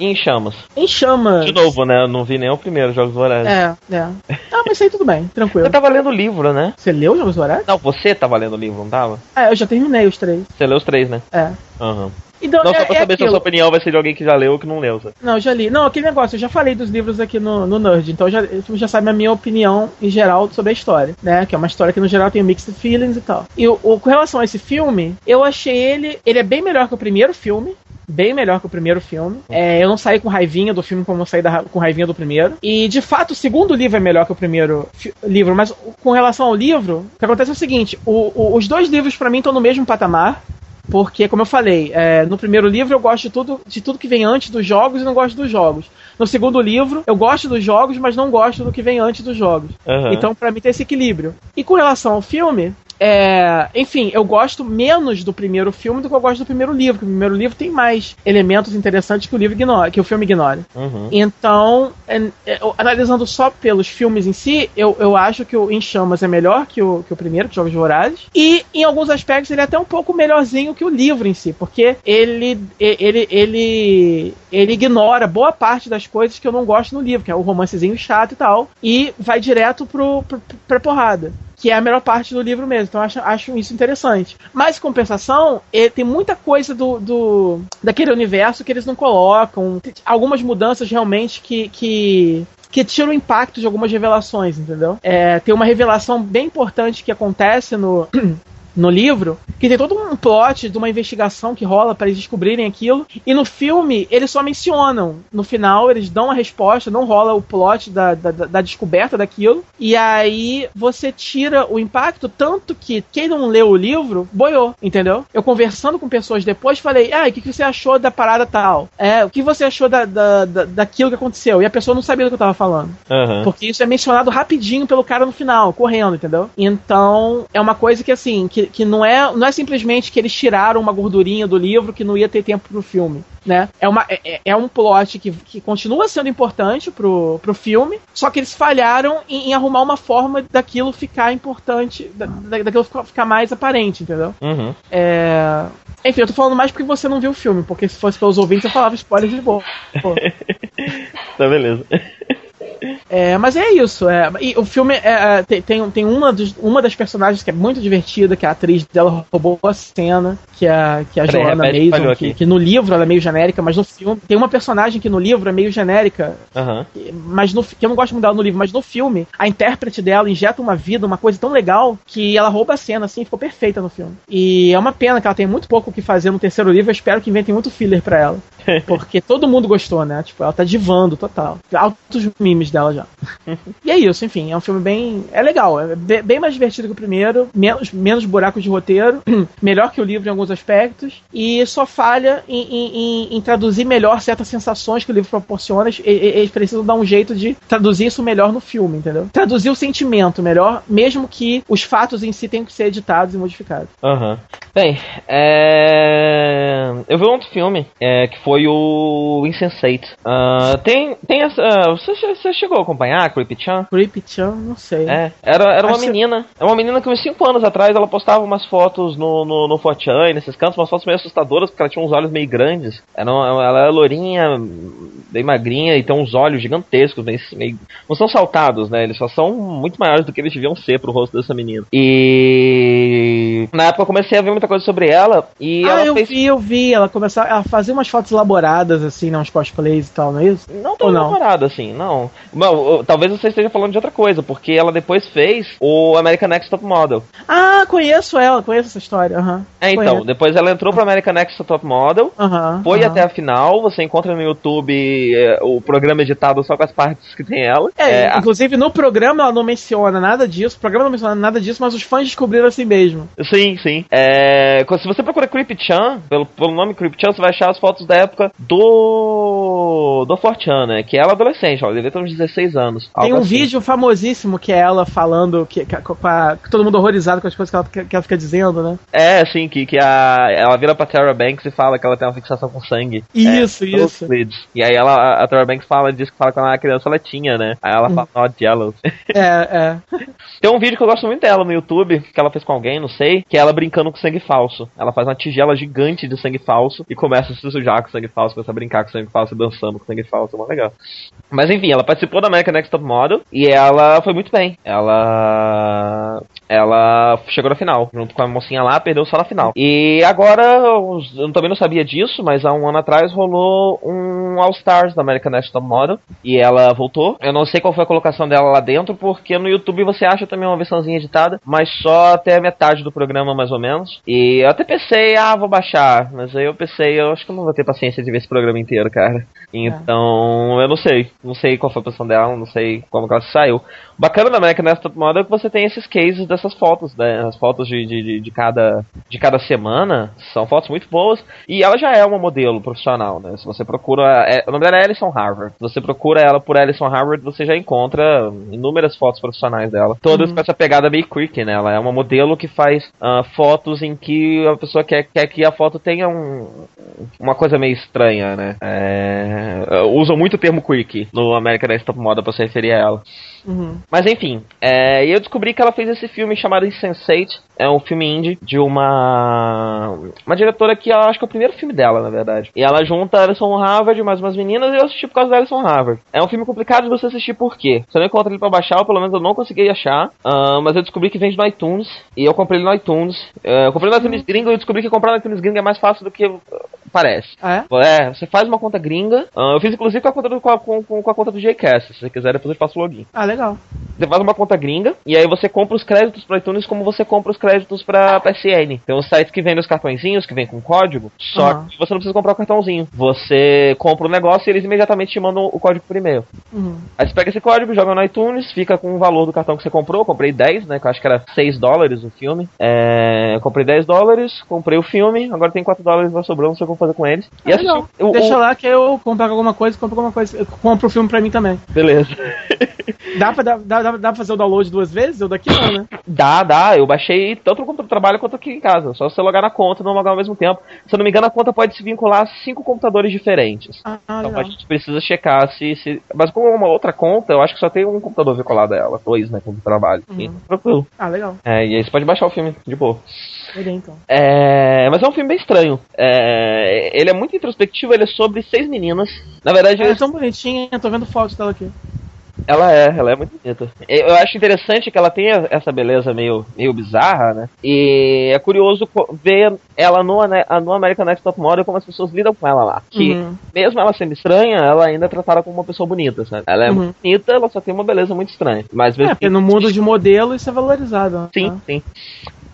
Em chamas. Em chama. De novo, né? Eu não vi nem o primeiro, Jogos Vorazes. É, é. Ah, mas isso aí tudo bem, tranquilo. Você tava lendo o livro, né? Você leu Jogos Vorazes? Não, você tava lendo o livro, não tava? Ah, eu já terminei os três. Você leu os três, né? É. Aham. Então, Não, é, só pra é saber se a aquilo. sua opinião vai ser de alguém que já leu ou que não leu. sabe? Não, eu já li. Não, aquele negócio, eu já falei dos livros aqui no, no Nerd, então já, você já sabe a minha opinião em geral sobre a história, né? Que é uma história que no geral tem mixed feelings e tal. E o- com relação a esse filme, eu achei ele. Ele é bem melhor que o primeiro filme. Bem melhor que o primeiro filme. É, eu não saí com raivinha do filme como eu saí da com raivinha do primeiro. E de fato, o segundo livro é melhor que o primeiro livro. Mas com relação ao livro, o que acontece é o seguinte: o- o- os dois livros pra mim estão no mesmo patamar. Porque, como eu falei, é, no primeiro livro eu gosto de tudo, de tudo que vem antes dos jogos e não gosto dos jogos. No segundo livro, eu gosto dos jogos, mas não gosto do que vem antes dos jogos. Aham. Então, pra mim, tem esse equilíbrio. E com relação ao filme, é, enfim, eu gosto menos do primeiro filme do que eu gosto do primeiro livro. Porque o primeiro livro tem mais elementos interessantes que o livro ignora, que o filme ignora. Uhum. Então, é, é, analisando só pelos filmes em si, eu, eu acho que o Em Chamas é melhor que o, que o primeiro, que Jogos Vorazes. E, em alguns aspectos, ele é até um pouco melhorzinho que o livro em si, porque ele, ele, ele, ele ignora boa parte das coisas que eu não gosto no livro, que é o romancezinho chato e tal, e vai direto pro, pro, pra porrada que é a melhor parte do livro mesmo. Então acho, acho isso interessante. Mas compensação, ele tem muita coisa do, do daquele universo que eles não colocam. Algumas mudanças realmente que, que que tira o impacto de algumas revelações, entendeu? É, tem uma revelação bem importante que acontece no no livro, que tem todo um plot de uma investigação que rola para eles descobrirem aquilo, e no filme eles só mencionam. No final eles dão a resposta, não rola o plot da, da, da descoberta daquilo, e aí você tira o impacto, tanto que quem não leu o livro boiou, entendeu? Eu conversando com pessoas depois falei, ah, o que, que você achou da parada tal? É, o que você achou da, da, da, daquilo que aconteceu? E a pessoa não sabia do que eu tava falando. Aham. Porque isso é mencionado rapidinho pelo cara no final, correndo, entendeu? Então, é uma coisa que assim, que, que não, é, não é simplesmente que eles tiraram uma gordurinha do livro que não ia ter tempo pro filme. Né? É, uma, é, é um plot que, que continua sendo importante pro, pro filme, só que eles falharam em, em arrumar uma forma daquilo ficar importante, da, da- daquilo ficar, mais aparente, entendeu? Uhum. É... Enfim, eu tô falando mais porque você não viu o filme, porque se fosse pelos ouvintes eu falava spoilers de boa. Tá, beleza. É, mas é isso. É, e o filme é, é, tem, tem, uma, dos, uma das personagens que é muito divertida, que a atriz dela roubou a cena, que é, que é a Peraí, Joanna Mason, que, que no livro ela é meio genérica, mas no filme. Tem uma personagem que no livro é meio genérica, Aham. mas no, que eu não gosto muito dela no livro, mas no filme, a intérprete dela injeta uma vida, uma coisa tão legal, que ela rouba a cena, assim, ficou perfeita no filme. E é uma pena que ela tem muito pouco o que fazer no terceiro livro, eu espero que inventem muito filler pra ela. Porque todo mundo gostou, né? Tipo, ela tá divando total. Altos memes dela já. E é isso, enfim, é um filme bem. É legal, é be- bem mais divertido que o primeiro, menos, menos buracos de roteiro, melhor que o livro em alguns aspectos, e só falha em, em- em- em traduzir melhor certas sensações que o livro proporciona. E- e- Eles precisam dar um jeito de traduzir isso melhor no filme, entendeu? Traduzir o sentimento melhor, mesmo que os fatos em si tenham que ser editados e modificados. Aham. Bem, é... eu vi um outro filme, é, que foi o Insensate. Uh, tem, tem essa. Você, você chegou a acompanhar Creepy Chan? Creepy Chan, não sei. É, era, era uma menina. É uma menina que uns 5 anos atrás ela postava umas fotos no, no, no Fortran, nesses cantos, umas fotos meio assustadoras, porque ela tinha uns olhos meio grandes. Era uma, ela era lourinha, bem magrinha e tem uns olhos gigantescos, meio, meio. Não são saltados, né? Eles só são muito maiores do que eles deviam ser pro rosto dessa menina. E. Na época eu comecei a ver muita coisa sobre ela e ah, ela eu fez. vi, eu vi. Ela começou a fazer umas fotos elaboradas, assim, né, uns cosplays e tal, não é isso? Não tão elaborada assim, não. Bom, talvez você esteja falando de outra coisa, porque ela depois fez o American Next Top Model. Ah, conheço ela, conheço essa história. É, então, Conheço. depois ela entrou pro American Next Top Model. Foi até a final, você encontra no YouTube é, o programa editado só com as partes que tem ela. É, É, a- inclusive no programa ela não menciona nada disso, o programa não menciona nada disso, mas os fãs descobriram assim mesmo. Sim, sim. É, se você procura Creepy Chan, pelo, pelo nome Creepy Chan, você vai achar as fotos da época do. do Fortran, né? Que ela é adolescente, ela devia ter uns 16 anos. Tem um assim. vídeo famosíssimo que é ela falando, que, que, que todo mundo horrorizado com as coisas que ela, que ela fica dizendo, né? É, sim, que, que a, ela vira pra Tara Banks e fala que ela tem uma fixação com sangue. Isso, é, isso. E aí ela, a Tara Banks fala, diz que fala que quando ela era criança ela tinha, né? Aí ela fala, not jealous. É, é. Tem um vídeo que eu gosto muito dela no YouTube, que ela fez com alguém, não sei, que é ela brincando com sangue falso. Ela faz uma tigela gigante de sangue falso e começa a se sujar com sangue falso, começa a brincar com sangue falso, dançando com sangue falso, é legal. Mas enfim, ela participou da American Next Top Model e ela foi muito bem. Ela. Ela chegou na final, junto com a mocinha lá, perdeu só na final. E agora, eu também não sabia disso, mas há um ano atrás rolou um All Stars da American Next Top Model e ela voltou. Eu não sei qual foi a colocação dela lá dentro, porque no YouTube você acha também uma versãozinha editada, mas só até a metade do programa, mais ou menos. E eu até pensei, ah, vou baixar, mas aí eu pensei, eu acho que eu não vou ter paciência de ver esse programa inteiro, cara. Então, eu não sei. Não sei qual foi a posição dela, não sei como que ela saiu. Bacana da American Next Top Model é que você tem esses cases dessas fotos, né? As fotos de, de, de, cada, de cada semana são fotos muito boas. E ela já é uma modelo profissional, né? Se você procura. é- o nome dela é Alison Harvard. Se você procura ela por Alison Harvard, você já encontra inúmeras fotos profissionais dela. Todas com essa pegada meio creepy, né? Ela é uma modelo que faz ah, fotos em que a pessoa quer, quer que a foto tenha um, uma coisa meio estranha, né? É, usam muito o termo quirky no American Next Top Model pra se referir a ela. Uhum. Mas enfim, é, e eu descobri que ela fez esse filme chamado Insensate. É um filme indie de uma. Uma diretora que eu acho que é o primeiro filme dela, na verdade. E ela junta a Alison Harvard mais umas meninas e eu assisti por causa da Alison Harvard. É um filme complicado de você assistir por quê? Você não encontra ele pra baixar, ou pelo menos eu não consegui achar. ah, mas eu descobri que vende no iTunes. E eu comprei ele no iTunes. É, eu comprei no iTunes gringo e eu descobri que comprar no iTunes gringo é mais fácil do que uh, parece. Ah, é? É, você faz uma conta gringa. ah, eu fiz inclusive com a conta do, com, a, com, com a conta do JCast. Se você quiser, depois eu passo o login. Ah, legal. Você faz uma conta gringa e aí você compra os créditos para iTunes como você compra os créditos para PSN. Tem uns sites que vendem os cartõezinhos, que vem com código, só Aham. que você não precisa comprar o cartãozinho. Você compra o negócio e eles imediatamente te mandam o código por e-mail. Uhum. Aí você pega esse código, joga no iTunes, fica com o valor do cartão que você comprou. Eu comprei 10, né? Que eu acho que era 6 dólares o filme. É, comprei 10 dólares, comprei o filme, agora tem 4 dólares vai sobrando, sei eu fazer com eles. E Ah, assisti o- o- Deixa lá que eu compro alguma coisa, compro alguma coisa. Eu compro o filme pra mim também. Beleza. Dá pra, dá, dá, dá pra fazer o download duas vezes? Eu daqui não, né? Dá, dá. Eu baixei tanto no trabalho quanto aqui em casa. Só você logar na conta e não logar ao mesmo tempo. Se eu não me engano, a conta pode se vincular a cinco computadores diferentes. Ah, Então a gente precisa checar se, se. Mas como é uma outra conta, eu acho que só tem um computador vinculado a ela. Dois, né? Com o trabalho. Uhum. E tranquilo. Ah, legal. É, e aí você pode baixar o filme de boa. Então. É, mas é um filme bem estranho. É, ele é muito introspectivo, ele é sobre seis meninas. Na verdade, Ela é tão bonitinha, tô vendo fotos dela aqui. ela é, ela é muito bonita. Eu acho interessante que ela tenha essa beleza meio, meio bizarra, né? E é curioso ver ela no, no American Next Top Model como as pessoas lidam com ela lá. Que Uhum. mesmo ela sendo estranha, ela ainda é tratada como uma pessoa bonita, sabe? Ela é Uhum. muito bonita, ela só tem uma beleza muito estranha. Mas É, porque no mundo de modelo isso é valorizado. né? Sim, sim.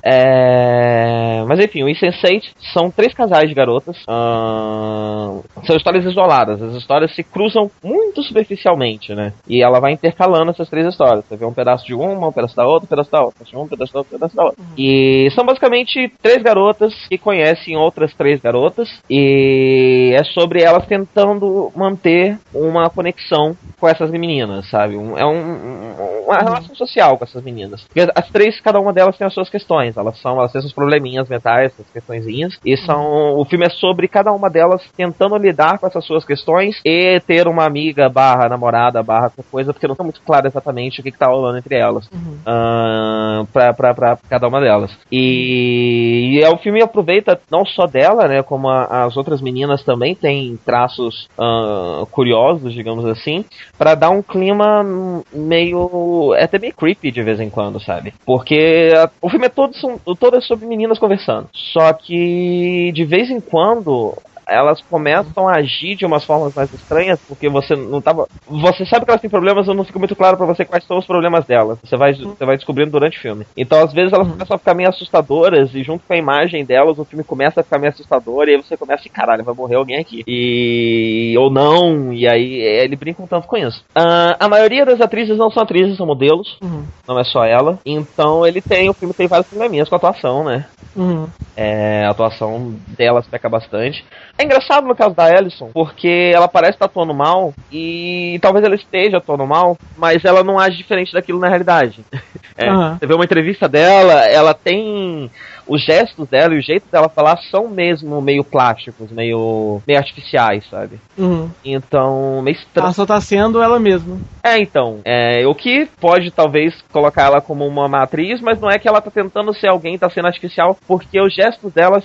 É, Mas enfim, o Insensate são três casais de garotas. ahn, São histórias isoladas. As histórias se cruzam muito superficialmente, né? E ela vai intercalando essas três histórias. Você vê um pedaço de uma, um pedaço da outra, um pedaço da outra, um pedaço da outra, um pedaço da outra. E são basicamente três garotas que conhecem outras três garotas. E é sobre elas tentando manter uma conexão com essas meninas, sabe? É um- uma relação social com essas meninas. Porque as três, cada uma delas tem as suas questões. Elas são, elas têm seus probleminhas mentais, essas questõezinhas. E são. O filme é sobre cada uma delas tentando lidar com essas suas questões e ter uma amiga barra namorada barra coisa, porque não tá muito claro exatamente o que, que tá rolando entre elas. Uhum. Uh, pra, pra, pra cada uma delas. E, e é, o filme aproveita não só dela, né? Como a, as outras meninas também têm traços uh, curiosos, digamos assim, para dar um clima meio. É até meio creepy de vez em quando, sabe? Porque a, o filme é todo, todo é sobre meninas conversando. Só que de vez em quando elas começam a agir de umas formas mais estranhas, porque você não tava. Você sabe que elas têm problemas, mas não fica muito claro para você quais são os problemas delas. Você vai, você vai descobrindo durante o filme. Então, às vezes, elas começam a ficar meio assustadoras, e junto com a imagem delas, o filme começa a ficar meio assustador, e aí você começa a caralho, vai morrer alguém aqui. E. ou não, e aí ele brinca um tanto com isso. Uh, a maioria das atrizes não são atrizes, são modelos, uhum. não é só ela. Então, ele tem, o filme tem vários probleminhas com a atuação, né? Uhum. É, a atuação delas peca bastante. É engraçado no caso da Ellison, porque ela parece estar atuando mal, e talvez ela esteja atuando mal, mas ela não age diferente daquilo na realidade. É, uhum. Você vê uma entrevista dela, ela tem os gestos dela e o jeito dela falar são mesmo meio plásticos, meio, meio artificiais, sabe? Uhum. Então, meio estranho. Ela só tá sendo ela mesma. É, então. É, o que pode talvez colocar ela como uma matriz, mas não é que ela tá tentando ser alguém, tá sendo artificial, porque os gestos dela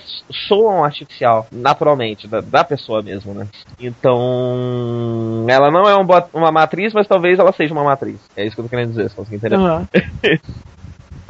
soam artificial, naturalmente, da, da pessoa mesmo, né? Então, ela não é um, uma matriz, mas talvez ela seja uma matriz. É isso que eu tô querendo dizer, se você entender. Uhum.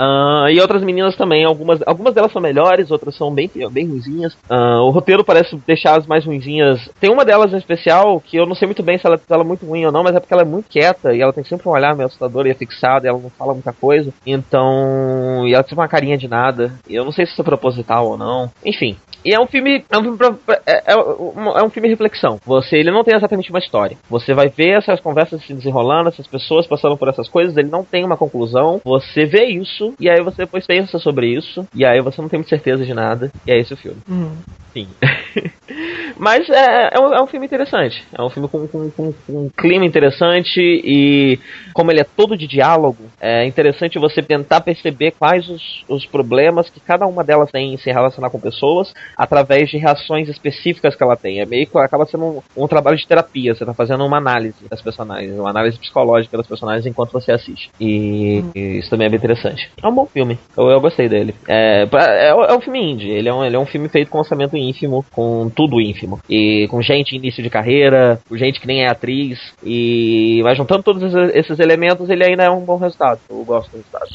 Uh, e outras meninas também, algumas, algumas delas são melhores, outras são bem, bem ruinzinhas. Uh, o roteiro parece deixar as mais ruinzinhas. Tem uma delas em especial que eu não sei muito bem se ela, se ela é muito ruim ou não, mas é porque ela é muito quieta e ela tem sempre um olhar meio assustador e é fixada, ela não fala muita coisa. Então. E ela tem uma carinha de nada. Eu não sei se isso é proposital ou não. Enfim, e é um filme. É um filme, pra, é, é, é um filme reflexão. Você, ele não tem exatamente uma história. Você vai ver essas conversas se desenrolando, essas pessoas passando por essas coisas, ele não tem uma conclusão. Você vê isso, e aí você depois pensa sobre isso, e aí você não tem muita certeza de nada, e é esse o filme. Uhum. Sim. Mas é, é um, é, um, filme interessante. É um filme com, com, com, com, um clima interessante e como ele é todo de diálogo, é interessante você tentar perceber quais os, os problemas que cada uma delas tem em se relacionar com pessoas através de reações específicas que ela tem. É meio que acaba sendo um, um trabalho de terapia. Você está fazendo uma análise das personagens, uma análise psicológica das personagens enquanto você assiste. E, hum. e isso também é bem interessante. É um bom filme. Eu, eu gostei dele. É, é, é um filme indie. Ele é um, ele é um filme feito com orçamento ínfimo, com tudo ínfimo. E com gente em início de carreira, com gente que nem é atriz. E vai juntando todos esses elementos, ele ainda é um bom resultado. Eu gosto do resultado.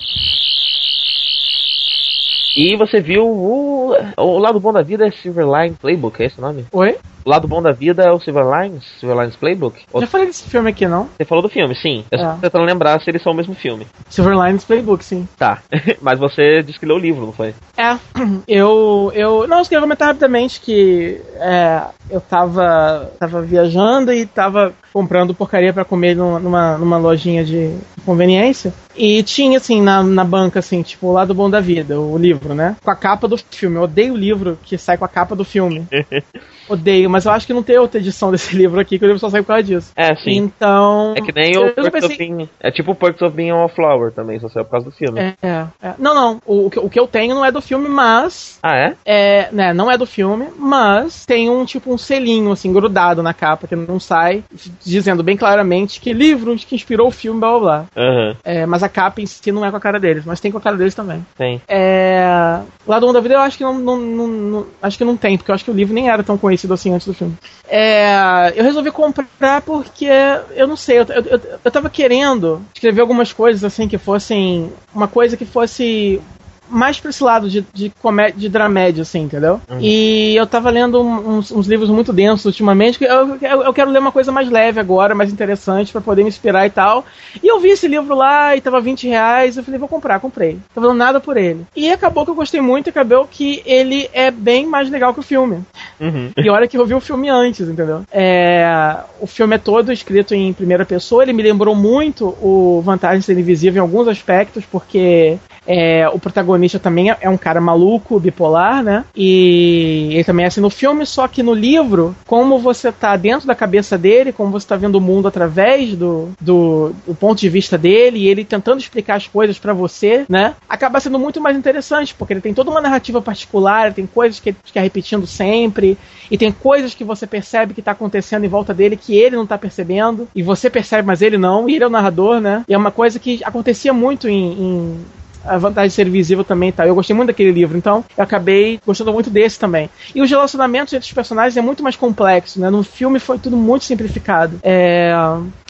E você viu o. O lado bom da vida é Silverline Playbook, é esse o nome? Oi? O lado bom da vida é o Silver Lines, Silver Lines Playbook. Já falei desse filme aqui, não? Você falou do filme, sim. Eu é. só tentando lembrar se eles são o mesmo filme. Silver Lines Playbook, sim. Tá. Mas você disse que leu o livro, não foi? É. Eu. eu não, eu queria comentar rapidamente que é, eu tava, tava viajando e tava comprando porcaria para comer numa, numa lojinha de conveniência. E tinha, assim, na, na banca, assim, tipo, o lado bom da vida, o livro, né? Com a capa do filme. Eu odeio o livro que sai com a capa do filme. odeio, mas eu acho que não tem outra edição desse livro aqui, que o livro só saiu por causa disso. É, sim. Então. É que nem o Perks pensei... of Being. É tipo o Perks of Being a Flower também, só saiu por causa do filme. É, é. Não, não. O, o, que eu tenho não é do filme, mas. Ah, é? É, né, não é do filme, mas tem um tipo um selinho, assim, grudado na capa, que não sai, dizendo bem claramente que livro que inspirou o filme, blá blá blá. Uhum. É, mas a capa em si não é com a cara deles, mas tem com a cara deles também. Tem. É. Lá do Mundo da Vida eu acho que não, não, não, não, acho que não tem, porque eu acho que o livro nem era tão conhecido assim antes do filme. É, eu resolvi comprar porque eu não sei, eu, eu, eu, eu tava querendo escrever algumas coisas assim que fossem. Uma coisa que fosse mais pra esse lado de, de comédia, de dramédia, assim, entendeu? Uhum. E eu tava lendo uns, uns, livros muito densos ultimamente, que eu, eu, eu, quero ler uma coisa mais leve agora, mais interessante, para poder me inspirar e tal. E eu vi esse livro lá e tava 20 reais, eu falei, vou comprar, comprei. Tava dando nada por ele. E acabou que eu gostei muito, acabou que ele é bem mais legal que o filme. Uhum. E olha que eu vi o filme antes, entendeu? É, o filme é todo escrito em primeira pessoa, ele me lembrou muito o Vantagem Ser Invisível em alguns aspectos, porque É, o protagonista também é, um cara maluco, bipolar, né? E ele também é assim no filme, só que no livro, como você tá dentro da cabeça dele, como você tá vendo o mundo através do, do, do ponto de vista dele, e ele tentando explicar as coisas para você, né? Acaba sendo muito mais interessante, porque ele tem toda uma narrativa particular, tem coisas que ele fica repetindo sempre, e tem coisas que você percebe que tá acontecendo em volta dele que ele não tá percebendo, e você percebe, mas ele não, e ele é o narrador, né? E é uma coisa que acontecia muito em, em a vantagem de ser visível também tá. Eu gostei muito daquele livro, então eu acabei gostando muito desse também. E os relacionamentos entre os personagens é muito mais complexo, né? No filme foi tudo muito simplificado. É,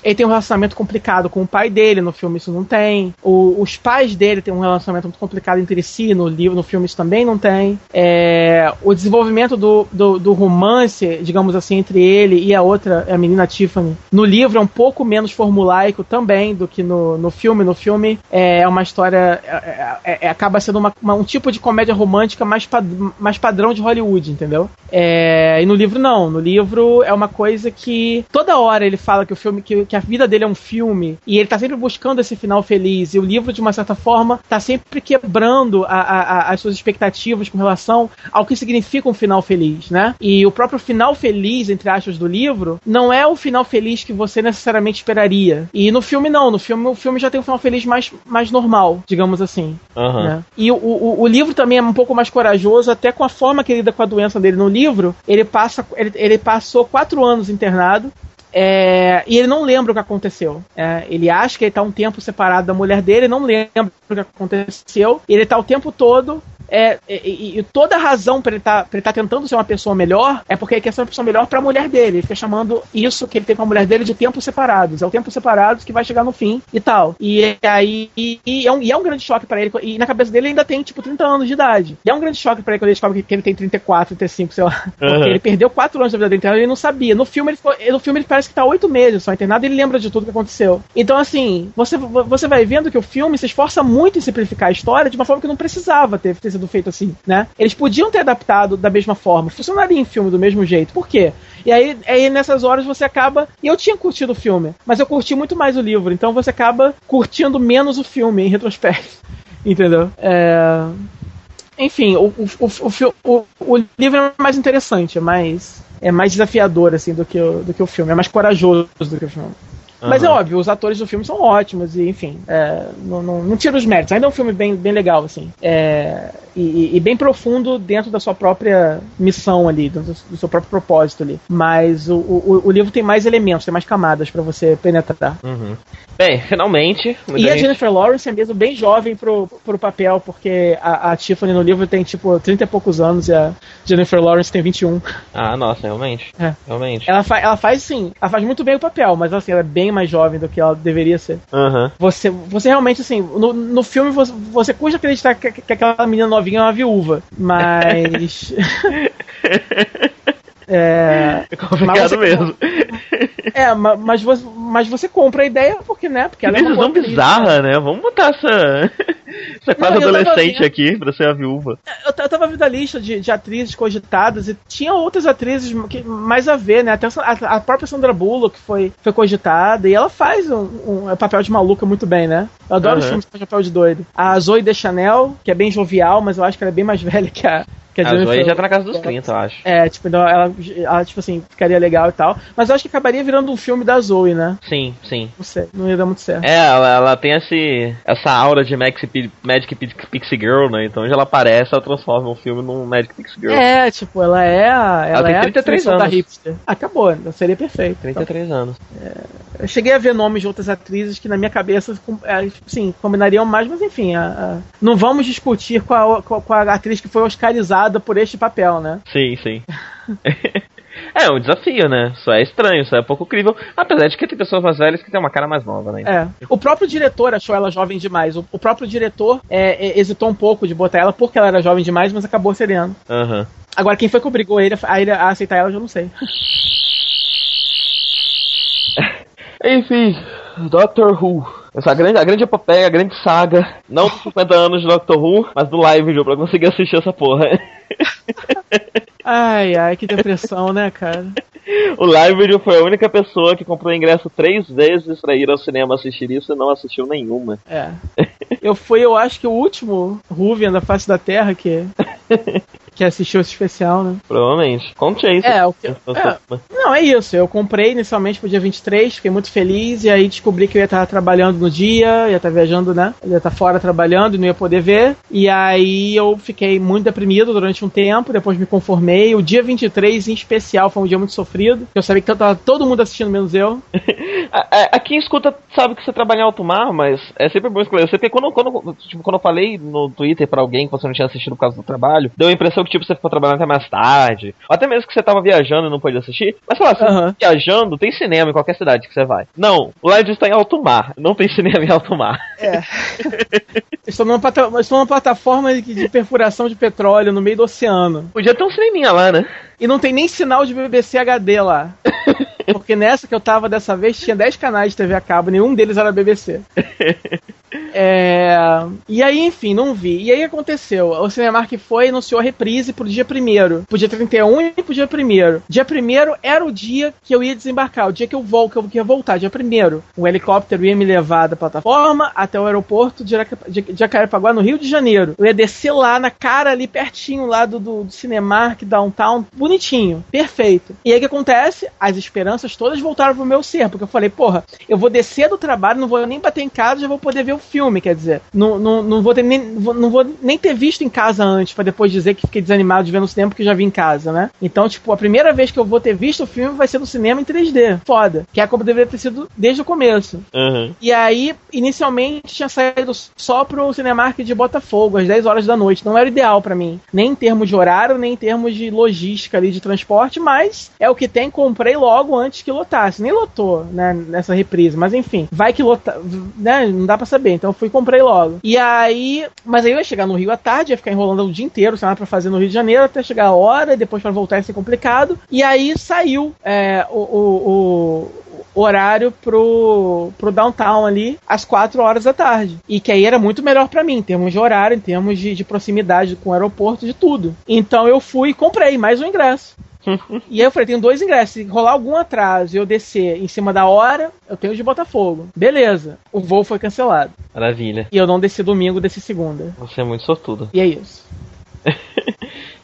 ele tem um relacionamento complicado com o pai dele, no filme isso não tem. O, os pais dele têm um relacionamento muito complicado entre si, no livro, no filme isso também não tem. É, o desenvolvimento do, do, do, romance, digamos assim, entre ele e a outra, a menina Tiffany, no livro é um pouco menos formulaico também do que no, no filme. No filme é uma história. É, é, é acaba sendo uma, uma, um tipo de comédia romântica mais, pad, mais padrão de Hollywood, entendeu? É, e no livro não. No livro é uma coisa que toda hora ele fala que o filme. Que, que que a vida dele é um filme e ele tá sempre buscando esse final feliz. E o livro, de uma certa forma, tá sempre quebrando a, a, as suas expectativas com relação ao que significa um final feliz, né? E o próprio final feliz, entre aspas, do livro, não é o final feliz que você necessariamente esperaria. E no filme, não. No filme, o filme já tem um final feliz mais, mais normal, digamos assim. Uhum. Né? E o, o, o, livro também é um pouco mais corajoso, até com a forma que ele lida com a doença dele no livro. Ele, passa, ele, ele passou quatro anos internado é, e ele não lembra o que aconteceu. É, ele acha que ele está um tempo separado da mulher dele, não lembra o que aconteceu. ele está o tempo todo é, e, e, toda a razão para ele estar tá, tá tentando ser uma pessoa melhor é porque ele quer ser uma pessoa melhor para a mulher dele. Ele fica chamando isso que ele tem com a mulher dele de tempos separados. É o tempo separados que vai chegar no fim e tal. E aí e, e é, um, é um grande choque para ele. E na cabeça dele ainda tem tipo 30 anos de idade. E é um grande choque para ele quando ele descobre que ele tem 34, 35, sei lá. Uhum. Porque ele perdeu 4 anos da vida dele internado e ele não sabia. No filme ele, ficou, no filme ele parece que tá 8 meses só internado e ele lembra de tudo que aconteceu. Então, assim, você, você vai vendo que o filme se esforça muito em simplificar a história de uma forma que não precisava ter, sido feito assim, né? Eles podiam ter adaptado da mesma forma, funcionaria em filme do mesmo jeito. Por quê? E aí, aí nessas horas você acaba. E eu tinha curtido o filme, mas eu curti muito mais o livro, então você acaba curtindo menos o filme em retrospecto. Entendeu? É... Enfim, o, o, o, o, livro é mais interessante, é mais, é mais desafiador assim, do, que o, do que o filme, é mais corajoso do que o filme. Uhum. Mas é óbvio, os atores do filme são ótimos, e enfim, é, não, não, não tira os méritos. Ainda é um filme bem, bem legal, assim. É, e, e, bem profundo dentro da sua própria missão ali, do, do seu próprio propósito ali. Mas o, o, o, livro tem mais elementos, tem mais camadas para você penetrar. Uhum. Bem, finalmente. E gente... a Jennifer Lawrence é mesmo bem jovem pro, pro papel, porque a, a, Tiffany no livro tem tipo 30 e poucos anos e a Jennifer Lawrence tem 21. Ah, nossa, realmente. É. Realmente. Ela, fa ela faz sim, ela faz muito bem o papel, mas assim, ela é bem mais jovem do que ela deveria ser. Uhum. Você, você realmente, assim, no, no filme você, você custa acreditar que, que aquela menina novinha é uma viúva, mas. É, é complicado você, mesmo. É, mas você, mas você compra a ideia porque, né? Porque ela é uma bizarra, né? Vamos botar essa, essa quase adolescente aqui pra ser a viúva. Eu, eu tava vendo a lista de, de atrizes cogitadas e tinha outras atrizes que, mais a ver, né? Até a, a própria Sandra Bullock foi, foi cogitada e ela faz um, um papel de maluca muito bem, né? Eu adoro uhum. os filmes com papel de doido. A Zoe Deschanel, que é bem jovial, mas eu acho que ela é bem mais velha que a, que a, a Zoe já tá na casa dos 30, eu acho. É, tipo, então ela, ela, tipo assim, ficaria legal e tal. Mas eu acho que acabaria virando um filme da Zoe, né? Sim, sim. Não sei, não ia dar muito certo. É, ela, ela tem esse, essa aura de Magic, Magic Pixie Girl, né? Então já ela aparece, ela transforma o filme num Magic Pixie Girl. É, tipo, ela é a. Ela, ela tem 33 é a anos. da hipster. Acabou, seria perfeito. 33 então. anos. É, eu cheguei a ver nomes de outras atrizes que na minha cabeça, é, sim, combinariam mais, mas enfim, a, a, não vamos discutir com a, com a atriz que foi oscarizada por este papel né? Sim, sim. É um desafio, né? Só é estranho, só é pouco crível. Apesar de que tem pessoas mais velhas que têm uma cara mais nova, né? É. O próprio diretor achou ela jovem demais. O, o próprio diretor é, é, hesitou um pouco de botar ela porque ela era jovem demais, mas acabou cedendo. Uhum. Agora, quem foi que obrigou ele a, ele a aceitar ela, eu já não sei. Enfim, Doctor Who. Essa grande, a grande epopeia, a grande saga, não dos 50 anos de Doctor Who, mas do live, viu, pra conseguir assistir essa porra. Ai, ai, que depressão, né, cara? O Live Video foi a única pessoa que comprou ingresso três vezes pra ir ao cinema assistir isso e não assistiu nenhuma. É. Eu fui, eu acho que o último Ruvian da face da Terra que que assistiu esse especial, né? Provavelmente. Conte aí. É, o que, é, não, é isso. Eu comprei inicialmente pro dia 23, fiquei muito feliz, e aí descobri que eu ia estar trabalhando no dia, ia estar viajando, né? Eu ia estar fora trabalhando e não ia poder ver. E aí eu fiquei muito deprimido durante um tempo, depois me conformei. O dia 23, em especial, foi um dia muito sofrido. Eu sabia que tava todo mundo assistindo, menos eu. Aqui escuta sabe que você trabalha em alto mar, mas é sempre bom esclarecer, porque quando, quando, tipo, quando eu falei no Twitter pra alguém que você não tinha assistido por causa do trabalho, deu a impressão que tipo, você ficou trabalhando até mais tarde, ou até mesmo que você tava viajando e não pôde assistir. Mas sei lá, você uhum. viajando, tem cinema em qualquer cidade que você vai. Não, o Live está em alto mar, não tem cinema em alto mar. É. estou, numa estou numa plataforma de, de perfuração de petróleo no meio do oceano. Podia ter um cineminha lá, né? E não tem nem sinal de BBC HD lá. Porque nessa que eu tava dessa vez tinha 10 canais de TV a cabo, nenhum deles era BBC. É... E aí, enfim, não vi. E aí aconteceu. O Cinemark foi e anunciou a reprise pro dia 1 pro dia 31 e pro dia 1 Dia 1 era o dia que eu ia desembarcar, o dia que eu vou, que eu ia voltar, dia 1 O helicóptero ia me levar da plataforma até o aeroporto de Jacarepaguá, no Rio de Janeiro. Eu ia descer lá na cara ali pertinho lá do, do, do Cinemark, downtown, bonitinho, perfeito. E aí o que acontece? As esperanças todas voltaram pro meu ser, porque eu falei, porra, eu vou descer do trabalho, não vou nem bater em casa, já vou poder ver o filme quer dizer. Não, não, não, vou, ter nem, não vou nem ter visto em casa antes, para depois dizer que fiquei desanimado de ver no cinema porque já vi em casa, né? Então, tipo, a primeira vez que eu vou ter visto o filme vai ser no cinema em 3D. Foda. Que é como deveria ter sido desde o começo. Uhum. E aí, inicialmente, tinha saído só pro Cinemark de Botafogo, às 10 horas da noite. Não era ideal para mim. Nem em termos de horário, nem em termos de logística ali, de transporte, mas é o que tem, comprei logo antes que lotasse. Nem lotou, né, nessa reprise. Mas enfim, vai que lotar, né, não dá para saber. Então fui e comprei logo. E aí, mas aí eu ia chegar no Rio à tarde, ia ficar enrolando o dia inteiro, sei lá, pra fazer no Rio de Janeiro, até chegar a hora, e depois para voltar ia ser complicado. E aí saiu é, o, o, o horário pro, pro downtown ali às 4 horas da tarde. E que aí era muito melhor para mim, em termos de horário, em termos de, de proximidade com o aeroporto, de tudo. Então eu fui e comprei mais um ingresso. e aí eu falei, tenho dois ingressos. Se rolar algum atraso e eu descer em cima da hora, eu tenho de Botafogo. Beleza. O voo foi cancelado. Maravilha. E eu não desci domingo, desci segunda. Você é muito sortudo. E é isso.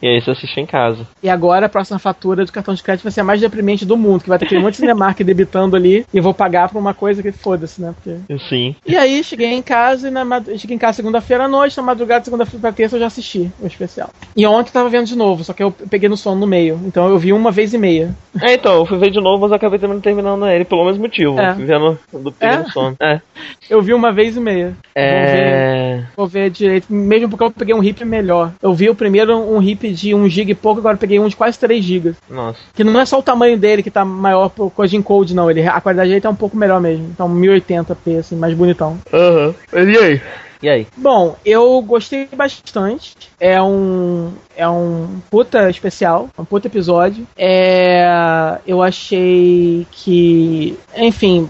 E aí você assiste em casa. E agora a próxima fatura do cartão de crédito vai ser a mais deprimente do mundo, que vai ter aquele monte de Cinemark debitando ali e eu vou pagar por uma coisa que foda-se, né? Porque... Sim. E aí cheguei em casa e na cheguei em casa segunda-feira à noite, na madrugada segunda-feira pra terça eu já assisti o especial. E ontem eu tava vendo de novo, só que eu peguei no sono no meio. Então eu vi uma vez e meia. É, então, eu fui ver de novo, mas acabei também terminando ele pelo mesmo motivo. É. Fui vendo do é? no sono. É. Eu vi uma vez e meia. É. Vou ver, vou ver direito. Mesmo porque eu peguei um hip melhor. Eu vi o primeiro um hip de 1 GB e pouco, agora peguei um de quase 3 GB. Nossa. Que não é só o tamanho dele que tá maior por coisa de encode, não. Ele, a qualidade dele tá um pouco melhor mesmo. Então 1080p, assim, mais bonitão. Aham. Uhum. E aí? E aí? Bom, eu gostei bastante. É um é um puta especial, um puta episódio. É, eu achei que, enfim,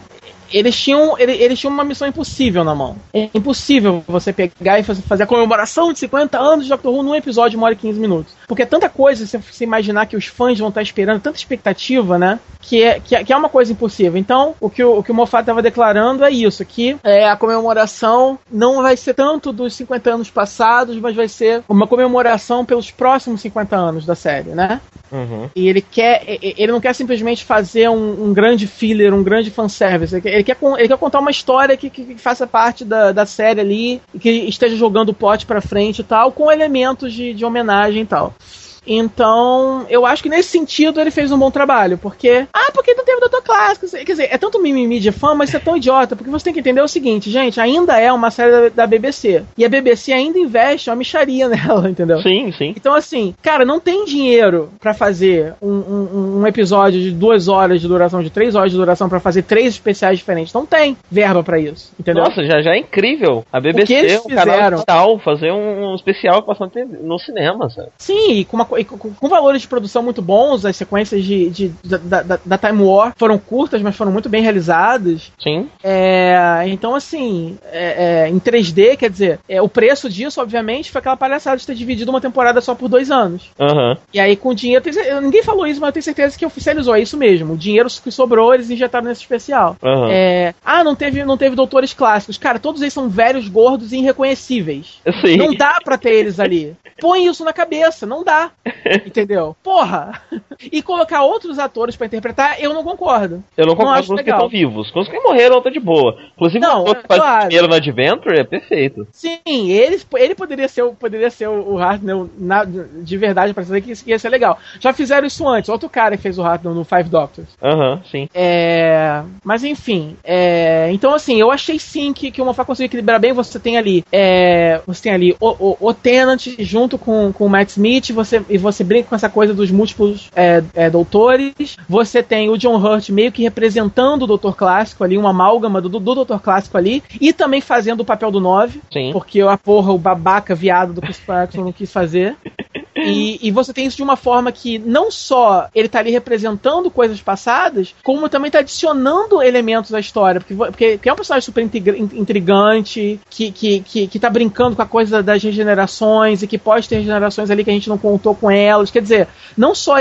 eles tinham, eles tinham uma missão impossível na mão. É impossível você pegar e fazer a comemoração de 50 anos de Doctor Who num episódio de uma hora e 15 minutos. Porque é tanta coisa, você, você imaginar que os fãs vão estar esperando, tanta expectativa, né? Que é, que é, que é uma coisa impossível. Então, o que o, o, que o Moffat estava declarando é isso, que é, a comemoração não vai ser tanto dos 50 anos passados, mas vai ser uma comemoração pelos próximos 50 anos da série, né? Uhum. E ele quer, ele não quer simplesmente fazer um, um grande filler, um grande fanservice. Ele quer, ele quer, ele quer contar uma história que, que, que, faça parte da, da série ali, que esteja jogando o pote pra frente e tal, com elementos de, de homenagem e tal. Então, eu acho que nesse sentido ele fez um bom trabalho, porque. Ah, porque não teve Doutor Clássico. Quer dizer, é tanto mimimi de fã, mas isso é tão idiota, porque você tem que entender o seguinte, gente, ainda é uma série da, da BBC. E a BBC ainda investe uma micharia nela, entendeu? Sim, sim. Então, assim, cara, não tem dinheiro para fazer um, um, um, episódio de duas horas de duração, de três horas de duração, para fazer três especiais diferentes. Não tem verba para isso, entendeu? Nossa, já, já é incrível. A BBC, o, o canal digital, fazer um, um especial passando no cinema, sabe? Sim, e com uma com, valores de produção muito bons, as sequências de, de da, da, da, Time War foram curtas, mas foram muito bem realizadas. Sim. É, então, assim, é, é, em 3D, quer dizer, é, o preço disso, obviamente, foi aquela palhaçada de ter dividido uma temporada só por dois anos. Uhum. E aí, com o dinheiro. Ninguém falou isso, mas eu tenho certeza que oficializou. É isso mesmo. O dinheiro que sobrou, eles injetaram nesse especial. Uhum. Ah, não teve, não teve doutores clássicos. Cara, todos eles são velhos, gordos e irreconhecíveis. Sim. Não dá pra ter eles ali. Põe isso na cabeça, não dá. Entendeu? Porra! E colocar outros atores para interpretar, eu não concordo. Eu não concordo com os que estão vivos. Com os que morreram, tá de boa. Inclusive, não, o que faz claro. dinheiro no Adventure é perfeito. Sim, ele, ele poderia ser, poderia ser o Hartnell na, de verdade pra saber que ia ser legal. Já fizeram isso antes. Outro cara que fez o Hartnell no Five Doctors. Aham, uhum, sim. É... Mas enfim. É... Então, assim, eu achei sim que, que o Moffat conseguiu equilibrar bem. Você tem ali. É... Você tem ali o, o, o Tenant junto com, com o Matt Smith. Você, e você brinca com essa coisa dos múltiplos é, é, doutores. Você tem o John Hurt meio que representando o Doutor Clássico ali, uma amálgama do, do Doutor Clássico ali. E também fazendo o papel do 9. Sim. Porque a porra, o babaca viado do Chris Clarkson não quis fazer. E, e, você tem isso de uma forma que não só ele tá ali representando coisas passadas, como também tá adicionando elementos à história. Porque, porque, porque é um personagem super intrigante, que, que, que, que tá brincando com a coisa das regenerações e que pode ter regenerações ali que a gente não contou com elas. Quer dizer, não só,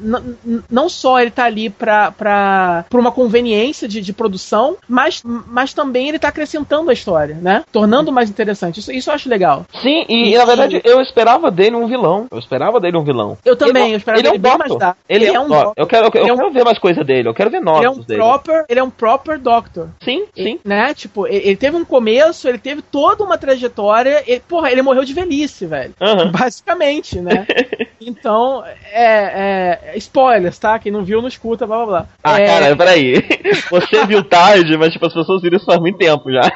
não, não só ele tá ali pra, pra, pra uma conveniência de, de produção, mas, mas também ele tá acrescentando a história, né? Tornando mais interessante. Isso, isso eu acho legal. Sim, e, e na verdade eu esperava dele um vilão. Eu esperava dele um vilão. Eu também, ele, eu esperava ele é um bem mais dar. Ele, ele, é, é um doctor. Eu quero, eu, eu é um... quero ver mais coisa dele, eu quero ver novos ele é um dele. Proper, ele é um proper Doctor. Sim, ele, sim. Né? Tipo, ele, teve um começo, ele teve toda uma trajetória. Ele, porra, ele morreu de velhice, velho. Uhum. Basicamente, né? então, é, é, Spoilers, tá? Quem não viu, não escuta, blá blá blá. Ah, é... cara, peraí. Você viu tarde, mas tipo, as pessoas viram isso faz muito tempo já.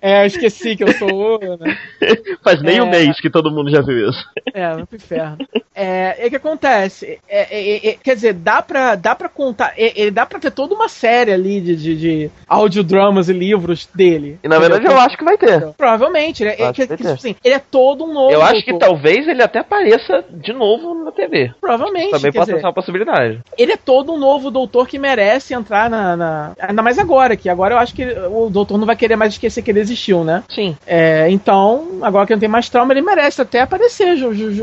É, eu esqueci que eu sou o, né? Faz nem é... mês que todo mundo já viu isso. É, no inferno. É, o que acontece? É, é, é, quer dizer, dá pra, dá pra contar. É, dá pra ter toda uma série ali de, de, de audiodramas e livros dele. E na verdade eu acho que vai ter. Provavelmente. Ele, é, que, que, assim, ele é todo um novo. Eu acho que talvez ele até apareça de novo na TV. Provavelmente. Também pode ser uma possibilidade. Ele é todo um novo doutor que merece entrar na, na. Ainda mais agora, que agora eu acho que o doutor não vai querer mais esquecer que ele existiu, né? Sim. É, então, agora que não tem mais trauma, ele merece até aparecer.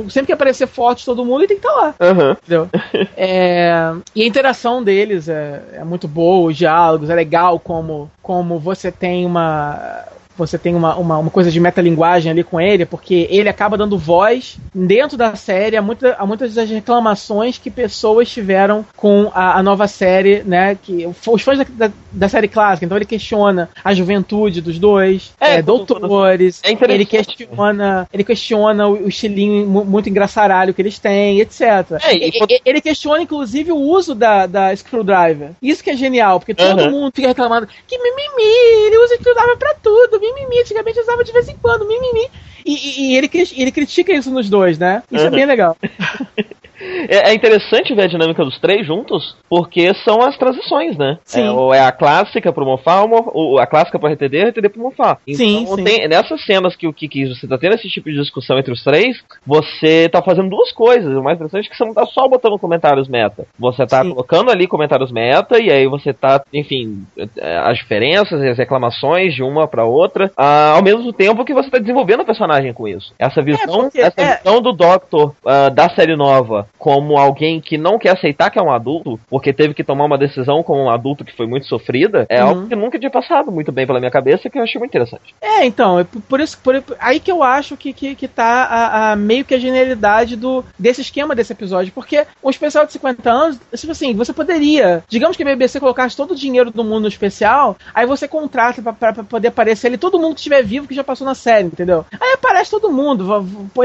Sempre que aparecer fotos de todo mundo, ele tem que estar tá lá. Uhum. Entendeu? é, e a interação deles é, é muito boa, os diálogos, é legal como, como você tem uma você tem uma, uma, uma, coisa de metalinguagem ali com ele, porque ele acaba dando voz dentro da série a, muita, a muitas das reclamações que pessoas tiveram com a, a nova série, né? Que, os fãs da, da, da, série clássica, então ele questiona a juventude dos dois, é, é doutores, é ele questiona, ele questiona o, o estilinho muito engraçaralho que eles têm, etc. É, e, e, ele questiona, inclusive, o uso da, da Screwdriver. Isso que é genial, porque todo uhum. mundo fica reclamando que mimimi, ele usa Screwdriver pra tudo, mimimi. Antigamente usava de vez em quando, mimimi. E, e, e ele, ele critica isso nos dois, né? Isso uhum. é bem legal. É, é, interessante ver a dinâmica dos três juntos, porque são as transições, né? Sim. É, ou é a clássica pro Mofá, ou a clássica pro RTD, e RTD pro Mofá. Então, sim, sim. Tem, nessas cenas que, que, que você tá tendo esse tipo de discussão entre os três, você tá fazendo duas coisas. O mais interessante é que você não tá só botando comentários meta. Você tá sim. colocando ali comentários meta, e aí você tá, enfim, é, as diferenças e as reclamações de uma pra outra, ah, ao mesmo tempo que você tá desenvolvendo o personagem com isso. Essa é, visão, é porque, essa é... visão do Doctor uh, da série nova como alguém que não quer aceitar que é um adulto, porque teve que tomar uma decisão como um adulto que foi muito sofrida, é uhum. algo que nunca tinha passado muito bem pela minha cabeça que eu achei muito interessante. É, então, é por isso por, aí que eu acho que, que, que tá a, a, meio que a genialidade do, desse esquema desse episódio, porque um especial de 50 anos, tipo assim, você poderia, digamos que a BBC colocasse todo o dinheiro do mundo no especial, aí você contrata pra, poder aparecer ali todo mundo que estiver vivo que já passou na série, entendeu? Aí aparece todo mundo,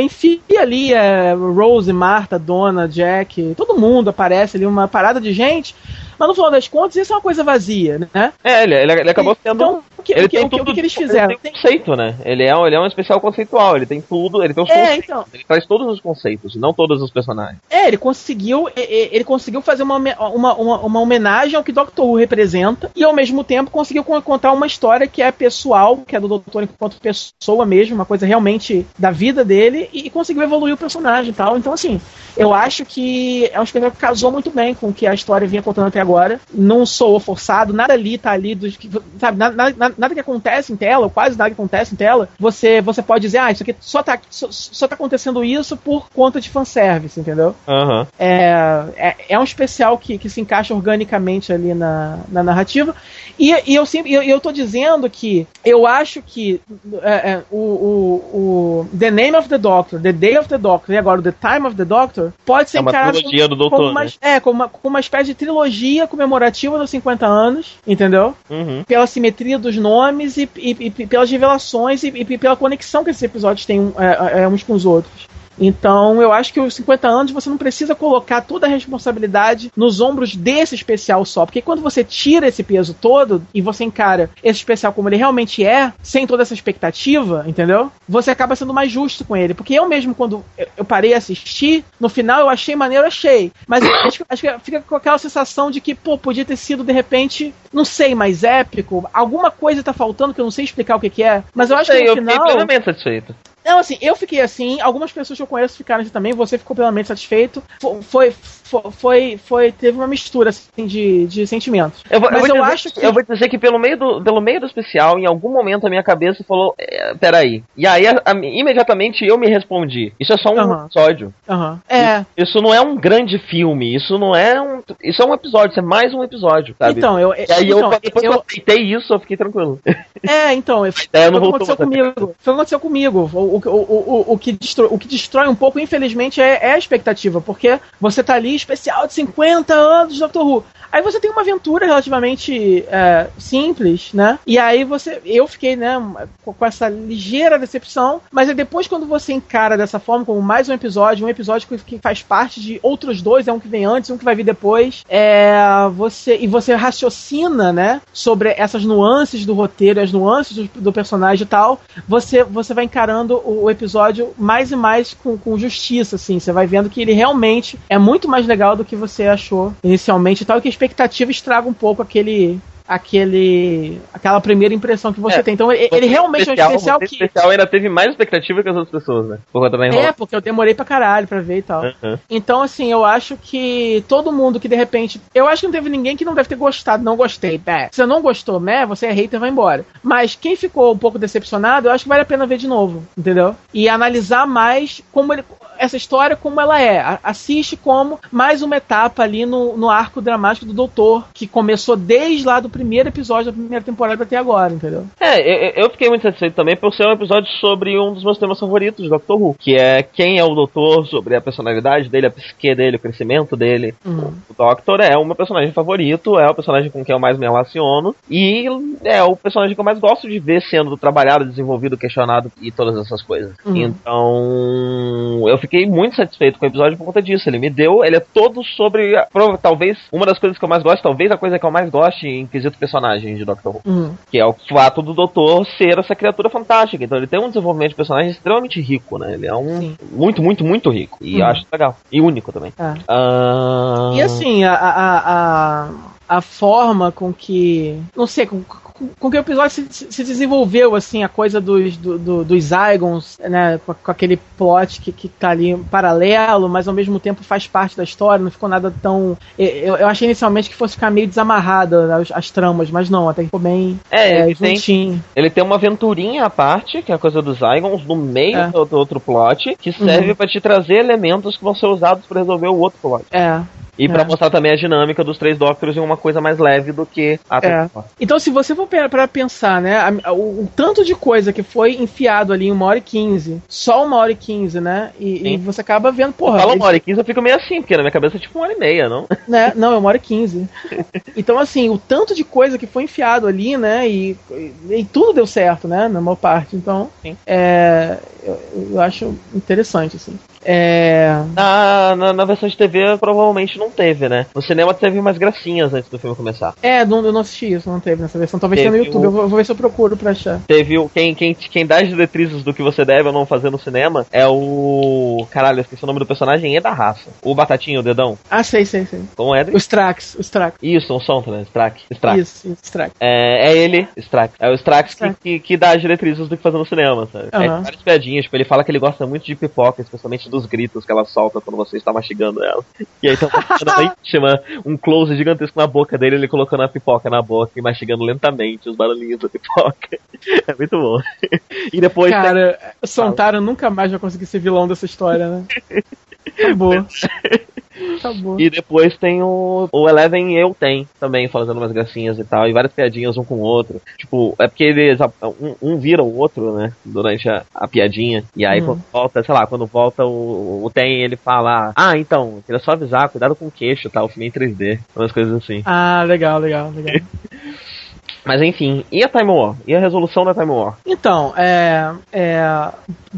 enfia ali é, Rose, Marta, Dona, Jack, todo mundo aparece ali, uma parada de gente. Mas no final das contas, isso é uma coisa vazia, né? É, ele, ele acabou sendo. Então, que, Ele o que, tem o que, o tudo, que eles fizeram? Ele tem conceito, né? Ele é, ele é um especial conceitual, ele tem tudo, ele tem os É, conceitos. então. Ele traz todos os conceitos, não todos os personagens. É, ele conseguiu, ele conseguiu fazer uma, uma, uma, uma homenagem ao que Doctor Who representa e ao mesmo tempo conseguiu con- contar uma história que é pessoal, que é do Doutor enquanto pessoa mesmo, uma coisa realmente da vida dele e, e conseguiu evoluir o personagem e tal. Então, assim, eu acho que é um espetáculo que casou muito bem com o que a história vinha contando até agora. Não sou forçado, nada ali tá ali, que- sabe, nada, nada, nada que acontece em tela, ou quase nada que acontece em tela, você, você pode dizer, ah, isso aqui só tá, só, só tá acontecendo isso por conta de fanservice, entendeu? Aham. É, é, é um especial que, que se encaixa organicamente ali na, na narrativa. E, e eu sempre eu, eu tô dizendo que eu acho que é, é, o, o, o The Name of the Doctor, The Day of the Doctor e agora The Time of the Doctor pode ser É encarado trilogia do como, Doutor, como uma, né? é, como, uma, como uma espécie de trilogia comemorativa dos 50 anos, entendeu? Uhum. Pela simetria dos nomes e, e- e pelas revelações e, e pela conexão que esses episódios têm um, é, é, uns com os outros. Então, eu acho que os 50 anos você não precisa colocar toda a responsabilidade nos ombros desse especial só. Porque quando você tira esse peso todo e você encara esse especial como ele realmente é, sem toda essa expectativa, entendeu? Você acaba sendo mais justo com ele. Porque eu mesmo, quando eu- eu parei a assistir, no final eu achei maneiro, achei. Mas eu acho, que- acho que fica com aquela sensação de que, pô, podia ter sido de repente, não sei, mais épico. Alguma coisa tá faltando que eu não sei explicar o que, que é. Mas eu acho Sei, que no eu fiquei final. plenamente satisfeito. Não, assim, eu fiquei assim, algumas pessoas que eu conheço ficaram assim também, você ficou plenamente satisfeito. Fo- Foi, foi, foi, foi- teve uma mistura assim, de, de sentimentos. Eu vou, Mas eu, eu dizer, acho que- eu vou dizer que pelo meio, do, pelo meio do especial, em algum momento a minha cabeça falou: é, peraí. E aí, a- a- imediatamente eu me respondi: Isso é só um episódio. É. Isso não é um grande filme. Isso não é um. Isso é um episódio, isso é mais um episódio, sabe? Então, eu. e aí, eu, então, depois que eu eu- aceitei isso, eu fiquei tranquilo. É, então, foi ideia não o que voltou aconteceu comigo. Foi o que aconteceu comigo. O, o, o, o, o, que destrói, o que destrói um pouco, infelizmente, é, é a expectativa, porque você tá ali, especial de 50 anos de Doctor Who. Aí você tem uma aventura relativamente é, simples, né? E aí você. Eu fiquei, né, com, essa ligeira decepção, mas depois, quando você encara dessa forma, como mais um episódio, um episódio que, que faz parte de outros dois, é um que vem antes, um que vai vir depois, é, você e você raciocina, né, sobre essas nuances do roteiro, as nuances do, do personagem e tal, você, você vai encarando o, o episódio mais e mais com, com justiça, assim. Você vai vendo que ele realmente é muito mais legal do que você achou inicialmente e tal, e que a expectativa estraga um pouco aquele. Aquele. aquela primeira impressão que você É, tem. Então, ele, ele realmente é um especial que. especial ainda teve mais expectativa que as outras pessoas, né? Por conta da É, porque eu demorei pra caralho pra ver e tal. Uhum. Então, assim, eu acho que todo mundo que de repente. Eu acho que não teve ninguém que não deve ter gostado, não gostei. Bé. Se você não gostou, né? Você é hater, vai embora. Mas quem ficou um pouco decepcionado, eu acho que vale a pena ver de novo, entendeu? E analisar mais como ele. Essa história como ela é. Assiste como mais uma etapa ali no, no arco dramático do Doutor, que começou desde lá do primeiro episódio da primeira temporada até agora, entendeu? É, eu, eu fiquei muito satisfeito também por ser um episódio sobre um dos meus temas favoritos de Doctor Who, que é quem é o Doutor, sobre a personalidade dele, a psique dele, o crescimento dele. Uhum. O Doctor é o meu personagem favorito, é o personagem com quem eu mais me relaciono, e é o personagem que eu mais gosto de ver sendo trabalhado, desenvolvido, questionado e todas essas coisas. Uhum. Então, eu fiquei muito satisfeito com o episódio por conta disso. Ele me deu, ele é todo sobre, talvez, uma das coisas que eu mais gosto, talvez a coisa que eu mais goste em quesito personagem de Doctor Who. Uhum. Que é o fato do doutor ser essa criatura fantástica. Então ele tem um desenvolvimento de personagem extremamente rico, né? Ele é um. Sim. Muito, muito, muito rico. E Uhum. eu acho legal. E único também. É. Ah, E assim, a, a, a, a forma com que. Não sei, com, com, que o episódio se, se desenvolveu, assim, a coisa dos, do, do- dos Zygons, né? Com, com aquele plot que, que tá ali paralelo, mas ao mesmo tempo faz parte da história, não ficou nada tão. Eu, eu achei inicialmente que fosse ficar meio desamarrada as, as tramas, mas não, até que ficou bem É, é, ele tem, juntinho. ele tem uma aventurinha à parte, que é a coisa dos Zygons, no meio É. do, do outro plot, que serve Uhum. pra te trazer elementos que vão ser usados pra resolver o outro plot. É. E pra É. mostrar também a dinâmica dos três Doctors em uma coisa mais leve do que a É. Então, se você for para pensar, né, a- o, o tanto de coisa que foi enfiado ali em uma hora e quinze, só uma hora e quinze, né? E, e você acaba vendo, porra. Fala uma hora e quinze, eu fico meio assim, porque na minha cabeça é tipo uma hora e meia, não? né? Não, é uma hora e quinze. Então, assim, o tanto de coisa que foi enfiado ali, né? E, e, e tudo deu certo, né? Na maior parte. Então, é, eu, eu acho interessante, assim. É... Na, na, na, versão de TV provavelmente não teve, né? No cinema teve umas gracinhas antes do filme começar. É, não, eu não assisti isso, não teve nessa versão. Talvez tenha no YouTube, o... eu, vou, vou, ver se eu procuro pra achar. Teve o. Quem, quem, quem dá as diretrizes do que você deve ou não fazer no cinema é o. Caralho, eu esqueci o nome do personagem e da raça. O Batatinho, o dedão. Ah, sei, sei, sei. Como é? O Strax, o Strax. Isso, um som também, Strax. Strax. Isso, isso, Strax. É, é ele, Strax. É o Strax, Strax. Que, que, que, dá as diretrizes do que fazer no cinema, sabe? Uhum. É várias piadinhas, tipo, ele fala que ele gosta muito de pipoca, especialmente dos gritos que ela solta quando você está mastigando ela. E aí então chama um close gigantesco na boca dele, ele colocando a pipoca na boca e mastigando lentamente os barulhinhos da pipoca. É muito bom. E depois. Cara, tem... o Santaro nunca mais vai conseguir ser vilão dessa história, né? Acabou. Acabou. E depois tem o, o Eleven e eu tem também, fazendo umas gracinhas e tal, e várias piadinhas um com o outro. Tipo, é porque eles um, um vira o outro, né? Durante a, a piadinha. E aí hum. quando volta, sei lá, quando volta o, o Tem, ele fala: Ah, então, queria só avisar, cuidado com o queixo, tá? O filme é em 3D, umas coisas assim. Ah, legal, legal, legal. Mas enfim, e a Time War? E a resolução da Time War? Então, é, é,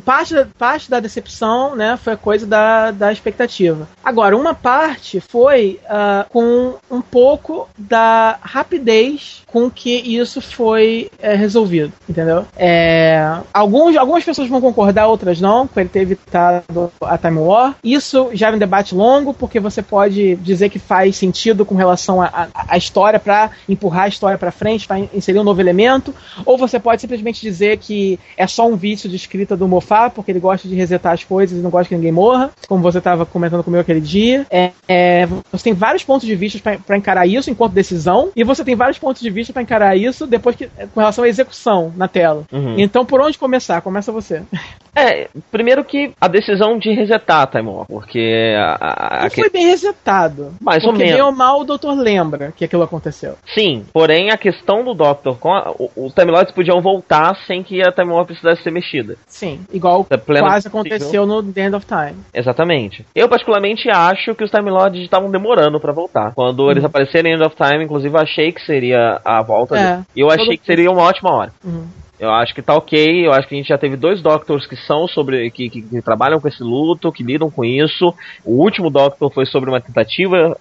parte, parte da decepção né, foi a coisa da, da expectativa. Agora, uma parte foi uh, com um pouco da rapidez com que isso foi é, resolvido, entendeu? É, alguns, algumas pessoas vão concordar, outras não, com ele ter evitado a Time War. Isso já é um debate longo, porque você pode dizer que faz sentido com relação à história para empurrar a história para frente, para inserir um novo elemento, ou você pode simplesmente dizer que é só um vício de escrita do Mofá, porque ele gosta de resetar as coisas e não gosta que ninguém morra, como você estava comentando comigo aquele dia. É, é, você tem vários pontos de vista para encarar isso enquanto decisão, e você tem vários pontos de vista para encarar isso depois que com relação à execução na tela. Uhum. Então, por onde começar? Começa você. É, primeiro que a decisão de resetar a Time War, porque a, a, não foi bem resetado. Mais porque ou menos. ou mal o doutor lembra que aquilo aconteceu. Sim, porém a questão do Doctor, com a, os Time Lords podiam voltar sem que a Time War precisasse ser mexida. Sim, igual é quase aconteceu no The End of Time. Exatamente. Eu particularmente acho que os Time Lords estavam demorando para voltar. Quando uhum. eles aparecerem em End of Time, inclusive eu achei que seria a volta. É, e eu achei que seria uma ótima hora. Uhum. Eu acho que tá ok. Eu acho que a gente já teve dois Doctors que são sobre. que, que, que trabalham com esse luto, que lidam com isso. O último Doctor foi sobre uma tentativa.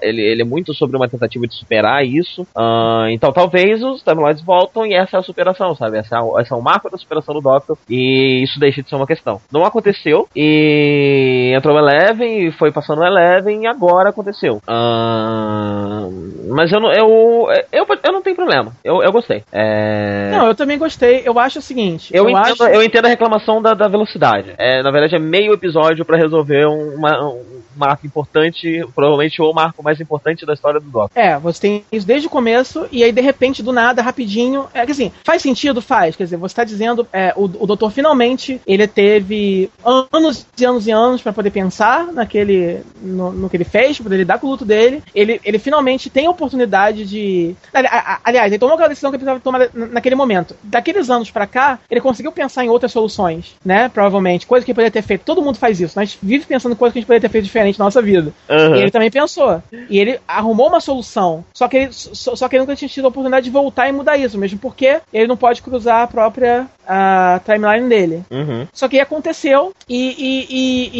Ele, ele é muito sobre uma tentativa de superar isso. Uh, então talvez os Lords voltam e essa é a superação, sabe? Essa é, essa é o marco da superação do Doctor. E isso deixa de ser uma questão. Não aconteceu. E entrou o Eleven e foi passando o Eleven e agora aconteceu. Uh, mas eu não, eu, eu, eu não tenho problema. Eu, eu gostei. É... Não, eu também gostei gostei. Eu acho o seguinte. Eu, eu entendo, acho... eu entendo a reclamação da, da velocidade. É, na verdade, é meio episódio para resolver uma, um marco importante, provavelmente o marco mais importante da história do Doctor. É, você tem isso desde o começo, e aí de repente, do nada, rapidinho. É que assim, faz sentido? Faz. Quer dizer, você tá dizendo, é, o, o doutor finalmente ele teve anos e anos e anos para poder pensar naquele. No, no, que ele fez, pra poder lidar com o luto dele. Ele, ele finalmente tem a oportunidade de. Aliás, ele tomou aquela decisão que ele precisava tomar naquele momento. Daqui daqueles anos para cá, ele conseguiu pensar em outras soluções, né? Provavelmente. Coisa que ele poderia ter feito. Todo mundo faz isso. Nós vive pensando em coisas que a gente poderia ter feito diferente na nossa vida. Uhum. E ele também pensou. E ele arrumou uma solução. Só que ele, só, só que ele nunca tinha tido a oportunidade de voltar e mudar isso, mesmo porque ele não pode cruzar a própria a timeline dele. Uhum. Só que aconteceu e, e, e,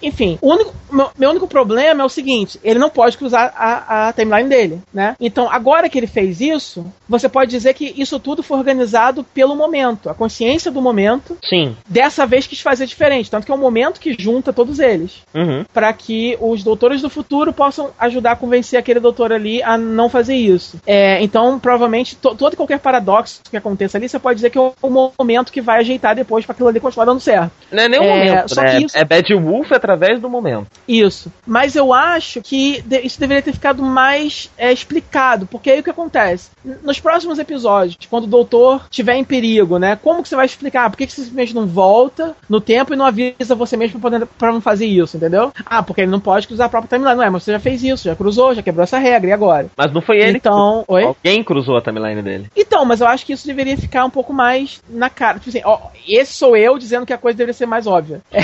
e enfim, o único, meu, meu, único problema é o seguinte: ele não pode cruzar a, a timeline dele, né? Então, agora que ele fez isso, você pode dizer que isso tudo foi organizado pelo momento, a consciência do momento. Sim. Dessa vez quis fazer diferente, tanto que é um momento que junta todos eles, uhum. para que os doutores do futuro possam ajudar a convencer aquele doutor ali a não fazer isso. É, então, provavelmente, to, todo e qualquer paradoxo que aconteça ali, você pode dizer que é o momento que vai ajeitar depois para aquilo ali continuar dando certo. Não é nem o é, momento, né? Isso... É Bad Wolf através do momento. Isso. Mas eu acho que isso deveria ter ficado mais é, explicado, porque aí o que acontece? Nos próximos episódios, quando o doutor tiver em perigo, né? Como que você vai explicar? Por que, que você simplesmente não volta no tempo e não avisa você mesmo para não fazer isso, entendeu? Ah, porque ele não pode cruzar a própria timeline. Não é, mas você já fez isso, já cruzou, já quebrou essa regra, e agora? Mas não foi ele então, que... Oi? Alguém cruzou a timeline dele. Então, mas eu acho que isso deveria ficar um pouco mais na cara. Tipo assim, ó, esse sou eu dizendo que a coisa deveria ser mais óbvia. É.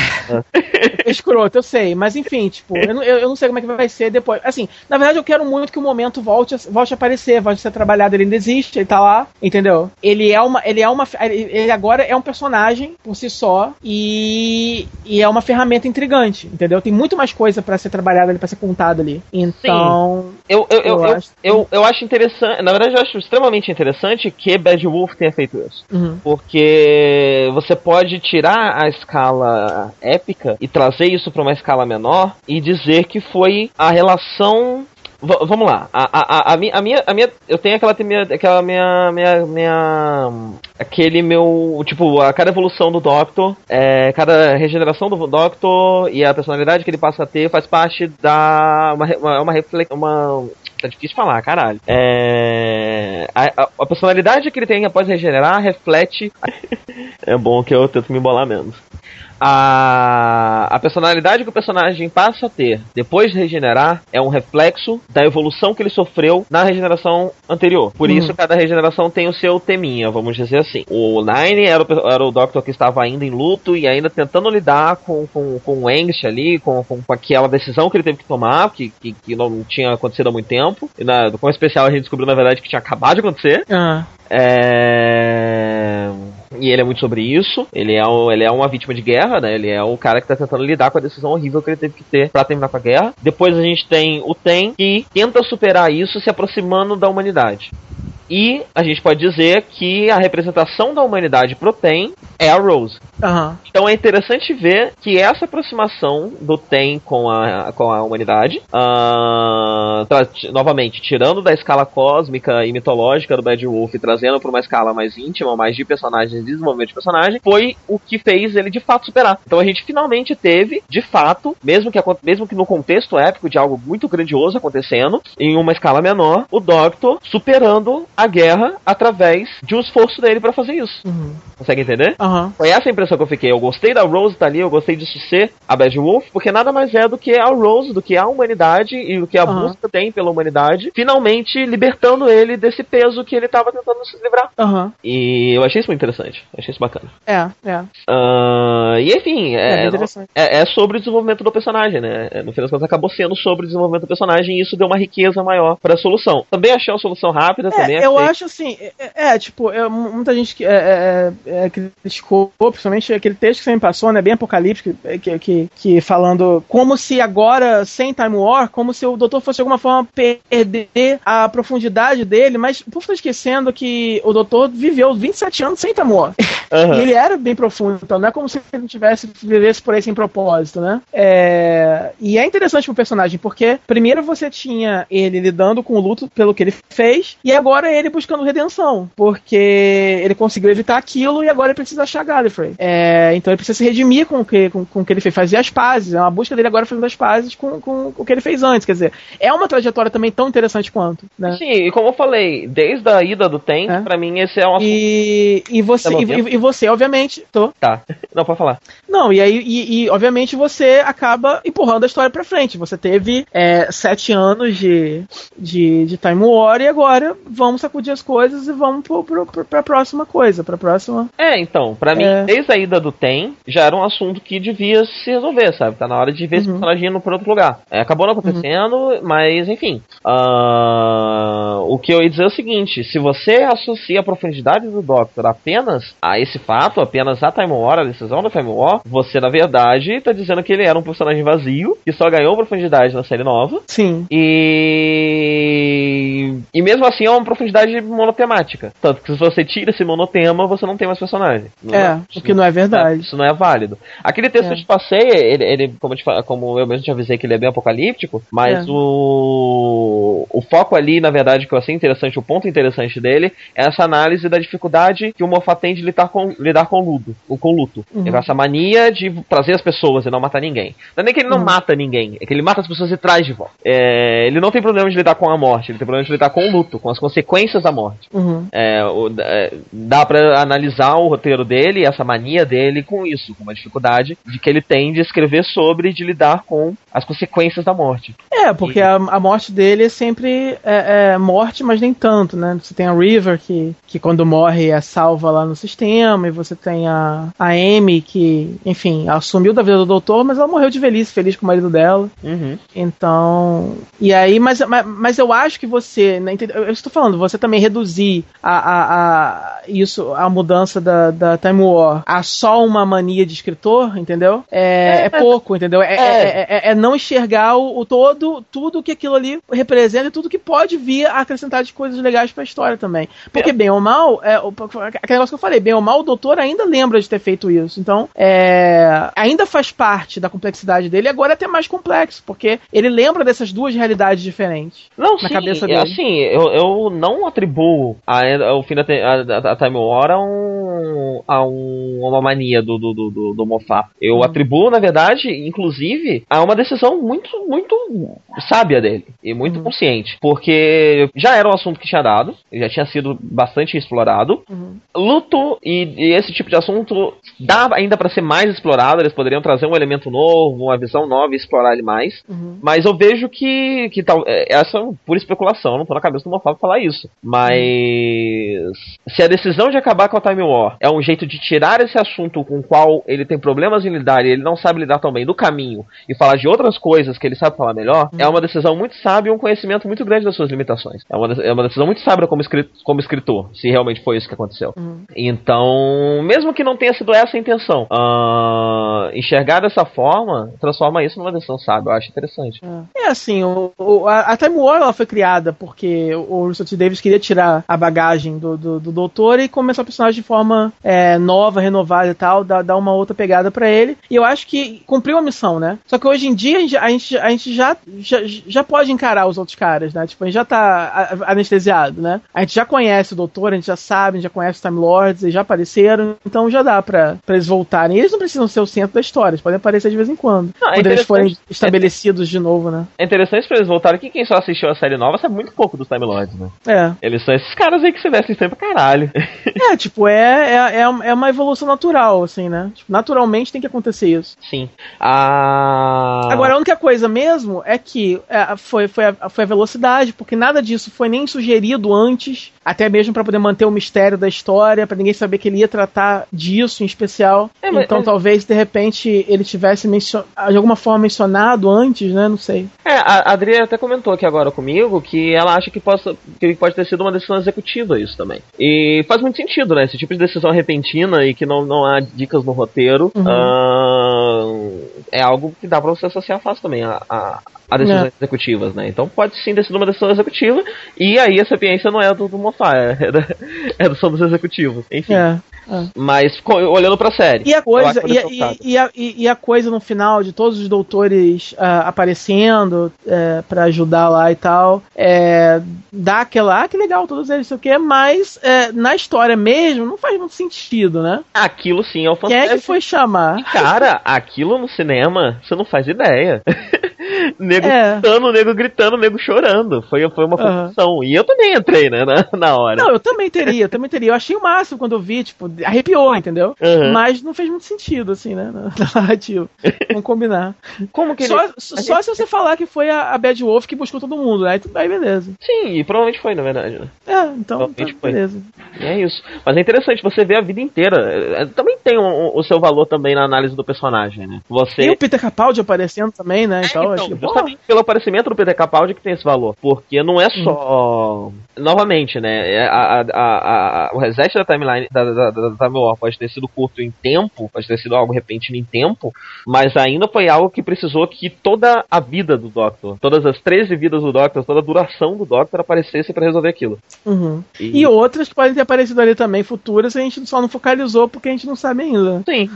Escroto, eu sei. Mas enfim, tipo, eu não, eu não sei como é que vai ser depois. Assim, na verdade, eu quero muito que o momento volte a, volte a aparecer, volte a ser trabalhado. Ele ainda existe, ele tá lá, entendeu? Ele é uma. Ele é uma. Ele agora é um personagem por si só e, e é uma ferramenta intrigante, entendeu? Tem muito mais coisa para ser trabalhada ali, pra ser contada ali. Então. Sim. Eu, eu, eu, eu, acho... eu, eu acho interessante. Na verdade, eu acho extremamente interessante que Bad Wolf tenha feito isso. Uhum. Porque você pode tirar a escala épica e trazer isso para uma escala menor e dizer que foi a relação V vamos lá. A, a, a, minha, a, minha, a minha. Eu tenho aquela, minha, aquela minha, minha, minha. Aquele meu. Tipo, a cada evolução do Doctor, é, cada regeneração do Doctor e a personalidade que ele passa a ter faz parte da. Uma, uma, uma reflexão. Uma, tá difícil falar, caralho. É, a, a, a, personalidade que ele tem após regenerar reflete. é bom que eu tento me embolar menos a, a personalidade que o personagem passa a ter depois de regenerar é um reflexo da evolução que ele sofreu na regeneração anterior. Por uhum. isso, cada regeneração tem o seu teminha, vamos dizer assim. O Nine era o, era o Doctor que estava ainda em luto e ainda tentando lidar com, com, com o angst ali, com, com, com, aquela decisão que ele teve que tomar, que, que, que não tinha acontecido há muito tempo. E na, com especial a gente descobriu, na verdade, que tinha acabado de acontecer. Uhum. É... E ele é muito sobre isso. Ele é, um, ele é uma vítima de guerra, né? Ele é o cara que tá tentando lidar com a decisão horrível que ele teve que ter para terminar com a guerra. Depois a gente tem o Ten, que tenta superar isso se aproximando da humanidade. E a gente pode dizer que a representação da humanidade pro Ten é a Rose. Uhum. Então é interessante ver que essa aproximação do Ten com a, com a humanidade, uh, novamente, tirando da escala cósmica e mitológica do Bad Wolf e trazendo para uma escala mais íntima, mais de personagens, desenvolvimento de personagem, foi o que fez ele de fato superar. Então a gente finalmente teve, de fato, mesmo que, mesmo que no contexto épico de algo muito grandioso acontecendo, em uma escala menor, o Doctor superando a guerra através de um esforço dele para fazer isso. Uhum. Consegue entender? Uhum. Foi essa a impressão que eu fiquei. Eu gostei da Rose estar tá ali, eu gostei disso ser a Bad Wolf, porque nada mais é do que a Rose, do que a humanidade e do que a uhum. busca tem pela humanidade, finalmente libertando ele desse peso que ele estava tentando se livrar. Uhum. E eu achei isso muito interessante. Achei isso bacana. É, é. Uh, e enfim, é, é, é, é, sobre o desenvolvimento do personagem, né? No final das contas, acabou sendo sobre o desenvolvimento do personagem e isso deu uma riqueza maior para a solução. Também achei uma solução rápida, é, também eu acho assim, é, é, é tipo, é, muita gente que é, é, é, criticou, principalmente aquele texto que você me passou, né, bem apocalíptico, que, que, que, falando como se agora, sem Time War, como se o doutor fosse de alguma forma perder a profundidade dele, mas por estar esquecendo que o doutor viveu 27 anos sem Time War. Uhum. e ele era bem profundo, então não é como se ele não tivesse, vivesse por aí sem propósito, né? É, e é interessante pro personagem, porque primeiro você tinha ele lidando com o luto pelo que ele fez, e agora ele buscando redenção, porque ele conseguiu evitar aquilo e agora ele precisa achar Gallifrey. É, então ele precisa se redimir com o que, com, com o que ele fez, fazer as pazes. É uma busca dele agora fazendo as pazes com, com, o que ele fez antes. Quer dizer, é uma trajetória também tão interessante quanto. Né? Sim, e como eu falei, desde a ida do Tank, é. pra mim esse é um E, e você, tá e, e, você, obviamente. Tô. Tá. Não, pode falar. Não, e aí, e, e obviamente você acaba empurrando a história pra frente. Você teve é, sete anos de, de, de Time War e agora vamos sacudir as coisas e vamos pro, pro, pro, pra próxima coisa, pra próxima. É, então, pra mim, é... desde a ida do Tem, já era um assunto que devia se resolver, sabe? Tá na hora de ver uhum. esse personagem indo pra outro lugar. É, acabou não acontecendo, uhum. mas enfim. Uh, o que eu ia dizer é o seguinte: se você associa a profundidade do Doctor apenas a esse fato, apenas a Time War, a decisão da Time War, você na verdade tá dizendo que ele era um personagem vazio, que só ganhou profundidade na série nova. Sim. E. E mesmo assim é uma profundidade monotemática. Tanto que se você tira esse monotema, você não tem mais personagem. Não é, é o que não é verdade. Isso não é válido. Aquele texto é. que eu te passei, ele, ele como, eu te, como eu mesmo te avisei que ele é bem apocalíptico, mas é. o, o foco ali, na verdade, que eu achei interessante, o ponto interessante dele, é essa análise da dificuldade que o Moffat tem de lidar com, lidar com luto. Com luto. Uhum. Essa mania de trazer as pessoas e não matar ninguém. Não é nem que ele não uhum. mata ninguém, é que ele mata as pessoas e traz de volta. É, ele não tem problema de lidar com a morte, ele tem problema de lidar com o luto, com as consequências da morte. Uhum. É, o, é, dá para analisar o roteiro dele, essa mania dele com isso, com uma dificuldade de que ele tem de escrever sobre, de lidar com as consequências da morte. É, porque e... a, a, morte dele é sempre é, é, morte, mas nem tanto, né? Você tem a River, que, que quando morre é salva lá no sistema, e você tem a, a Amy, que, enfim, assumiu da vida do doutor, mas ela morreu de velhice, feliz com o marido dela. Uhum. Então. E aí, mas, mas, mas eu acho que você. Né, eu estou falando, você também reduzir a, a, a, isso, a mudança da, da Time War a só uma mania de escritor, entendeu? É, é, é pouco, entendeu? É, é. é, é não enxergar o, o, todo, tudo que aquilo ali representa e tudo que pode vir a acrescentar de coisas legais pra história também. Porque, bem ou mal, é, aquele negócio que eu falei, bem ou mal, o doutor ainda lembra de ter feito isso. Então, é, ainda faz parte da complexidade dele, agora é até mais complexo, porque ele lembra dessas duas realidades diferentes não, na sim, cabeça dele. Assim, eu, eu não atribuo a, o fim da a, a Time War a, um, a um, uma mania do, do, do, do Mofá. Eu hum. atribuo, na verdade, inclusive, a uma decisão muito, muito sábia dele e muito uhum. consciente, porque já era um assunto que tinha dado, já tinha sido bastante explorado. Uhum. Luto e, e, esse tipo de assunto dá ainda para ser mais explorado, eles poderiam trazer um elemento novo, uma visão nova e explorar ele mais. Uhum. Mas eu vejo que, que tal, é, essa é pura especulação, não tô na cabeça do Mofá pra falar isso. Mas se a decisão de acabar com a Time War é um jeito de tirar esse assunto com o qual ele tem problemas em lidar e ele não sabe lidar tão bem do caminho e falar de outras coisas que ele sabe falar melhor, é uma decisão muito sábia e um conhecimento muito grande das suas limitações. É uma, é uma decisão muito sábia como, escritor, como escritor, se realmente foi isso que aconteceu. Então, mesmo que não tenha sido essa a intenção, uh, enxergar dessa forma transforma isso numa decisão sábia. Eu acho interessante. É, é assim, o, o, a, a, Time War ela foi criada porque o Russell T. Davis queria tirar a bagagem do, do, do doutor e começar o personagem de forma é, nova, renovada e tal, dar, dar uma outra pegada para ele. E eu acho que cumpriu a missão, né? Só que hoje em dia a gente, a gente, a gente já, já, já pode encarar os outros caras, né? Tipo, a gente já tá anestesiado, né? A gente já conhece o doutor, a gente já sabe, a gente já conhece os Time Lords, eles já apareceram, então já dá pra, pra eles voltarem. E eles não precisam ser o centro da história, eles podem aparecer de vez em quando. Não, é quando eles forem estabelecidos é, de novo, né? É interessante pra eles voltarem que quem só assistiu a série nova sabe muito pouco dos Time Lords, né? É. Eles são esses caras aí que se vestem sempre pra caralho. É, tipo, é, é, é uma evolução natural, assim, né? Tipo, naturalmente tem que acontecer isso. Sim. A... Agora, a única coisa mesmo é que é, foi, foi, a, foi a velocidade, porque nada disso foi nem sugerido antes, até mesmo para poder manter o mistério da história, para ninguém saber que ele ia tratar disso em especial. É, mas, então, mas... talvez, de repente, ele tivesse mencion... de alguma forma mencionado antes, né? Não sei. É, a Adriana até comentou aqui agora comigo que ela acha que, possa, que pode ter sido uma decisão executiva isso também. E faz muito sentido, né? Esse tipo de decisão repentina e que não, não há dicas no roteiro. Uhum. Uh, é algo que dá pra você associar fácil também a, a, a decisões é. executivas, né? Então pode sim sido uma decisão executiva e aí a sapiência não é do, do Moffat, é, da, é do, dos executivos. Enfim. É. É. Mas olhando pra série. E a coisa, e, e, e, a, e, a, coisa no final de todos os doutores uh, aparecendo uh, para ajudar lá e tal, é, dá aquela, ah, que legal, todos eles, sei o que, mas uh, na história mesmo não faz muito sentido, né? Aquilo sim é o fantástico. Quem é que foi chamar? Cara, aquilo no cinema, você não faz ideia. nego é. gritando, nego gritando, nego chorando. Foi, foi uma função. Uhum. E eu também entrei, né, na, na hora. Não, eu também teria, eu também teria. Eu achei o máximo quando eu vi, tipo, arrepiou, entendeu? Uhum. Mas não fez muito sentido, assim, né, na, na narrativa. Vamos combinar. Como que ele... Só, só gente... se você falar que foi a, a Bad Wolf que buscou todo mundo, né? Aí, beleza. Sim, e provavelmente foi, na verdade, né? É, então, tá, beleza. E é isso. Mas é interessante, você vê a vida inteira. É, também tem um, o seu valor também na análise do personagem, né? Você... E o Peter Capaldi aparecendo também, né? É, então, então justamente pelo aparecimento do Peter Capaldi que tem esse valor. Porque não é só. Hum. Novamente, né? É, a, a, a, o reset da timeline da, da, da, da Time War pode ter sido curto em tempo, pode ter sido algo repentino em tempo, mas ainda foi algo que precisou que toda a vida do Doctor, todas as 13 vidas do Doctor, toda a duração do Doctor aparecesse para resolver aquilo. Uhum. E... e... outras que podem ter aparecido ali também, futuras, a gente só não focalizou porque a gente não sabe ainda. Sim.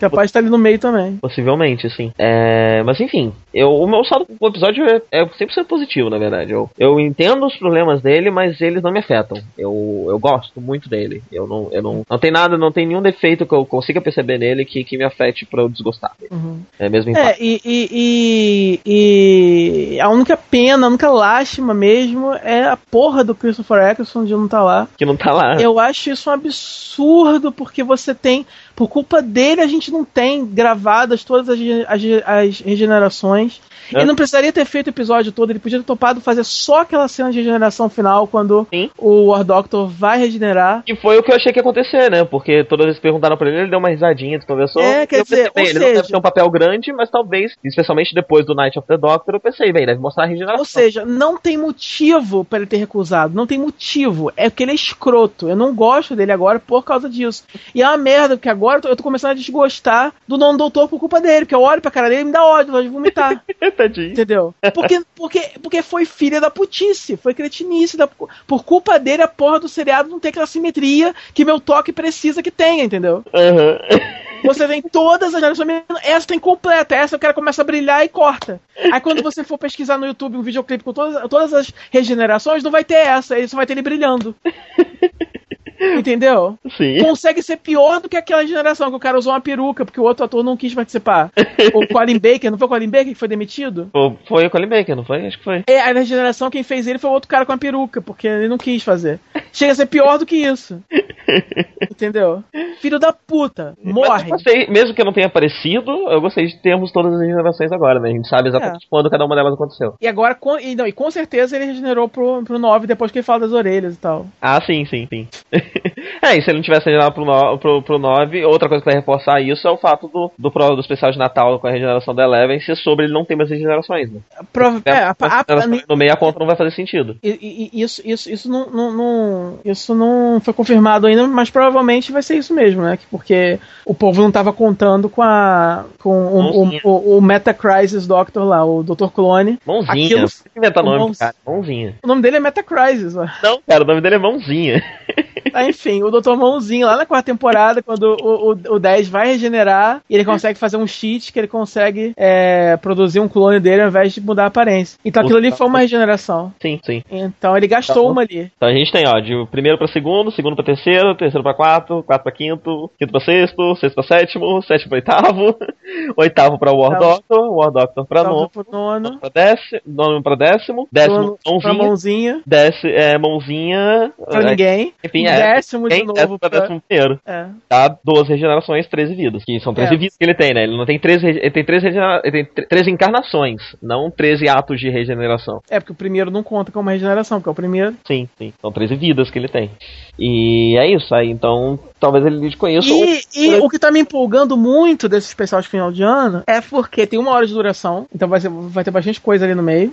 Capaz de estar ali no meio também. Possivelmente, sim. É... Mas enfim, eu, o meu saldo pro episódio é, é 100% positivo, na verdade. Eu, eu entendo os problemas dele, mas eles não me afetam. Eu, eu gosto muito dele. Eu não, eu não, não tem nada, não tem nenhum defeito que eu consiga perceber nele que, que me afete pra eu desgostar. Uhum. É mesmo É, e, e, e, e, a única pena, a única lástima mesmo é a porra do Christopher Eccleston de não tá lá. Que não tá lá. Eu acho isso um absurdo porque você tem Por culpa dele, a gente não tem gravadas todas as, as, as regenerações. É. Ele não precisaria ter feito o episódio todo, ele podia ter topado fazer só aquela cena de regeneração final quando Sim. o War Doctor vai regenerar. E foi o que eu achei que ia acontecer, né? Porque todas as vezes perguntaram pra ele, ele deu uma risadinha, conversou. É, quer dizer, pensei, ele seja... não deve ter um papel grande, mas talvez, especialmente depois do Night of the Doctor, eu pensei, bem, deve mostrar a regeneração. Ou seja, não tem motivo para ele ter recusado, não tem motivo. É porque ele é escroto. Eu não gosto dele agora por causa disso. E é uma merda, porque agora eu tô, eu tô começando a desgostar do nono doutor por culpa dele, porque eu olho pra cara dele e me dá ódio, vontade de vomitar. Tadinho. Entendeu? Porque, porque, porque foi filha da putice, foi cretinice. Da, por culpa dele, a porra do seriado não tem aquela simetria que meu toque precisa que tenha, entendeu? Uhum. Você vem todas as gerações, essa tem completa, essa o cara começa a brilhar e corta. Aí quando você for pesquisar no YouTube um videoclipe com todas, todas as regenerações, não vai ter essa, ele só vai ter ele brilhando. Entendeu? Sim. Consegue ser pior do que aquela geração que o cara usou uma peruca porque o outro ator não quis participar. o Colin Baker, não foi o Colin Baker que foi demitido? Foi o Colin Baker, não foi? Acho que foi. É, a regeneração quem fez ele foi o outro cara com a peruca, porque ele não quis fazer. Chega a ser pior do que isso. Entendeu? Filho da puta, morre. Gostei, mesmo que eu não tenha aparecido, eu gostei de termos todas as regenerações agora, né? A gente sabe exatamente é. quando cada uma delas aconteceu. E agora, com, e, não, e com certeza ele regenerou pro, pro 9 depois que ele fala das orelhas e tal. Ah, sim, sim, sim. é, e se ele não tivesse regenerado pro, no, pro, pro 9, outra coisa que vai reforçar isso é o fato do, do, do, do especial de Natal com a regeneração da Eleven ser sobre ele não ter mais regenerações, né? Prova é, a, a, a, no meio a conta não vai fazer sentido. E, e, isso, isso, isso não, não, não, isso não foi confirmado ainda, mas provavelmente vai ser isso mesmo, né? Porque o povo não estava contando com a com o, o, o, o Metacrisis Doctor lá, o Dr. Clone. Mãozinha. Aquilo, nome, mãos... cara. Mãozinha. O nome dele é Metacrisis, ó. Não, cara, o nome dele é Mãozinha. Ah, enfim, o Dr. Mãozinho, lá na quarta temporada, quando o, o, o 10 vai regenerar, e ele consegue fazer um cheat que ele consegue é, produzir um clone dele ao invés de mudar a aparência. Então aquilo ali foi uma regeneração. Sim, sim. Então ele gastou então, uma ali. Então a gente tem, ó, de primeiro pra segundo, segundo pra terceiro, terceiro pra quarto, quarto pra quinto, quinto pra sexto, sexto pra sétimo, sétimo pra oitavo, oitavo pra War Doctor, War Doctor pra nono, nono pra décimo, nono pra décimo, décimo mãozinha, mãozinha, décimo, é, mãozinha, pra ninguém, enfim, é, décimo de novo. Décimo pra décimo primeiro. É. Dá duas regenerações, 13 vidas. Que são 13 é. vidas que ele tem, né? Ele não tem 13, ele tem 13, ele tem 13 encarnações, não 13 atos de regeneração. É, porque o primeiro não conta como regeneração, porque é o primeiro. Sim, sim. São 13 vidas que ele tem. E é isso aí, então talvez ele lide com isso. E, e o que tá me empolgando muito desse especial de final de ano é porque tem uma hora de duração, então vai, ser, vai ter bastante coisa ali no meio.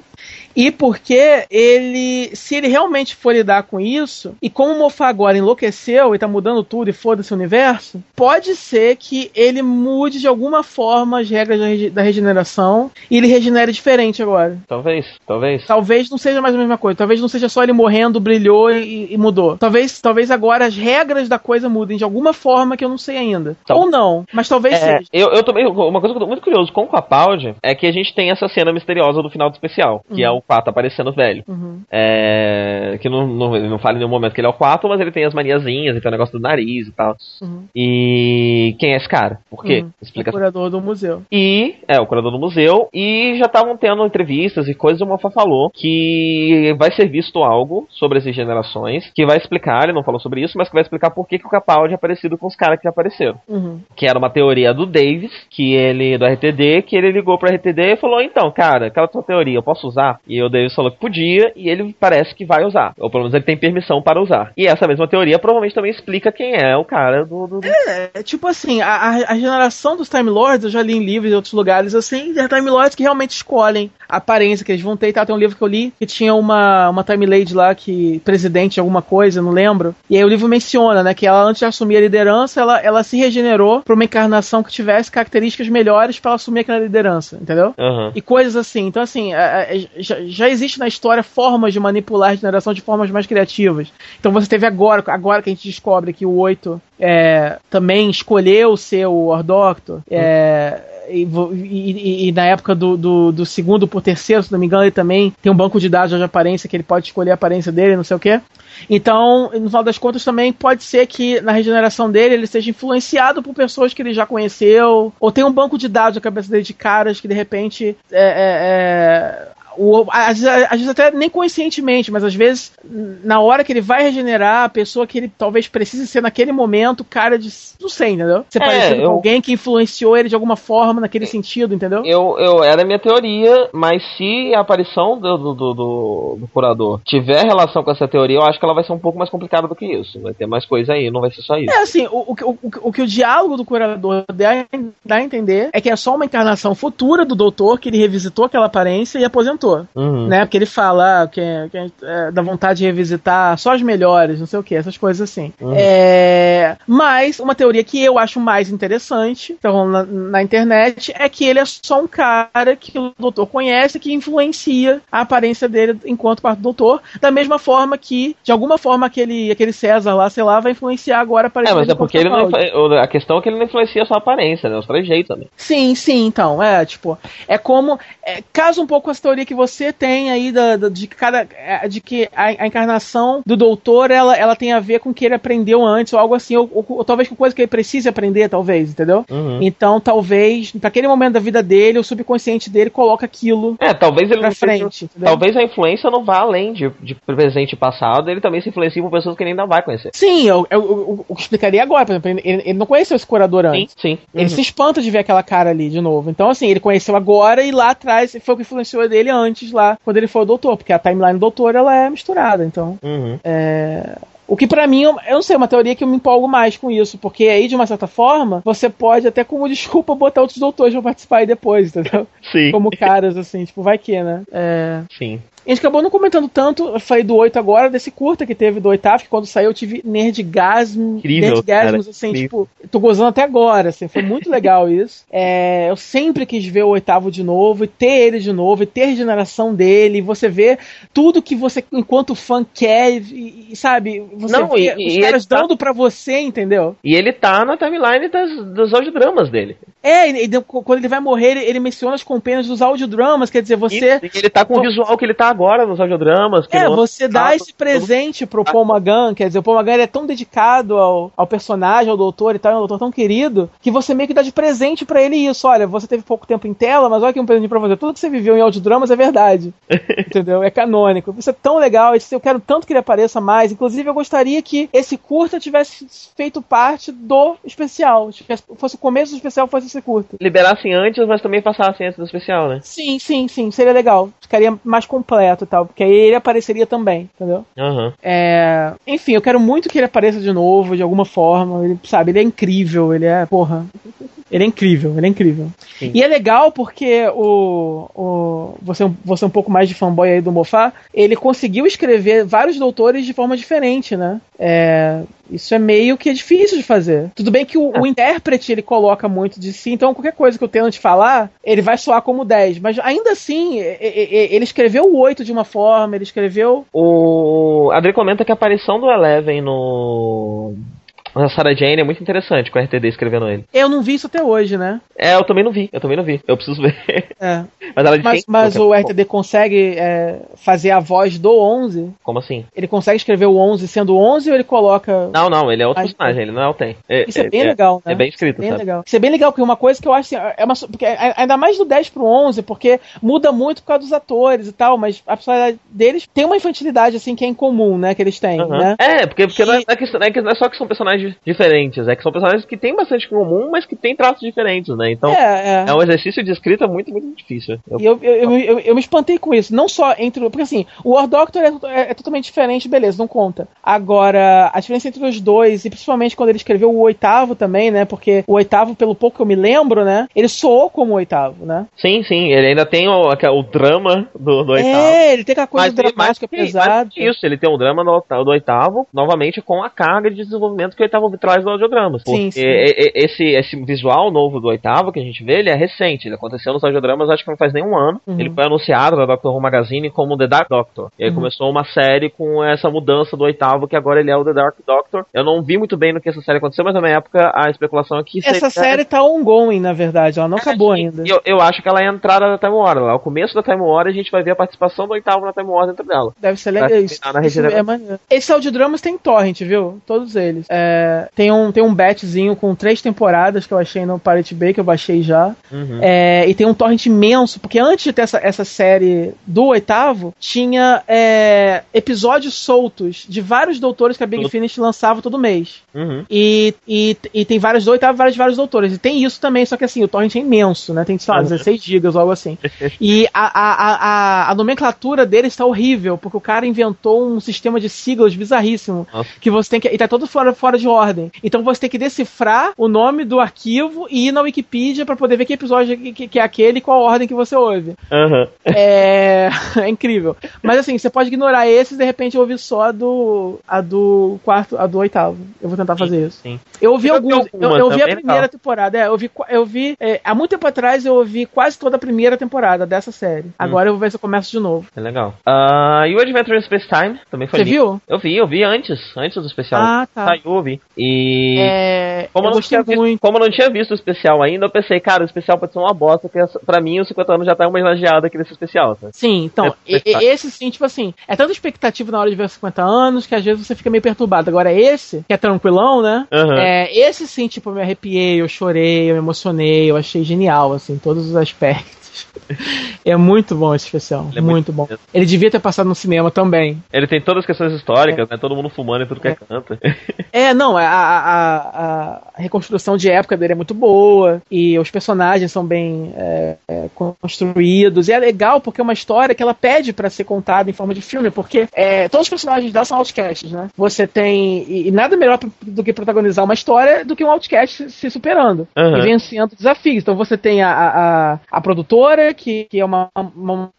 E porque ele, se ele realmente for lidar com isso, e como o Mofá agora enlouqueceu e tá mudando tudo e foda-se o universo, pode ser que ele mude de alguma forma as regras da regeneração e ele regenere diferente agora. Talvez, talvez. Talvez não seja mais a mesma coisa. Talvez não seja só ele morrendo, brilhou e, e mudou. Talvez, talvez agora as regras da coisa mudem de alguma forma que eu não sei ainda. Então, Ou não, mas talvez é, seja. Eu, eu também, uma coisa que eu tô muito curioso com o Capaldi é que a gente tem essa cena misteriosa do final do especial, que uhum. é o 4 aparecendo velho. Uhum. É, que não, não, não fala em nenhum momento que ele é o 4, mas ele tem as maniazinhas, ele tem o negócio do nariz e tal. Uhum. E quem é esse cara? Por quê? Uhum. Explica. O curador do museu. E, é, o curador do museu. E já estavam tendo entrevistas e coisas, o Mofa falou que vai ser visto algo sobre essas generações, que vai explicar, ele não falou sobre isso, mas que vai explicar por que, que o Capaldi é parecido com os caras que já apareceram. Uhum. Que era uma teoria do Davis, que ele, do RTD, que ele ligou pro RTD e falou, então, cara, aquela tua teoria, eu posso usar? E o Davis falou que podia, e ele parece que vai usar. Ou pelo menos ele tem permissão para usar. E essa mesma teoria provavelmente também explica quem é o cara do. do... É, tipo assim, a, a geração dos Time Lords, eu já li em livros em outros lugares, assim, é Time Lords que realmente escolhem a aparência que eles vão ter. Tá? Tem um livro que eu li que tinha uma, uma Time Lady lá, que presidente de alguma coisa, não lembro. E aí o livro menciona, né, que ela antes de assumir a liderança, ela, ela se regenerou para uma encarnação que tivesse características melhores para assumir aquela liderança, entendeu? Uhum. E coisas assim. Então, assim, é, é, já, já, existe na história formas de manipular a regeneração de formas mais criativas. Então você teve agora, agora que a gente descobre que o 8 é, também escolheu ser o War Doctor. É, e, e, na época do, do, do, segundo por terceiro, se não me engano, ele também tem um banco de dados de aparência que ele pode escolher a aparência dele, não sei o que. Então, no final das contas, também pode ser que na regeneração dele ele seja influenciado por pessoas que ele já conheceu, ou tem um banco de dados na cabeça dele de caras que de repente é, é, é o, às, às vezes até nem conscientemente, mas às vezes na hora que ele vai regenerar, a pessoa que ele talvez precise ser naquele momento, cara de. Não sei, entendeu? Ser É, parecido eu- com alguém que influenciou ele de alguma forma naquele sentido, entendeu? Eu, eu era a minha teoria, mas se a aparição do, do, do, do- do curador tiver relação com essa teoria, eu acho que ela vai ser um pouco mais complicada do que isso. Vai ter mais coisa aí, não vai ser só isso. É assim, o, o, que- o, o que o diálogo do curador dá, dá a entender é que é só uma encarnação futura do doutor que ele revisitou aquela aparência e aposentou. Uhum. Né? Porque ele fala que, que é, dá vontade de revisitar só as melhores, não sei o que, essas coisas assim. Uhum. É, mas uma teoria que eu acho mais interessante, que rolando na, na internet, é que ele é só um cara que o doutor conhece que influencia a aparência dele enquanto quarto doutor, da mesma forma que, de alguma forma, aquele, aquele César lá, sei lá, vai influenciar agora a É, aparência mas dele é porque ele não. A questão é que ele não influencia só a aparência, né? Os trejeitos também. Sim, sim, então. É, tipo, é como. É, casa um pouco com essa teoria que você tem aí da, da- de que cada. é, De que a, a encarnação do doutor ela, ela tem a ver com o que ele aprendeu antes, ou algo assim, ou, ou- ou talvez com coisa que ele precise aprender, talvez, entendeu? Uhum. Então, talvez, naquele momento da vida dele, o subconsciente dele coloca aquilo É, talvez ele pra não seja- frente. entendeu? Talvez a influência não vá além de, de presente e passado, ele também se influencia por pessoas que ele ainda vai conhecer. Sim, eu, eu, eu- eu explicaria agora, por exemplo, ele, ele não conheceu esse curador Sim, antes. sim. Ele Uhum. se espanta de ver aquela cara ali de novo. Então, assim, ele conheceu agora e lá atrás foi o que influenciou dele antes, lá, quando ele foi o doutor, porque a timeline do doutor ela é misturada. Então, Uhum. é. O que pra mim, eu eu não sei, é uma teoria que eu me empolgo mais com isso, porque aí, de uma certa forma, você pode até como desculpa botar outros doutores pra participar aí depois, entendeu? Sim. Como caras, assim, tipo, vai que, né? É... Sim. A gente acabou não comentando tanto, eu falei do 8 agora, desse curta que teve do oitavo, que quando saiu eu tive nerdgasm, Incrível, nerdgasmos, cara, assim, incrível. tipo, tô gozando até agora, assim, foi muito legal isso. É, eu sempre quis ver o oitavo de novo, e ter ele de novo, e ter a regeneração dele, e você vê tudo que você, enquanto fã, quer, e, e, sabe, você Não, vê e- os e caras tá- dando pra você, entendeu? E ele tá na timeline das, dos audiodramas dele. É, e, e quando ele vai morrer, ele, ele menciona as companhias dos audiodramas, quer dizer, você... E ele tá com o visual que ele tá agora nos audiodramas. que É, você dá esse presente pro Paul Magan, quer dizer, o Paul Magan é tão dedicado ao, ao personagem, ao doutor e tal, é um doutor tão querido, que você meio que dá de presente pra ele isso. Olha, você teve pouco tempo em tela, mas olha aqui um presente pra você. Tudo que você viveu em audiodramas é verdade. entendeu? É canônico. Isso é tão legal, eu quero tanto que ele apareça mais. Inclusive, eu gostaria que esse curta tivesse feito parte do especial. Fosse o começo do especial, fosse esse curta. Liberassem antes, mas também passassem antes do especial, né? Sim, sim, sim. Seria legal. Ficaria mais completo e tal. Porque aí ele apareceria também, entendeu? Aham. É, enfim, eu quero muito que ele apareça de novo, de alguma forma. Ele, sabe, ele é incrível, ele é, porra. Ele é incrível, ele é incrível. Sim. E é legal porque o, o você, é um- você é um pouco mais de fanboy aí do Mofá, ele conseguiu escrever vários doutores de forma diferente, né? É, isso é meio que difícil de fazer. Tudo bem que o, o intérprete ele coloca muito de si, então qualquer coisa que eu tenho te falar, ele vai soar como 10. Mas ainda assim, ele escreveu o 8 de uma forma, ele escreveu O Adri comenta que a aparição do Eleven no. Na Sarah Jane é muito interessante com a RTD escrevendo ele. Eu não vi isso até hoje, né? É, eu também não vi, eu também não vi. Eu preciso ver. É. mas ela Mas, mas o RTD consegue é, fazer a voz do 11? Como assim? Ele consegue escrever o 11 sendo 11 ou ele coloca. Não, não, ele é outro Ah, personagem, ele não é o Tem. É, Isso é bem legal, né? É bem escrito, Bem sabe? legal. Isso é bem legal, porque uma coisa que eu acho assim, é uma, porque ainda mais do 10 pro 11, porque muda muito por causa dos atores e tal, mas a personalidade deles tem uma infantilidade assim que é incomum, né, que eles têm, Aham. né? É, porque, porque E- não, é, não é é não é só que são personagens diferentes, é que são personagens que têm bastante comum, mas que têm traços diferentes, né? Então é, é. é um exercício de escrita muito, muito difícil. Eu- E eu, eu, eu, eu, me espantei com isso. Não só entre. Porque assim, o War Doctor é, é- é totalmente diferente, beleza, não conta. Agora, a diferença entre os dois, e principalmente quando ele escreveu o oitavo também, né? Porque o oitavo, pelo pouco que eu me lembro, né? Ele soou como o oitavo, né? Sim, sim, ele ainda tem o, o drama do, do oitavo. É, ele tem aquela coisa Mas, dramática pesada. isso, ele tem um drama no, do oitavo, novamente com a carga de desenvolvimento que o oitavo traz do audiodramas. Sim, sim. Esse, esse visual novo do oitavo que a gente vê, ele é recente. Ele aconteceu nos audiodramas acho que não faz nem um ano. Uhum. Ele foi anunciado na Doctor Who Magazine como The Dark Doctor. E aí Uhum. começou uma série com essa mudança do oitavo, que agora ele é o The Dark Doctor. Eu não vi muito bem no que essa série aconteceu, mas na minha época a especulação é que Essa série tá ongoing, na verdade, ela não acabou e- ainda. Eu, eu acho que ela é a entrada da Time War. O começo da Time War a gente vai ver a participação do oitavo na Time War dentro dela. Deve ser legal. Isso, na isso é maneiro. Esse audiodramas tem torrent, viu? Todos eles. é, tem um, tem um batchzinho com três temporadas que eu achei no Pirate Bay, que eu baixei já. Uhum. É, e tem um torrent imenso, porque antes de ter essa, essa série do oitavo, tinha é, episódios soltos de vários doutores que a Big Todo- Finish lançava todo mês. Uhum. E, e, e tem vários do oitavo, vários, vários doutores. E tem isso também, só que assim, o torrent é imenso, né? Tem, sei lá, Uhum. 16 gigas ou algo assim. E a, a, a, a, a nomenclatura dele está horrível, porque o cara inventou um sistema de siglas bizarríssimo. Nossa. Que você tem que. E tá todo fora, fora de ordem. Então você tem que decifrar o nome do arquivo e ir na Wikipedia pra poder ver que episódio que, que, é aquele e qual ordem que você ouve. Uhum. É, é incrível. Mas assim, você pode ignorar esse e de repente ouvir só a do. a do quarto, a do oitavo. Eu vou tentar fazer isso. sim. Eu ouvi Eu alguns. Eu, eu vi a primeira legal. temporada. É, eu vi, eu vi é, há muito tempo atrás eu ouvi quase toda a primeira temporada dessa série. Hum. Agora eu vou ver se eu começo de novo. É legal. Ah, e o Adventure in Space Time também foi Você viu? Eu vi, eu vi antes, antes do especial. Ah, tá. Saiu, eu vi. E É, como eu não tinha visto, muito. como não tinha visto o especial ainda, eu pensei, cara, o especial pode ser uma bosta, porque pra mim os 50 anos já tá uma exagerada aqui nesse especial, tá? Sim, então, É, e- esse sim, tipo assim, é tanta expectativa na hora de ver os 50 anos que às vezes você fica meio perturbado. Agora, esse, que é tranquilão, né? Aham. É, esse sim, tipo, eu me arrepiei, eu chorei, eu me emocionei, eu achei genial, assim, todos os aspectos. É muito bom esse especial, é muito, muito bom. mesmo. Ele devia ter passado no cinema também. Ele tem todas as questões históricas, né? Todo mundo fumando em tudo que é canto. É, não, a, a, a- a reconstrução de época dele é muito boa e os personagens são bem é, é, construídos. E é legal porque é uma história que ela pede pra ser contada em forma de filme, porque é, todos os personagens dela são outcasts, né? Você tem. E, e nada melhor do que protagonizar uma história do que um outcast se superando Aham. e vencendo desafios. Então você tem a, a, a- a produtora, que, que é uma, uma,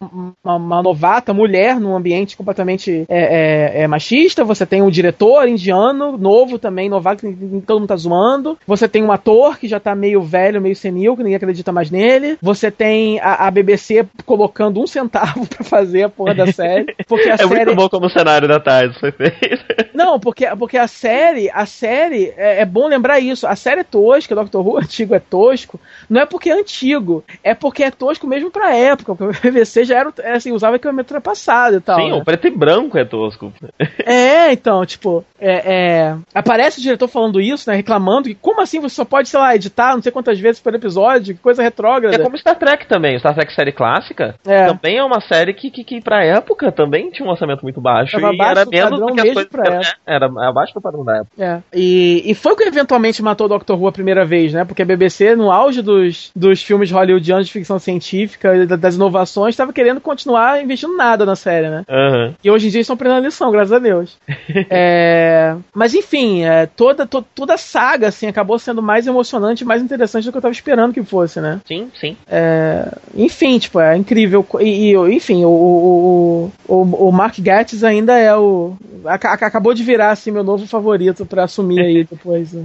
uma- uma novata mulher num ambiente completamente é, é, é, machista. Você tem um diretor indiano, novo também, novato, que todo mundo tá zoando. Você tem um ator que já tá meio velho, meio senil, que ninguém acredita mais nele. Você tem a, a BBC colocando um centavo pra fazer a porra da série. Porque a É série. muito bom como o cenário da tarde foi feito. Não, porque, porque a série, a série, é, é bom lembrar isso. A série é tosca, Doctor Who antigo é tosco. Não é porque é antigo, é porque é tosco mesmo pra época. Porque o BBC já era, é, assim, usava equipamento ultrapassado e tal. Sim, né? o preto e branco é tosco. É, então, tipo, é, é, aparece o diretor falando isso, né? Reclamando que como assim você só pode, sei lá, editar não sei quantas vezes por episódio, que coisa retrógrada. É como Star Trek também. Star Trek série clássica É. também é uma série que, que, que pra época também tinha um orçamento muito baixo. Tava e era do menos padrão do que as mesmo coisas pra época. é, Era abaixo do padrão da época. É. E, e foi o que eventualmente matou o Doctor Who a primeira vez, né? Porque a BBC, no auge dos, dos filmes hollywoodianos de ficção científica da- das inovações, estava querendo continuar investindo nada na série, né? Aham. E hoje em dia eles estão aprendendo a lição, graças a Deus. É, mas enfim, é, toda, to- toda a saga assim, acabou sendo mais emocionante e mais interessante do que eu estava esperando que fosse, né? Sim, sim. É, enfim, tipo, é incrível. E, e, enfim, o, o, o, o Mark Gatiss ainda é o. aca- aca- acabou de virar assim, meu novo favorito pra assumir aí depois, né?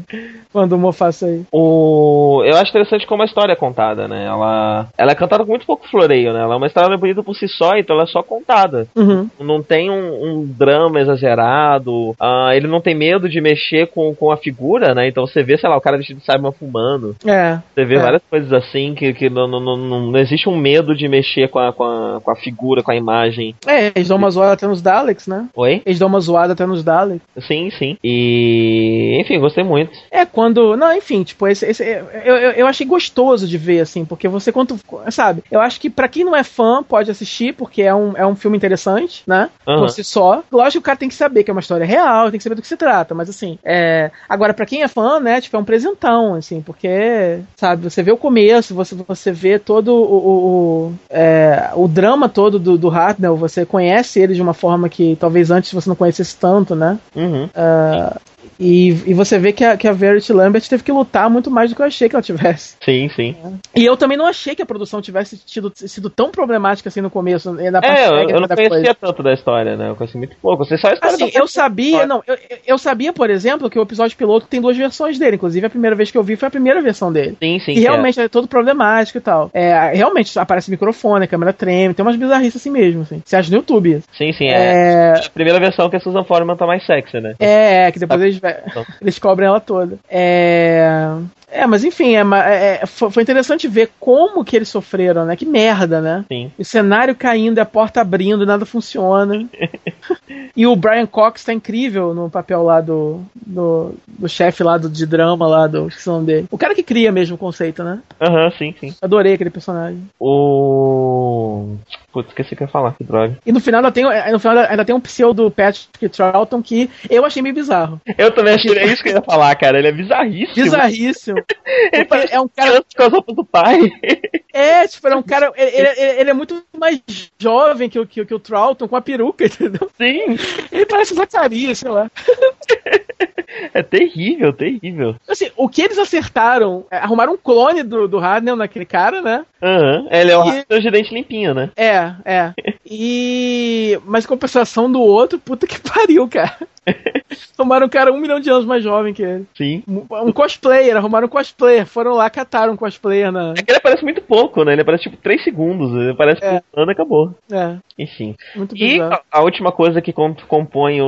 quando o Moffat sair. O... Eu acho interessante como a história é contada, né? Ela... ela é cantada com muito pouco floreio, né? Ela é uma história bonita por si só, então ela é só contada. Uhum. Não tem um, um drama exagerado. ah, ele não tem medo de mexer com, com a figura, né? Então você vê, sei lá, o cara vestido de Cyberman fumando. É. Você vê É. várias coisas assim que, que não, não, não, não, não existe um medo de mexer com a, com, a, com a figura, com a imagem. É, eles dão uma zoada até nos Daleks, né? Oi? Eles dão uma zoada até nos Daleks. Sim, sim. E. Enfim, gostei muito. É, quando. Não, enfim, tipo, esse, esse- eu, eu, eu achei gostoso de ver, assim, porque você, quando. Sabe? Eu acho que pra quem não é fã, pode assistir, porque é um, é um filme interessante, né? Aham. Por si só. Lógico que o cara tem que saber que é uma história real, tem que saber do que se trata, mas assim. É... Agora, pra quem é fã, né, tipo, é um presentão, assim, porque, sabe, você vê o começo, você, você vê todo o. o, o, é, o drama todo do, do Hartnell, você conhece ele de uma forma que talvez antes você não conhecesse tanto, né? Uhum. E, e você vê que a, que a Verity Lambert teve que lutar muito mais do que eu achei que ela tivesse. Sim, sim. E eu também não achei que a produção tivesse tido, sido tão problemática assim no começo, na parte É, eu, eu não conhecia coisa. tanto da história, né? Eu conheci muito pouco. Você só a história Assim, eu sabia, não, eu, eu sabia, por exemplo, que o episódio piloto tem duas versões dele. Inclusive, a primeira vez que eu vi foi a primeira versão dele. Sim, sim. E é. realmente é todo problemático e tal. É, realmente aparece microfone, a câmera treme, tem umas bizarrices assim mesmo, assim. Você acha no YouTube? Sim, sim. É. É, A primeira versão que a Susan Foreman tá mais sexy, né? É, que depois eles, Eles cobrem ela toda. É. É, mas enfim, é, é- é- foi interessante ver como que eles sofreram, né? Que merda, né? Sim. O cenário caindo, a porta abrindo, nada funciona. e o Brian Cox tá incrível no papel lá do, do, do chefe lá do, de drama lá do. Esqueci o nome dele. O cara que cria mesmo o conceito, né? Aham, sim, sim. Adorei aquele personagem. O. Putz, esqueci o que eu ia falar, que droga. E no final ainda tem, no final ainda tem um pseudo Patrick Troughton que eu achei meio bizarro. Eu também achei, é isso que eu ia falar, cara. Ele é bizarríssimo. Bizarríssimo. Ele parece é um cara. com as roupas do pai. É, tipo, ele é um cara. Ele, ele- ele é muito mais jovem que o, que, que o Troughton com a peruca, entendeu? Sim. Ele parece Zacarias, sei lá. É terrível, terrível. Assim, o que eles acertaram, é, arrumaram um clone do, do Harnell naquele cara, né? Aham. Ele é o E- dente limpinho, né? É, é. E. Mas compensação do outro, puta que pariu, cara. Tomaram um cara um milhão de anos mais jovem que ele. Sim. Um um cosplayer, arrumaram um cosplayer. Foram lá, cataram um cosplayer na. É que ele aparece muito pouco, né? Ele aparece tipo 3 segundos. Ele aparece É. pulando e acabou. É, Enfim. muito E a, a última coisa que com- compõe o,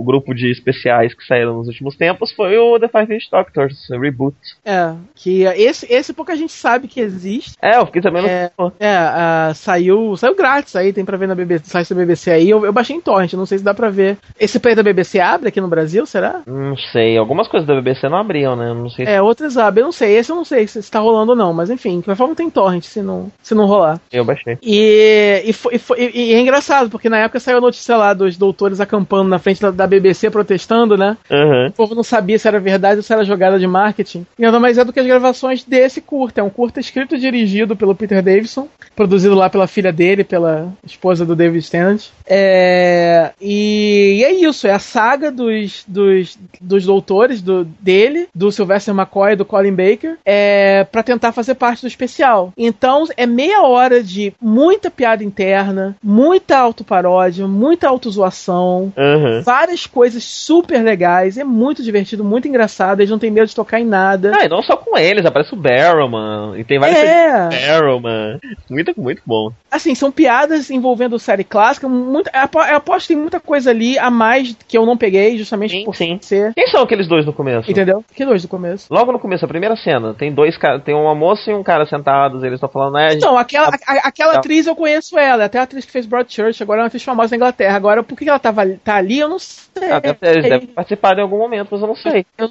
o grupo de especiais que saíram nos últimos tempos foi o The Five Inch Doctors Reboot. É, que esse, esse pouca gente sabe que existe. É, eu fiquei sabendo. É, é ah, saiu, saiu grátis aí, tem pra ver na BBC, site da BBC aí. Eu, eu baixei em torrent, não sei se dá pra ver. Esse play da BBC abre aqui no Brasil, será? Não sei. Algumas coisas da BBC não abriam, né? Não sei se É, outras abrem, eu não sei. Esse eu não sei se, se tá rolando ou não, mas enfim, de qualquer forma tem torrent se não, se não rolar. eu baixei. E, e, foi- e foi- e- é engraçado, porque na época saiu a notícia lá dos doutores acampando na frente da, da BBC protestando, né? Aham. O povo não sabia se era verdade ou se era jogada de marketing. E nada mais é do que as gravações desse curta. É um curta escrito e dirigido pelo Peter Davison, produzido lá pela filha dele, pela esposa do David Tennant. É, e, e é isso, é a saga dos, dos, dos doutores do, dele, do Sylvester McCoy e do Colin Baker, é, para tentar fazer parte do especial. Então é meia hora de muita piada interna, muita autoparódia, muita autozoação, Aham. várias coisas super legais, é muito divertido, muito engraçado, eles não tem medo de tocar em nada. Ah, e não só com eles, aparece o Barrowman. E tem vários É, Barrowman. Muito, muito bom. assim, são piadas envolvendo série clássica, muito, eu apo- eu aposto que tem muita coisa ali a mais que eu não peguei, justamente Sim, por sim. ser, Quem são aqueles dois no começo? entendeu? Que dois do começo. Logo no começo, a primeira cena, tem dois caras, tem uma moça e um cara sentados, eles estão falando, né? Então, aquela, a- a- aquela Tá. atriz eu conheço ela, é até a atriz que fez Broadchurch, agora é uma atriz famosa na Inglaterra. Agora, por que ela tava, tá ali, eu não sei. Ah, deve, ter- eles devem participar em algum momento, mas eu não sei. Eu-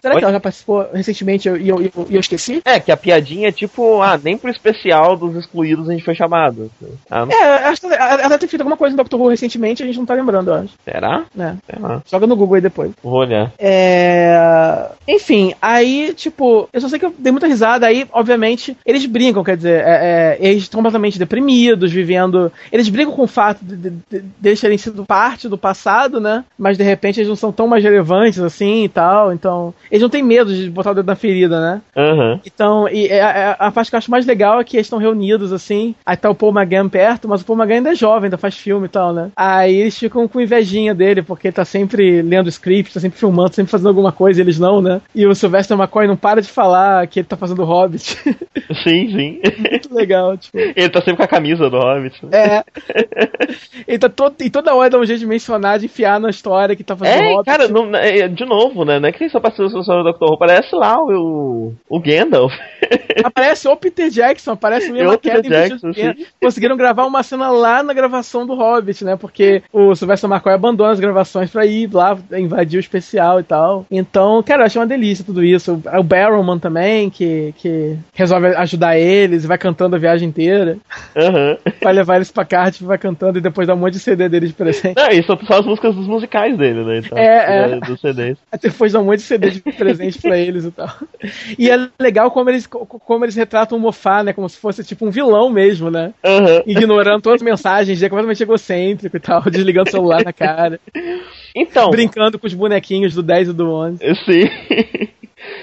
será que ela já participou recentemente e eu, eu, eu- eu esqueci? É, que a piadinha é tipo, ah, nem pro especial dos excluídos a gente foi chamado. Ah, não, É, acho que ela, deve ter feito alguma coisa no Doctor Who recentemente, a gente não tá lembrando, eu acho. será? Né? Sei lá. Joga no Google aí depois. Vou olhar. É... Enfim, aí, tipo, eu só sei que eu dei muita risada. Aí, obviamente, eles brincam, quer dizer, é, é, eles estão completamente deprimidos, vivendo. Eles brincam com o fato de, de, de, de eles terem sido parte do passado, né? Mas de repente eles não são tão mais relevantes assim e tal. Então, eles não têm medo de botar o dedo na ferida, né? Aham. Então, e é- é- a parte que eu acho mais legal é que eles estão reunidos, assim. Aí tá o Paul McGann perto, mas o Paul McGann ainda é jovem, ainda faz filme e tal, né? Aí eles ficam com invejinha dele, porque ele tá sempre lendo script, tá sempre filmando, sempre fazendo alguma coisa, e eles não, né? E o Sylvester McCoy não para de falar que ele tá fazendo Hobbit. Sim, sim. Muito legal, tipo. Ele tá sempre com a camisa do Hobbit. É. ele tá todo, e toda hora dá um jeito de mencionar, de enfiar na história que tá fazendo É, Hobbit. cara, não- é, de novo, né? Não é que ele só participa do Dr. Who, parece lá o, o Gandalf. Aparece o Peter Jackson, aparece mesmo o a queda Jackson. Conseguiram gravar uma cena lá na gravação do Hobbit, né? Porque o Sylvester McCoy abandona as gravações pra ir lá invadir o especial e tal. Então, cara, eu achei uma delícia tudo isso. O Barrowman também, que, que resolve ajudar eles e vai cantando a viagem inteira. Aham. Vai levar eles pra Cardiff, vai cantando e depois dá um monte de CD deles de presente. Não, isso são só as músicas dos musicais dele, né? Então, É, é. Dos CDs. Depois dá um monte de CD de presente pra eles e tal. E é legal como eles, co- como eles retratam o Mofá, né? Como se fosse tipo um vilão mesmo, né? Aham. Ignorando todas as mensagens, é completamente egocêntrico e tal, desligando o celular na cara, Então, brincando com os bonequinhos do 10 e do 11. sim.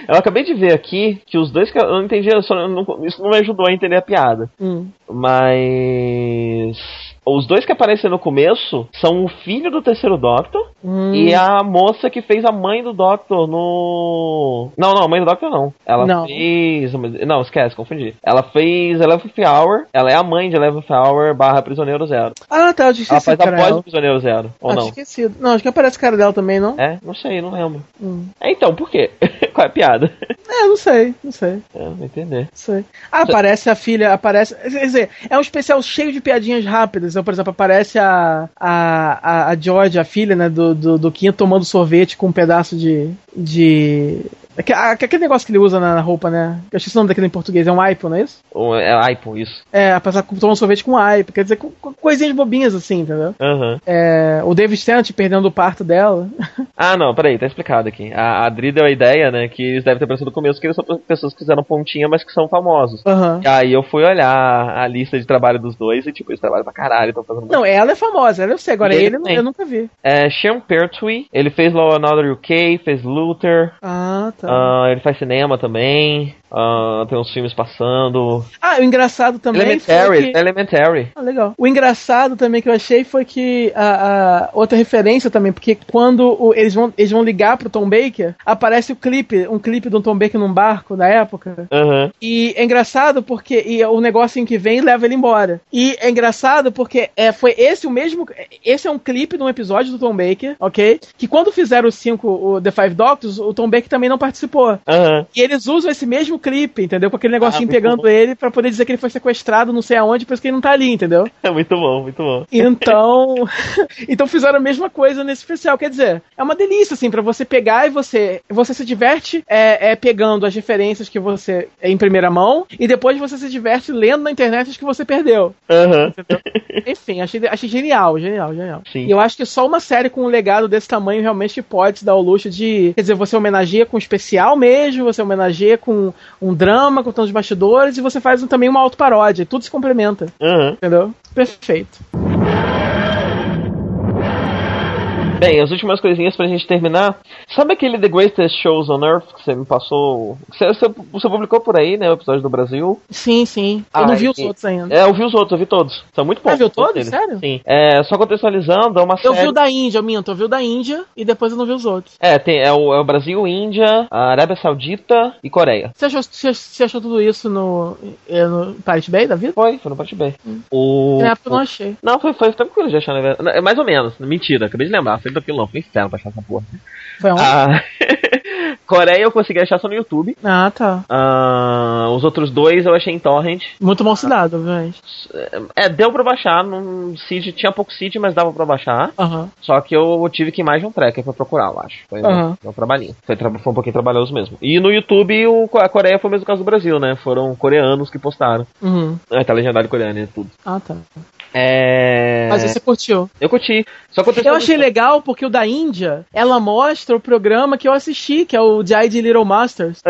Eu acabei de ver aqui que os dois. Eu não entendi, eu só não- isso não me ajudou a entender a piada. Hum. Mas. Os dois que aparecem no começo são o filho do terceiro Doctor Hum, e a moça que fez a mãe do Doctor no. Não, não, a mãe do Doctor não. Ela Não. fez. Não, esquece, confundi. Ela fez Eleventh Hour, ela é a mãe de Eleventh Hour barra Prisioneiro Zero. Ah, tá, eu tinha Ela faz após ela. o Prisioneiro Zero, ou Ah, não? esquecido. Não, acho que aparece cara dela também, não? É, não sei, não lembro. Hum. É, então, por quê? Qual é a piada? É, não sei, não sei. É, não entender. Não sei. Ah, aparece a filha, aparece. Quer dizer, é um especial cheio de piadinhas rápidas. Então, por exemplo, aparece a, a, a, George, a filha, né, do, do, do Quinto, tomando sorvete com um pedaço de. de. Aque- a- Aquele negócio que ele usa na roupa, né? Eu esqueci o nome daquele em português, é um aipo, não é isso? Ou é iPhone, isso. É, passar tomando sorvete com aipo, quer dizer, com, com coisinhas bobinhas assim, entendeu? Aham. É, o David Tennant perdendo o parto dela. Ah, não, peraí, tá explicado aqui. A, a Adri deu a ideia, né, que eles devem ter pensado no começo que eles são pessoas que fizeram pontinha, mas que são famosos. Aham. E aí eu fui olhar a lista de trabalho dos dois e, tipo, eles trabalham pra caralho, estão fazendo Não, ela é famosa, ela eu sei, agora E ele ele, eu nunca vi. É, Sean Pertwee, ele fez Law and Order UK, fez Luther, Ah, tá. Ah, ele faz cinema também, ah, tem uns filmes passando. Ah, o engraçado também Elementary, foi que... Elementary. Ah, legal. O engraçado também que eu achei foi que a, a- outra referência também, porque quando o- eles, vão, eles vão ligar pro Tom Baker, aparece o clipe, um clipe do Tom Baker num barco na época. Aham. E é engraçado porque e o negocinho que vem leva ele embora. E é engraçado porque é, foi esse o mesmo. Esse é um clipe de um episódio do Tom Baker, ok? Que quando fizeram os cinco, o The Five Doctors, o Tom Baker também não participou. Aham. E eles usam esse mesmo clipe, entendeu? Com aquele negocinho Ah, pegando bom. ele pra poder dizer que ele foi sequestrado não sei aonde, por isso que ele não tá ali, entendeu? É muito bom, muito bom. Então, então fizeram a mesma coisa nesse especial. Quer dizer, é uma delícia, assim, pra você pegar e você, você se diverte é, é, pegando as referências que você é em primeira mão e depois você se diverte lendo na internet as que você perdeu. Aham. Enfim, achei, achei genial, genial, genial. Sim. E eu acho que só uma série com um legado desse tamanho realmente pode se dar o luxo de. Quer dizer, você homenageia com um especial mesmo, você homenageia com um drama, contando os bastidores, e você faz também uma autoparódia. Tudo se complementa, Aham. entendeu? Perfeito. Bem, as últimas coisinhas pra gente terminar. Sabe aquele The Greatest Shows on Earth que você me passou? Você, você, você publicou por aí, né? O episódio do Brasil. Sim, sim. Eu Ah, não vi os outros ainda. É, eu vi os outros, eu vi todos. São muito bons. Ah, viu todos? eles. Sério? Sim. É, só contextualizando, é uma Eu série. vi o da Índia, eu minto, eu vi o da Índia e depois eu não vi os outros. É, tem, é, o, é o Brasil, Índia, a Arábia Saudita e Coreia. Você achou, você, você achou tudo isso no, eh, no Pirate Bay da vida? Foi, foi no Parte B. O... Na época eu não achei. Não, foi, foi tranquilo de achar, na verdade. Não, É mais ou menos. Mentira, acabei de lembrar. Foi tranquilo não, foi inferno pra achar essa porra. Foi um. Ah, Coreia eu consegui achar só no YouTube. Ah, tá. Ah, os outros dois eu achei em torrent. Muito mal cidade, obviamente. É, deu pra baixar. Num seed, tinha pouco seed, mas dava pra baixar. Só que eu tive que ir mais de um tracker pra procurar, eu acho. Foi, um, um trabalhinho. Foi, foi um pouquinho trabalhoso mesmo. E no YouTube, o, a Coreia foi o mesmo caso do Brasil, né? Foram coreanos que postaram. Uhum. É, tá legendado coreano e tudo. Ah, tá. É. Mas você curtiu. Eu curti. Só que Eu achei legal porque o da Índia, ela mostra o programa que eu assisti, que é o Giant Little Masters.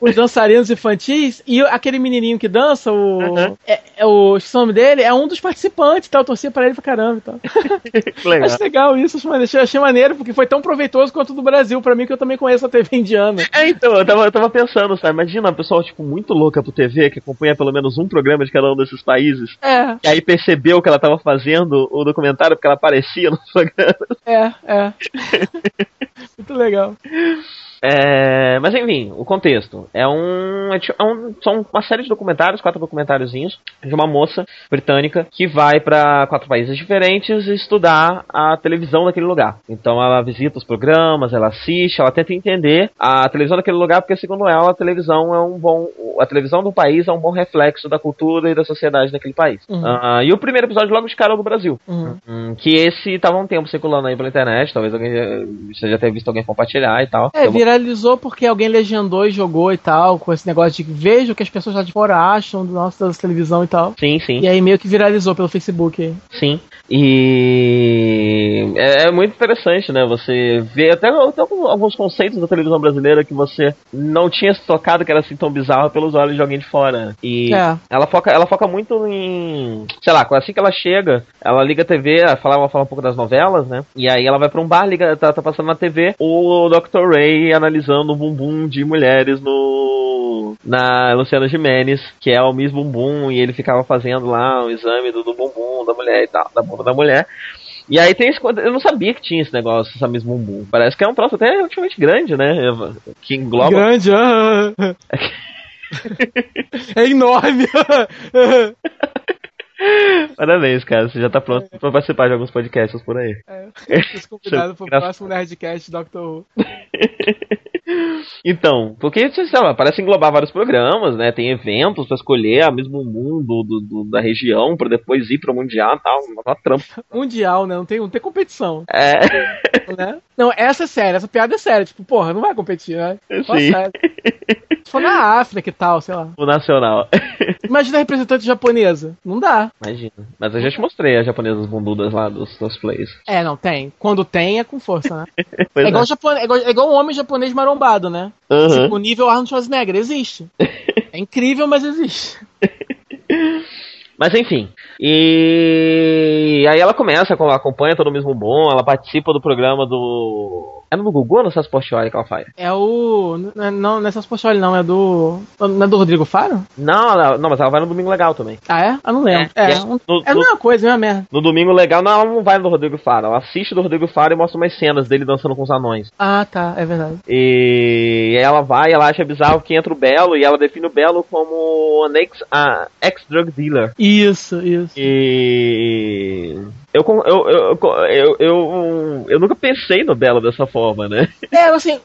Os dançarinos infantis e aquele menininho que dança, o. Uhum. É, é o nome dele, é um dos participantes, tá? Eu torcia pra ele pra caramba e tal. Legal. Acho legal isso, acho maneiro. achei, achei maneiro, porque foi tão proveitoso quanto do Brasil, pra mim, que eu também conheço a TV indiana. É, então, eu tava, eu tava pensando, sabe? Imagina uma pessoa, tipo, muito louca pro TV, que acompanha pelo menos um programa de cada um desses países. É, E aí percebeu que ela tava fazendo o documentário porque ela aparecia no programa. é, é. Muito legal. É, mas enfim, o contexto. É um, é ti- é um- São uma série de documentários, quatro documentáriozinhos, de uma moça britânica que vai pra quatro países diferentes estudar a televisão daquele lugar. Então ela visita os programas, ela assiste, ela tenta entender a televisão daquele lugar, porque segundo ela, a televisão é um bom. A televisão do país é um bom reflexo da cultura e da sociedade daquele país. Uhum. Ah, e o primeiro episódio logo de cara é o do Brasil. Uhum. Hum, que esse tava um tempo circulando aí pela internet, talvez alguém já- você já tenha visto alguém compartilhar e tal. É, Eu vou- viralizou porque alguém legendou e jogou e tal, com esse negócio de veja o que as pessoas lá de fora acham do nosso da televisão e tal. Sim, sim, E aí meio que viralizou pelo Facebook. sim. E é, é muito interessante, né? Você vê até, até alguns conceitos da televisão brasileira que você não tinha se tocado que era assim tão bizarro pelos olhos de alguém de fora. E É. ela foca, ela foca muito em, sei lá, assim que ela chega, ela liga a TV, ela fala, ela fala um pouco das novelas, né? E aí ela vai pra um bar, liga, tá, tá passando na TV, o Dr. Ray analisando o bumbum de mulheres no na Luciana Gimenez, que é o Miss Bumbum, e ele ficava fazendo lá um exame do, do bumbum da mulher e tal, da bunda da mulher. E aí tem esse, eu não sabia que tinha esse negócio, essa Miss Bumbum. Parece que é um troço até relativamente grande, né? Que engloba. Grande, ah. é enorme. Parabéns, cara. Você já tá pronto pra participar de alguns podcasts por aí. É, convidado pro próximo Nerdcast Doctor Who. Então, porque, sei lá, parece englobar vários programas, né? Tem eventos pra escolher a mesmo mundo do, do, da região pra depois ir pro Mundial e tal. Uma trampa. Mundial, né? Não tem, não tem competição. É. Né? Não, essa é séria, essa piada é séria. Tipo, porra, não vai competir, né? Sim. Se for na África e tal, sei lá. O nacional. Imagina a representante japonesa. Não dá. Imagina. Mas eu já te mostrei as japonesas bundudas lá dos cosplays. É, não, tem. Quando tem, é com força, né? É, igual é. japone... é, igual, é igual um homem japonês marombado, né? Uhum. Tipo, o nível Arnold Schwarzenegger, existe. É incrível, mas existe. Mas enfim. E aí ela começa, ela acompanha todo o mesmo bom, ela participa do programa do. É no Gugu ou no Celso Portioli que ela faz? É o. Não, não, não é Celso Portioli, não, é do. Não é do Rodrigo Faro? Não, ela- não, mas ela vai no Domingo Legal também. Ah, é? Eu não lembro. É, É, é, um- no- é a no- mesma coisa, é a mesma merda. No Domingo Legal, não, ela não vai no Rodrigo Faro. Ela assiste do Rodrigo Faro e mostra umas cenas dele dançando com os anões. Ah, tá, é verdade. E aí ela vai, ela acha bizarro que entra o Belo e ela define o Belo como a ex-drug dealer. Isso, isso. E eu, eu, eu, eu, eu, nunca pensei no Belo dessa forma, né? É, assim,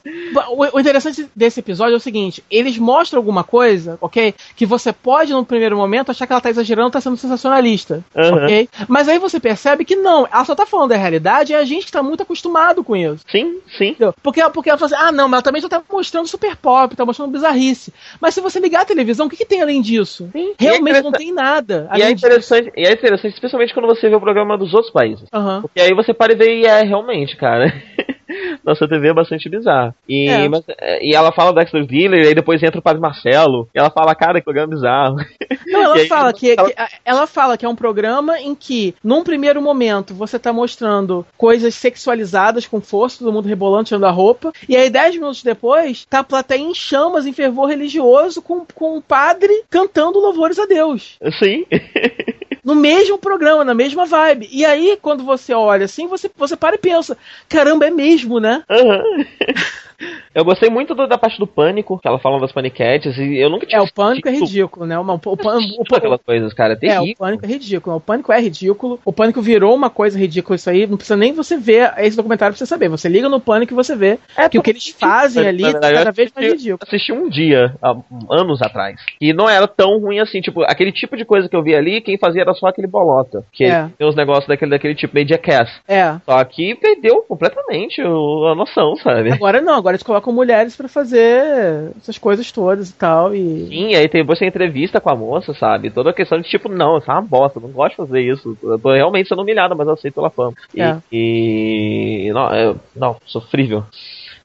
o, interessante desse episódio é o seguinte: eles mostram alguma coisa, ok? Que você pode, no primeiro momento, achar que ela tá exagerando, tá sendo sensacionalista, ok? Mas aí você percebe que não, ela só tá falando da realidade e a gente tá muito acostumado com isso. Sim, sim. Porque, porque ela fala assim, ah, não, mas ela também já tá mostrando super pop, tá mostrando bizarrice. Mas se você ligar a televisão, o que, que tem além disso? Sim. Realmente é não tem nada. E é interessante, e é interessante, especialmente quando você vê o programa dos outros países. Aham. Porque aí você para e vê e é realmente, cara. Nossa TV é bastante bizarra. E, É. mas- é, e ela fala do Dexter Dealer, e aí depois entra o Padre Marcelo, e ela fala, cara, que programa bizarro. Não, ela aí, fala que, ela- que- ela fala que é um programa em que, num primeiro momento, você tá mostrando coisas sexualizadas com força, todo mundo rebolando, tirando a roupa, e aí dez minutos depois, tá a plateia em chamas, em fervor religioso, com, com o padre cantando louvores a Deus. Sim. No mesmo programa, na mesma vibe. E aí, quando você olha assim, você, você para e pensa, caramba, é mesmo, né? Aham. Eu gostei muito do- da parte do pânico, que ela fala das paniquetes, e eu nunca tinha É, o pânico é ridículo, né? Uma- o, pan- o, aquelas coisas, cara. É É, o pânico é ridículo. O pânico é ridículo. O pânico virou uma coisa ridícula isso aí. Não precisa nem você ver esse documentário pra você saber. Você liga no pânico e você vê É, que o que eles fazem ali é cada eu vez mais ridículo. Assisti um dia, há anos atrás. E não era tão ruim assim. Tipo, aquele tipo de coisa que eu vi ali, quem fazia era só aquele bolota. Que É. tem os negócios daquele, daquele tipo, meio jackass. É. Só que perdeu completamente o- a noção, sabe? Agora não, agora eles colocam mulheres pra fazer essas coisas todas e tal. E. Sim, aí tem tem entrevista com a moça, sabe? Toda a questão de tipo, não, isso é uma bosta, não gosto de fazer isso. Eu tô realmente sendo humilhada, mas eu aceito pela fama. E. É. e- não, é, não, sofrível.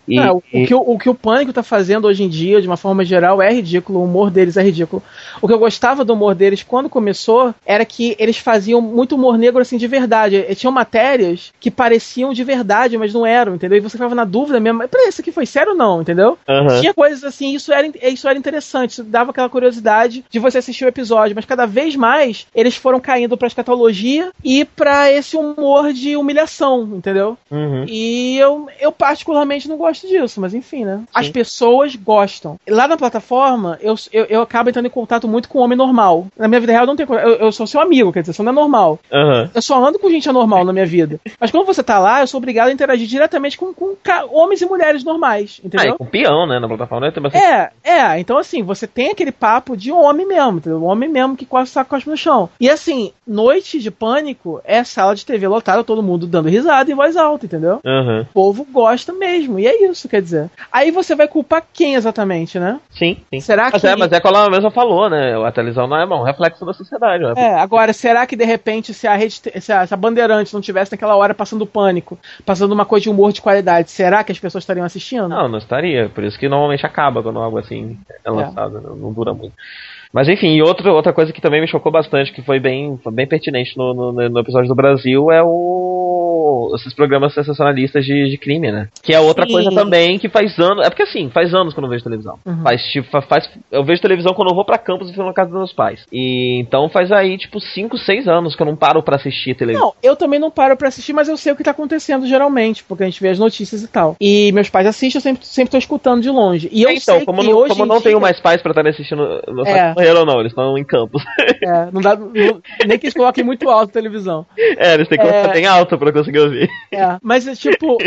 E, É, o, e- que o, o que o Pânico tá fazendo hoje em dia, de uma forma geral, é ridículo. O humor deles é ridículo. O que eu gostava do humor deles quando começou era que eles faziam muito humor negro assim de verdade. E tinham matérias que pareciam de verdade, mas não eram, entendeu? E você ficava na dúvida mesmo. Peraí, isso aqui foi sério ou não, entendeu? Aham. Tinha coisas assim, isso era, isso era interessante, isso dava aquela curiosidade de você assistir o episódio, mas cada vez mais eles foram caindo pra escatologia e pra esse humor de humilhação, entendeu? Uhum. E eu, eu particularmente não gosto disso, mas enfim, né? As pessoas gostam. Lá na plataforma, eu, eu, eu acabo entrando em contato muito com o homem normal. Na minha vida real, eu não tenho. Eu, eu sou seu amigo, quer dizer, você não é normal. Aham. Eu só ando com gente anormal na minha vida. Mas quando você tá lá, eu sou obrigado a interagir diretamente com, com homens e mulheres normais, Ah, entendeu? e com peão, né, na plataforma, né? Tem bastante... É, é, então assim, você tem aquele papo de homem mesmo, entendeu? Homem mesmo que quase saco cospe no chão. E assim, noite de pânico é sala de TV lotada, todo mundo dando risada em voz alta, entendeu? Aham. O povo gosta mesmo, e é isso, quer dizer. Aí você vai culpar quem exatamente, né? Sim, sim. Será mas que- É, mas é como ela mesma falou, né? A televisão não é bom, um reflexo da sociedade. Né? É, agora, será que de repente, se a rede, se a, se a Bandeirante não tivesse naquela hora passando pânico, passando uma coisa de humor de qualidade, será que as pessoas estariam assistindo? Não, não estaria. Por isso que normalmente acaba quando algo assim é lançado, não, não dura muito. Mas enfim, e outra, outra coisa que também me chocou bastante, que foi bem, foi bem pertinente no, no, no episódio do Brasil, é o. esses programas sensacionalistas de, de crime, né? Que é outra Sim. coisa também que faz anos. É porque assim, faz anos que eu não vejo televisão. Uhum. Faz tipo, fa- faz. Eu vejo televisão quando eu vou pra campus e fico na casa dos meus pais. E então faz aí, tipo, 5, 6 anos que eu não paro pra assistir televisão. Não, eu também não paro pra assistir, mas eu sei o que tá acontecendo geralmente, porque a gente vê as notícias e tal. E meus pais assistem, eu sempre, sempre tô escutando de longe. E eu então, sei como, que não, hoje como não dia, tenho mais pais pra estarem assistindo, É. é. morreram não, eles estão em campus. É, não dá, não- nem que eles coloquem muito alto a televisão. é, eles têm que É. colocar bem alto pra conseguir ouvir. É, mas é tipo,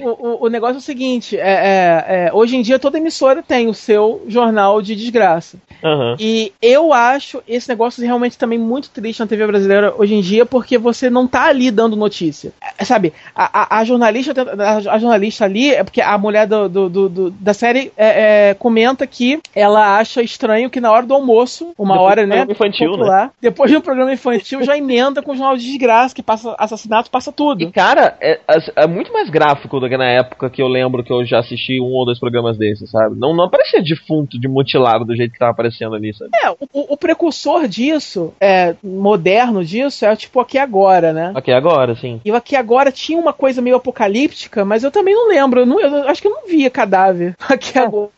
o, o, o negócio é o seguinte: é, é, é, hoje em dia toda emissora tem o seu jornal de desgraça. Aham. E eu acho esse negócio realmente também muito triste na TV brasileira hoje em dia, porque você não tá ali dando notícia. É, sabe, a, a- a jornalista a, a jornalista ali, é porque a mulher do, do- do- da série é, é, comenta que ela acha estranho que na hora do almoço, uma Depois hora, né? programa infantil, né? Depois de um programa infantil, já emenda com o jornal de desgraça, que passa assassinato, passa tudo. E, cara, é, é muito mais gráfico do que na época que eu lembro que eu já assisti um ou dois programas desses, sabe? Não, não aparecia defunto, de mutilado do jeito que tava aparecendo ali, sabe? É, o, o precursor disso, é, moderno disso, é tipo aqui agora, né? Ok, agora, sim. E o aqui agora tinha uma coisa meio apocalíptica, mas eu também não lembro. Eu, não- eu acho que eu não via cadáver aqui agora.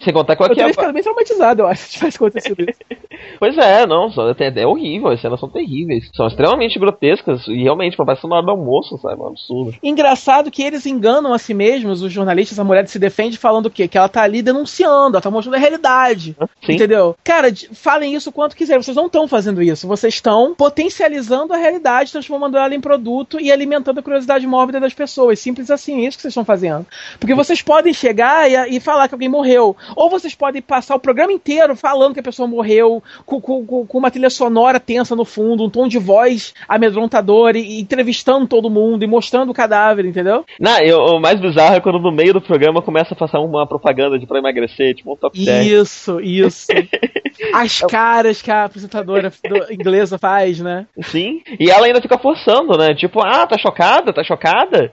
Sem contar que o Eu aqui teria agora. ficado bem traumatizado, eu acho, se tivesse acontecido isso. Pois é, não, é, é horrível, as cenas são terríveis. São extremamente grotescas e realmente parece na hora do almoço, sabe? É um absurdo. Engraçado que eles enganam a si mesmos, os jornalistas, a mulher se defende falando o quê? Que ela tá ali denunciando, ela tá mostrando a realidade. Sim. Entendeu? Cara, falem isso quanto quiserem. Vocês não estão fazendo isso. Vocês estão potencializando a realidade, transformando ela em produto e alimentando a curiosidade mórbida das pessoas. Simples assim, é isso que vocês estão fazendo. Porque vocês podem chegar e, e falar que alguém morreu. Ou vocês podem passar o programa inteiro falando que a pessoa morreu, com, com- com- uma trilha sonora tensa no fundo, um tom de voz amedrontador, e, e entrevistando todo mundo e mostrando o cadáver, entendeu? Não, eu- o mais bizarro é quando no meio do programa começa a passar uma propaganda de pra emagrecer, tipo um top 10. Isso, isso. As caras que a apresentadora do- inglesa faz, né? Sim. E ela ainda fica forçando, né? Tipo, ah, tá chocada? Tá chocada?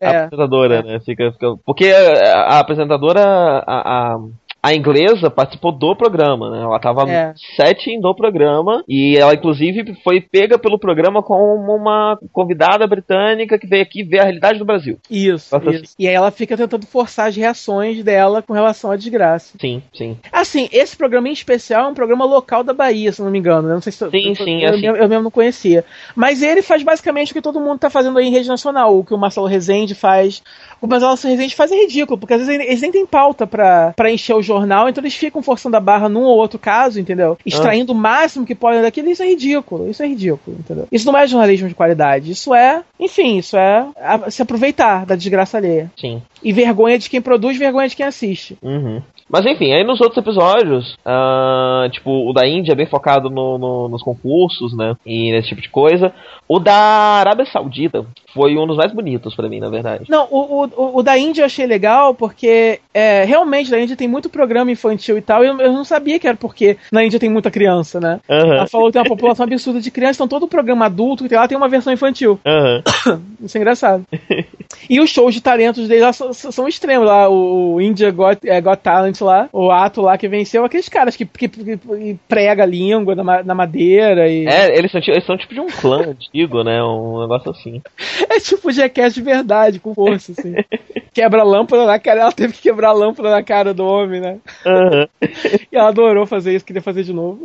É, a apresentadora, é. né? Fica, fica... Porque a, a apresentadora, a, a, a inglesa, participou do programa, né? Ela tava É. no setting do programa e ela, inclusive, foi pega pelo programa como uma convidada britânica que veio aqui ver a realidade do Brasil. Isso, isso. E aí ela fica tentando forçar as reações dela com relação à desgraça. Sim, sim. Assim, esse programa em especial é um programa local da Bahia, se não me engano. né? Não sei se Sim, eu, sim, eu, assim. eu, eu mesmo não conhecia. Mas ele faz basicamente o que todo mundo tá fazendo aí em rede nacional, o que o Marcelo Rezende faz. O Marcelo Rezende faz é ridículo, porque às vezes eles nem têm pauta pra, pra encher o jornal, então eles ficam forçando a barra num ou outro caso, entendeu? Extraindo o máximo que podem daquilo, isso é ridículo, isso é ridículo, entendeu? Isso não é jornalismo de qualidade, isso é, enfim, isso é se aproveitar da desgraça alheia. Sim. E vergonha de quem produz, vergonha de quem assiste. Uhum. Mas enfim, aí nos outros episódios, ah, tipo, o da Índia é bem focado no- no- nos concursos, né? E nesse tipo de coisa. O da Arábia Saudita foi um dos mais bonitos pra mim, na verdade. Não, o, o- o, o da Índia eu achei legal porque é, realmente na Índia tem muito programa infantil e tal, e eu, eu não sabia que era porque na Índia tem muita criança, né? Aham. Ela falou que tem uma população absurda de crianças, então todo programa adulto que tem lá tem uma versão infantil. Aham. Isso é engraçado. e os shows de talentos deles lá são, são extremos lá. O, o India Got, é, Got Talent lá, o ato lá que venceu, aqueles caras que, que, que- que prega a língua na, na madeira e. É, eles são, eles são tipo de um clã antigo, né? Um negócio assim. É tipo Jackass de verdade, com força, assim. Quebra a lâmpada na cara, ela teve que quebrar a lâmpada na cara do homem, né? Aham. E ela adorou fazer isso, queria fazer de novo.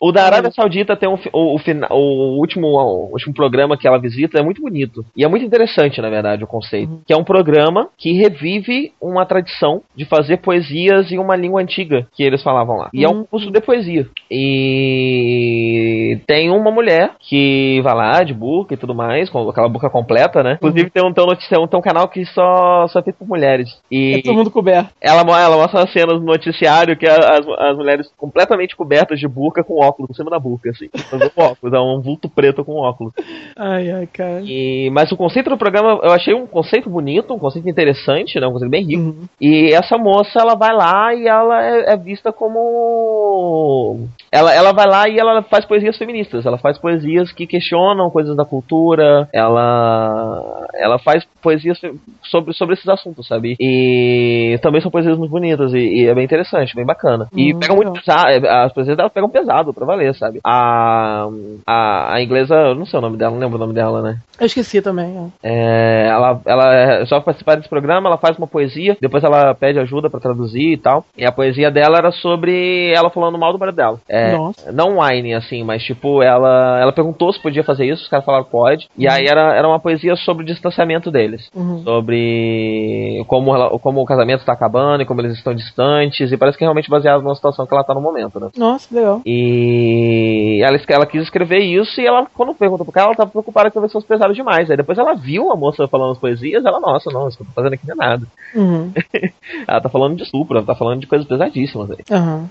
O da Arábia Saudita tem um, o, o, o último, o último programa que ela visita é muito bonito. E é muito interessante, na verdade, o conceito. Que é um programa que revive uma tradição de fazer poesias em uma língua antiga que eles falavam lá. E é um Uhum. curso de poesia. E tem uma mulher que vai lá de burca e tudo mais, com aquela boca completa, né? Inclusive tem um, tem um, noticiário- tem um canal que só, só é feito por mulheres. E É todo mundo coberto. ela, ela mostra as cenas no noticiário que as, as mulheres completamente cobertas de burca com óculos por cima da burca, assim. Fazendo óculos, é um vulto preto com óculos. Ai, ai, cara. E, mas o conceito do programa, eu achei um conceito bonito, um conceito interessante, né? Um conceito bem rico. Uhum. E essa moça, ela vai lá e ela é, é vista como. Ela, ela vai lá e ela faz poesias feministas. Ela faz poesias que questionam coisas da cultura. Ela. Ela faz poesias sobre, sobre esses assuntos, sabe? E também são poesias muito bonitas. E, e é bem interessante, bem bacana. E Hum, pega muito pesado. As poesias dela pegam pesado pra valer, sabe? A, a, a inglesa, eu não sei o nome dela, não lembro o nome dela, né? Eu esqueci também. É, ela, ela só participar desse programa, ela faz uma poesia, depois ela pede ajuda pra traduzir e tal. E a poesia dela era sobre ela falando mal do marido dela. É, Nossa. não wine, assim, mas tipo, ela, ela perguntou se podia fazer isso, os caras falaram que pode. E aí era, era uma poesia sobre o distanciamento deles. Uhum. Sobre como, ela- como o casamento tá acabando e como eles estão distantes. E parece que é realmente baseado numa situação que ela tá no momento, né? Nossa, legal. E ela, ela quis escrever isso e ela, quando perguntou pro cara, ela tava preocupada que talvez fosse pesado demais. Aí depois ela viu a moça falando as poesias, ela, nossa, não, isso que eu tô fazendo aqui não é nada. Uhum. ela tá falando de estupro, ela tá falando de coisas pesadíssimas aí. Aham.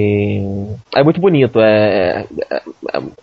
E é muito bonito, é, é, é-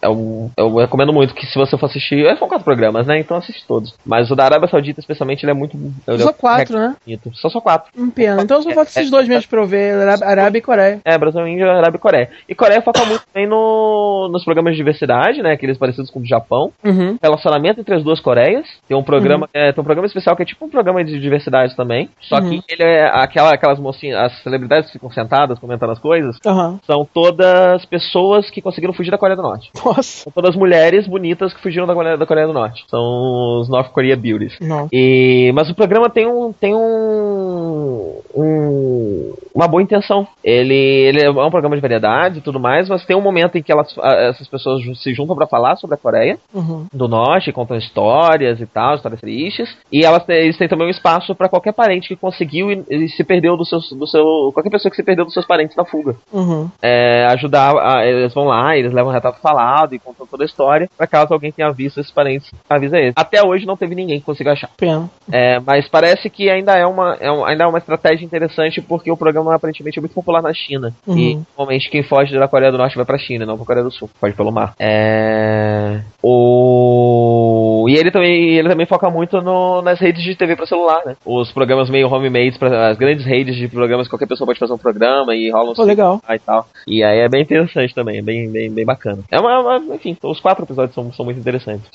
é um- eu recomendo muito que se você for assistir, é, são quatro programas, né? Então assiste todos. Mas o da Arábia Saudita, especialmente, ele é muito. ele Só é quatro, né? bonito. São só quatro. Um pena. Então só falta esses dois mesmo pra eu ver, Ará- Arábia e Coreia. É, Brasil, Índia, Arábia e Coreia. E Coreia foca muito também no, nos programas de diversidade, né? Aqueles parecidos com o do Japão. Uhum. Relacionamento entre as duas Coreias. Tem um programa, é, tem um programa especial que é tipo um programa de diversidade também. Só Uhum. que ele é aquela, aquelas mocinhas, as celebridades que ficam sentadas comentando as coisas. Aham. São todas pessoas que conseguiram fugir da Coreia do Norte. Nossa. São todas mulheres bonitas que fugiram da Coreia, da Coreia do Norte. São os North Korea Beauties. Não. E, mas o programa tem um tem um, um- uma boa intenção. Ele, ele é um programa de variedade e tudo mais, mas tem um momento em que elas, essas pessoas se juntam pra falar sobre a Coreia Uhum. do Norte, contam histórias e tal, histórias tristes. E elas têm, eles têm também um espaço pra qualquer parente que conseguiu e, e se perdeu do seu, do seu qualquer pessoa que se perdeu dos seus parentes na fuga Uhum. é, ajudar. a- eles vão lá, eles levam um retrato falado e contam toda a história. Pra caso alguém tenha visto esses parentes, avisa eles. Até hoje não teve ninguém que consiga achar. Pena. É, mas parece que ainda é, uma, é um- ainda é uma estratégia interessante porque o programa aparentemente é muito popular na China. Uhum. E normalmente quem foge da Coreia do Norte vai pra China, não pra Coreia do Sul. Foge pelo mar. É, o... E ele também, ele também foca muito no- nas redes de TV pra celular, né? Os programas meio homemade, pra, as grandes redes de programas, qualquer pessoa pode fazer um programa e rola um Pô, legal. e tal. E aí é bem interessante também, é bem, bem, bem bacana. É uma, uma- enfim, os quatro episódios são, são muito interessantes.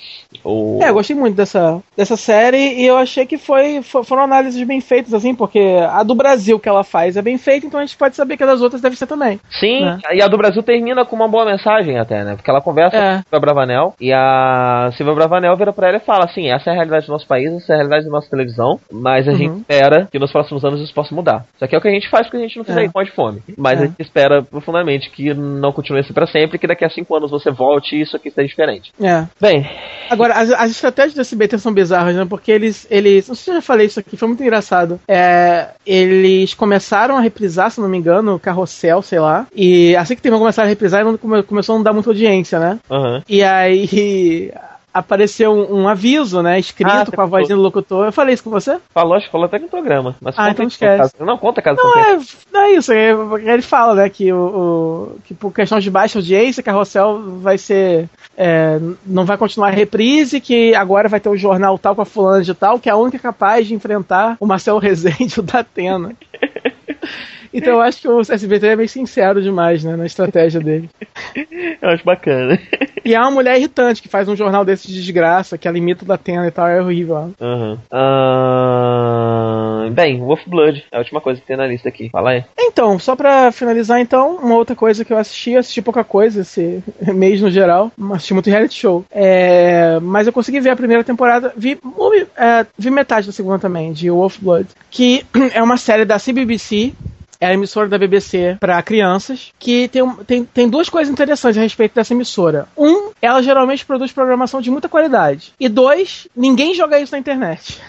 O... É, eu gostei muito dessa, dessa série e eu achei que foi, fo- foram análises bem feitas, assim, porque a do Brasil que ela faz é bem feita, então a gente pode saber que a das outras deve ser também. Sim, né? e a do Brasil termina com uma boa mensagem até, né? Porque ela conversa É. com a Silvia Bravanel e a Silvia Bravanel vira pra ela e fala assim, essa é a realidade do nosso país, essa é a realidade da nossa televisão, mas a Uhum. gente espera que nos próximos anos isso possa mudar. Isso aqui é o que a gente faz porque a gente não fizer É. isso de fome. Mas É. a gente espera profundamente que não continue assim pra sempre, que daqui a cinco anos você volte e isso aqui esteja diferente. É. Bem, Agora, as, as estratégias do SBT são bizarras, né? Porque eles, eles. Não sei se eu já falei isso aqui, foi muito engraçado. É, eles começaram a reprisar, se não me engano, o Carrossel, sei lá. E assim que começaram a reprisar, não come- começou a não dar muita audiência, né? aham. E aí apareceu um, um aviso, né? Escrito Ah, com a vozinha do locutor. Eu falei isso com você? Falou, acho que falou até no programa. Mas Ah, então esquece. caso- Não, conta caso Não, é, não é isso. é- ele fala, né, que, o, o- que por questão de baixa audiência, Carrossel vai ser. É, não vai continuar a reprise, que agora vai ter o jornal tal com a fulana de tal, que é a única capaz de enfrentar o Marcelo Rezende o Datena. Então eu acho que o SBT é meio sincero demais, né, na estratégia dele. Eu acho bacana. E é uma mulher irritante que faz um jornal desse de desgraça, que ela imita o Datena e tal, é horrível. Aham. Ah, bem, Wolf Blood é a última coisa que tem na lista aqui. Fala aí. Então, só pra finalizar então, uma outra coisa que eu assisti, eu assisti pouca coisa esse mês no geral, mas assisti muito reality show. É, mas eu consegui ver a primeira temporada, vi, é, vi metade da segunda também, de Wolf Blood, que é uma série da CBBC, é a emissora da BBC para crianças, que tem, tem, tem duas coisas interessantes a respeito dessa emissora. Um, ela geralmente produz programação de muita qualidade. E dois, ninguém joga isso na internet.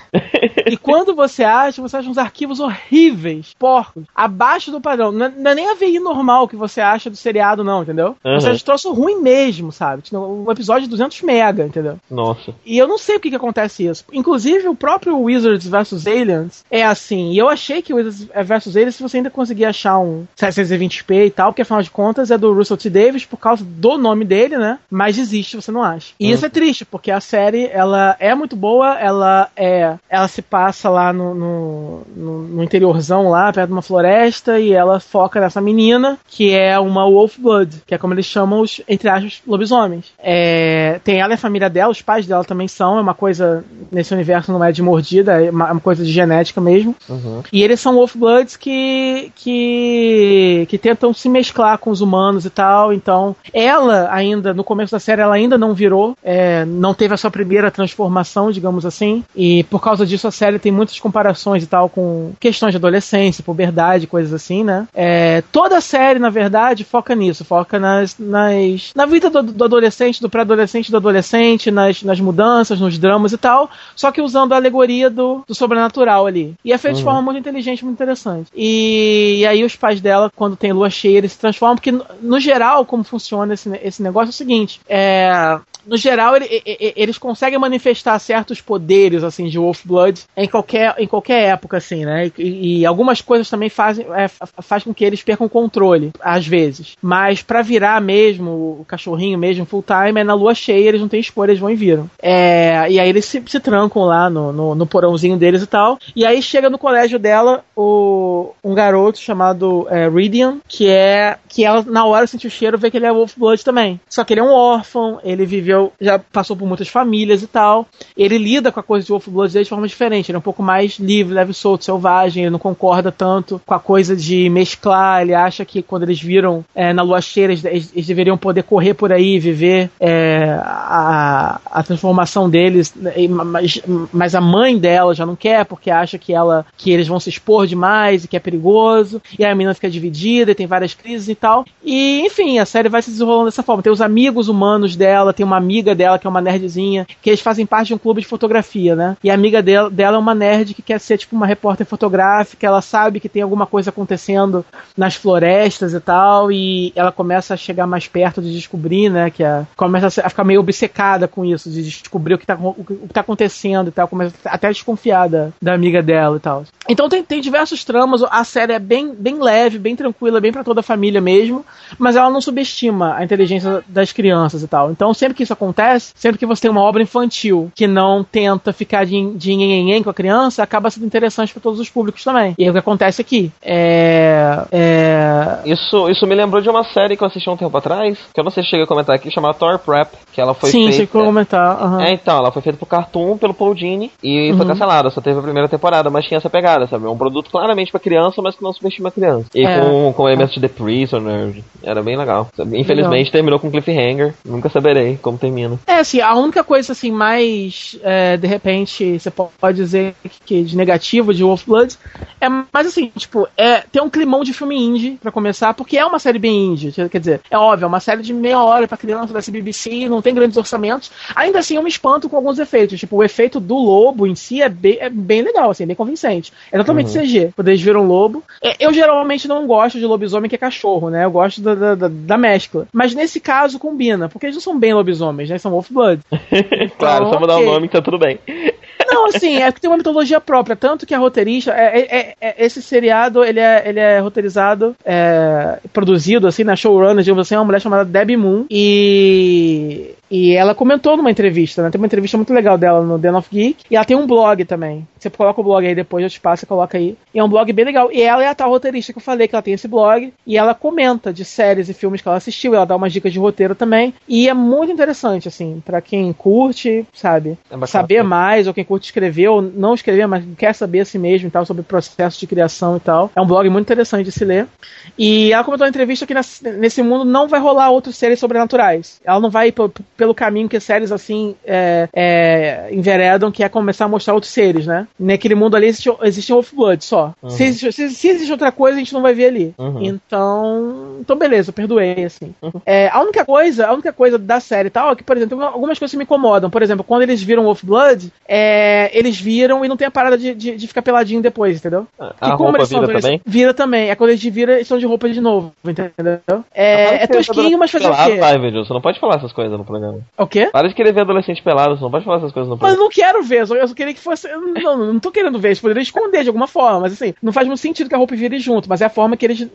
E quando você acha, você acha uns arquivos horríveis, porcos, abaixo do padrão. Não é, não é nem a VI normal que você acha do seriado, não, entendeu? Uhum. Você acha troço ruim mesmo, sabe? Tipo, Um episódio de 200 mega, entendeu? Nossa. E eu não sei por que, que acontece isso. Inclusive, o próprio Wizards vs Aliens é assim. E eu achei que o Wizards vs Aliens, se você ainda conseguir achar um 720p e tal, porque afinal de contas é do Russell T. Davis por causa do nome dele, né? Mas existe, você não acha. E uhum. isso é triste, porque a série, ela é muito boa, ela é. Ela se passa lá no, no, no, interiorzão, lá, perto de uma floresta, e ela foca nessa menina, que é uma Wolfblood, que é como eles chamam os, entre aspas, lobisomens. É, tem ela e a família dela, os pais dela também são, é uma coisa. Nesse universo não é de mordida, é uma, uma coisa de genética mesmo. Uhum. E eles são Wolfbloods que, que, que tentam se mesclar com os humanos e tal. Então, ela ainda, no começo da série, ela ainda não virou, é, não teve a sua primeira transformação, digamos assim. E por causa disso, a série tem muitas comparações e tal com questões de adolescência, puberdade, coisas assim, né? É, toda a série, na verdade, foca nisso, foca nas, nas na vida do, do adolescente, do pré-adolescente, do adolescente, nas, nas mudanças, nos dramas e tal, só que usando a alegoria do, do sobrenatural ali. E é feito uhum. de forma muito inteligente, muito interessante. E, e, aí os pais dela, quando tem lua cheia, eles se transformam, porque no, no geral, como funciona esse, esse negócio é o seguinte: é, no geral, ele, ele, eles conseguem manifestar certos poderes, assim, de Wolfblood em qualquer, em qualquer época, assim, né? E, e algumas coisas também fazem é, faz com que eles percam o controle, às vezes. Mas para virar mesmo, o cachorrinho mesmo, full time, é na lua cheia, eles não têm escolha, eles vão e viram. É, e aí eles se, se trancam lá no, no, no, porãozinho deles e tal. E aí chega no colégio dela o, um garoto chamado é, Ridian, que é que ela, na hora, sentiu o cheiro, vê que ele é Wolfblood também. Só que ele é um órfão, ele viveu, já passou por muitas famílias e tal. Ele lida com a coisa de Wolfblood de forma diferente. Ele é um pouco mais livre, leve, solto, selvagem. Ele não concorda tanto com a coisa de mesclar. Ele acha que quando eles viram é, na lua cheia, eles, eles, deveriam poder correr por aí, viver é, a, a transformação deles. Mas, mas a mãe dela já não quer, porque acha que ela que eles vão se expor demais e que é perigoso. E a menina fica dividida e tem várias crises tal. E, enfim, a série vai se desenrolando dessa forma. Tem os amigos humanos dela, tem uma amiga dela que é uma nerdzinha, que eles fazem parte de um clube de fotografia, né? E a amiga dela, dela é uma nerd que quer ser, tipo, uma repórter fotográfica, ela sabe que tem alguma coisa acontecendo nas florestas e tal, e ela começa a chegar mais perto de descobrir, né? Que é, começa a ficar meio obcecada com isso, de descobrir o que tá, o que tá acontecendo e tal, começa até a desconfiar da, amiga dela e tal. Então tem, tem diversos tramas, a série é bem, bem leve, bem tranquila, bem para toda a família mesmo, mas ela não subestima a inteligência das crianças e tal. Então, sempre que isso acontece, sempre que você tem uma obra infantil que não tenta ficar de, de nhenhenhen com a criança, acaba sendo interessante para todos os públicos também. E é o que acontece aqui. É, é... Isso, isso me lembrou de uma série que eu assisti um tempo atrás, que eu não sei se cheguei a comentar aqui, chamada Thor Prep, que ela foi Sim, feita... Sim, chegou a comentar. Uhum. É, então, ela foi feita por Cartoon, pelo Paul Dini, e uhum. foi cancelada, só teve a primeira temporada, mas tinha essa pegada, sabe? Um produto claramente para criança, mas que não subestima a criança. E é. com, com elementos de The Prisoner, era bem legal. Infelizmente legal. terminou com cliffhanger. Nunca saberei como termina. É, assim, a única coisa assim mais é, de repente você pode dizer que de negativo de Wolfblood é mais assim, tipo, é ter um climão de filme indie para começar, porque é uma série bem indie, quer dizer, é óbvio, é uma série de meia hora para criança da CBBC, não tem grandes orçamentos. Ainda assim, eu me espanto com alguns efeitos, tipo, o efeito do lobo em si é bem, é bem legal, assim, é bem convincente. É totalmente uhum. CG, eles viram um lobo. É, eu geralmente não gosto de lobisomem que é cachorro, né? Eu gosto da, da, da, mescla. Mas nesse caso combina, porque eles não são bem lobisomens, né? São Wolfblood. Então, claro, só mudar okay. o nome que tá tudo bem. Não, assim, é que tem uma mitologia própria, tanto que a roteirista, é, é, é, é esse seriado, ele é, ele é roteirizado, é, produzido, assim, na showrunner, digamos assim, é uma mulher chamada Debbie Moon, e e ela comentou numa entrevista, né? Tem uma entrevista muito legal dela no Den of Geek. E ela tem um blog também. Você coloca o blog aí depois, eu te passo, você coloca aí. E é um blog bem legal. E ela é a tal roteirista que eu falei que ela tem esse blog. E ela comenta de séries e filmes que ela assistiu. Ela dá umas dicas de roteiro também. E é muito interessante, assim, para quem curte, sabe? É saber mais, ou quem curte escrever, ou não escrever, mas quer saber assim mesmo e tal, sobre o processo de criação e tal. É um blog muito interessante de se ler. E ela comentou na entrevista que nesse mundo não vai rolar outras séries sobrenaturais. Ela não vai pelo caminho que séries assim é, é, enveredam, que é começar a mostrar outros seres, né? Naquele mundo ali existe, existe Wolfblood só. Uhum. Se, se, se, existe outra coisa, a gente não vai ver ali. Uhum. Então, então beleza, perdoei, assim. Uhum. É, a única coisa, a única coisa da série tal é que, por exemplo, algumas coisas me incomodam. Por exemplo, quando eles viram Wolfblood, é, eles viram e não tem a parada de, de, de ficar peladinho depois, entendeu? A, a roupa vira são, também? Vira também. É quando eles viram, eles estão de roupa de novo, entendeu? É, é tosquinho, mas fazer o quê? Você não pode falar essas coisas no programa. O quê? Para de querer ver adolescente pelado, não pode falar essas coisas no Mas eu não quero ver, eu só- eu só queria que fosse. Não, não, tô querendo ver, eles poderiam esconder de alguma forma, mas assim, não faz muito sentido que a roupa vire junto, mas é a forma que eles,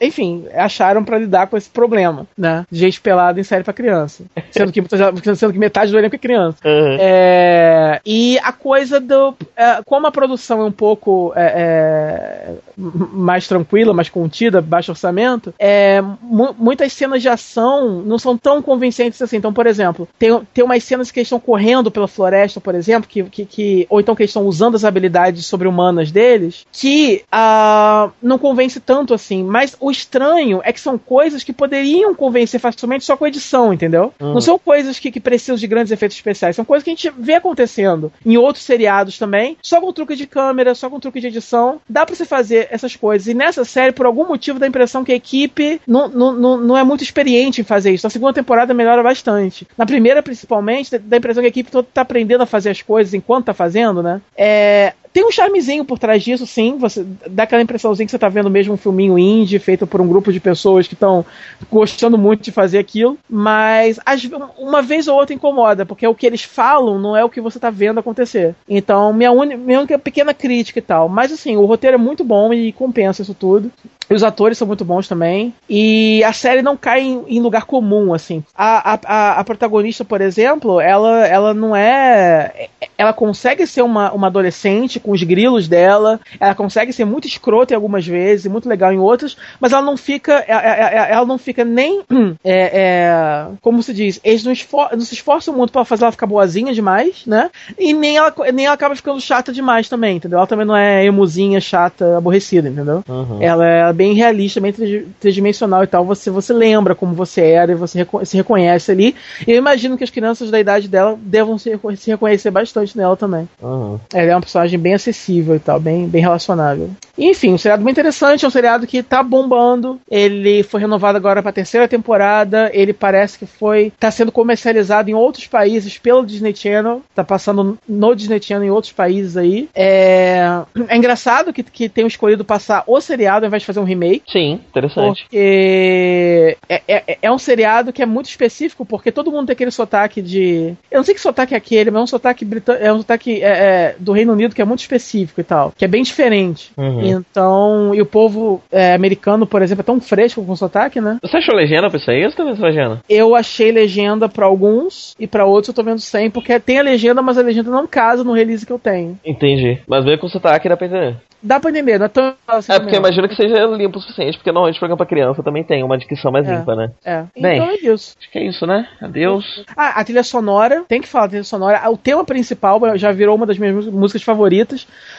enfim, acharam pra lidar com esse problema, né? De gente pelado em série pra criança. Sendo que, sendo que metade do elenco é criança. Uhum. É, e a coisa do. é, como a produção é um pouco é, é, mais tranquila, mais contida, baixo orçamento, é, mu- muitas cenas de ação não são tão convincentes assim. Então, por exemplo, tem, tem umas cenas que eles estão correndo pela floresta, por exemplo, que, que, que- ou então que eles estão usando as habilidades sobre-humanas deles, que ah, não convence tanto assim. Mas o estranho é que são coisas que poderiam convencer facilmente só com edição, entendeu? Uhum. Não são coisas que, que precisam de grandes efeitos especiais, são coisas que a gente vê acontecendo em outros seriados também, só com truque de câmera, só com truque de edição, dá pra você fazer essas coisas. E nessa série, por algum motivo, dá a impressão que a equipe não, não, não, não é muito experiente em fazer isso. Na segunda temporada melhora bastante. Na primeira, principalmente, dá a impressão que a equipe toda tá aprendendo a fazer as coisas enquanto tá fazendo, né? É, tem um charmezinho por trás disso, sim. Você dá aquela impressãozinha que você tá vendo mesmo um filminho indie feito por um grupo de pessoas que estão gostando muito de fazer aquilo. Mas às- uma vez ou outra incomoda, porque o que eles falam não é o que você tá vendo acontecer. Então, minha, uni- minha única pequena crítica e tal. Mas assim, o roteiro é muito bom e compensa isso tudo. E os atores são muito bons também. E a série não cai em, em lugar comum, assim. A, a, a- a protagonista, por exemplo, ela, ela não é. Ela consegue ser uma, uma adolescente com os grilos dela. Ela consegue ser muito escrota em algumas vezes, e muito legal em outras. Mas ela não fica. Ela, ela- ela não fica nem. é, é, como se diz? Eles não, esfor- não se esforçam muito pra fazer ela ficar boazinha demais, né? E nem ela, nem ela acaba ficando chata demais também, entendeu? Ela também não é emuzinha, chata, aborrecida, entendeu? Uhum. Ela é bem realista, bem tri- tridimensional e tal. Você, você lembra como você era e você reco- se reconhece ali. E eu imagino que as crianças da idade dela devam se, se reconhecer bastante nela também. Uhum. Ela é uma personagem bem acessível e tal, bem, bem relacionável. Enfim, um seriado bem interessante, é um seriado que tá bombando. Ele foi renovado agora pra terceira temporada. Ele parece que foi. tá sendo comercializado em outros países pelo Disney Channel. Tá passando no Disney Channel em outros países aí. É, é engraçado que, que tenham escolhido passar o seriado ao invés de fazer um remake. Sim, interessante. Porque é, é, é um seriado que é muito específico, porque todo mundo tem aquele sotaque de. Eu não sei que sotaque é aquele, mas é um sotaque britânico. É um sotaque é, é, do Reino Unido que é muito específico e tal. Que é bem diferente. Uhum. Então. E o povo é, americano, por exemplo, é tão fresco com sotaque, né? Você achou legenda pra isso aí ou você tá vendo essa legenda? Eu achei legenda pra alguns e pra outros eu tô vendo sem, porque tem a legenda, mas a legenda não casa no release que eu tenho. Entendi. Mas veio com sotaque dá pra entender. Dá pra entender, não é tão. assim É porque também, imagino que seja limpo o suficiente, porque normalmente programa pra criança também tem uma dicção mais É. limpa, né? É. Bem. Então é isso. Acho que é isso, né? Adeus. Ah, a trilha sonora, tem que falar da trilha sonora. O tema principal já virou uma das minhas músicas favoritas,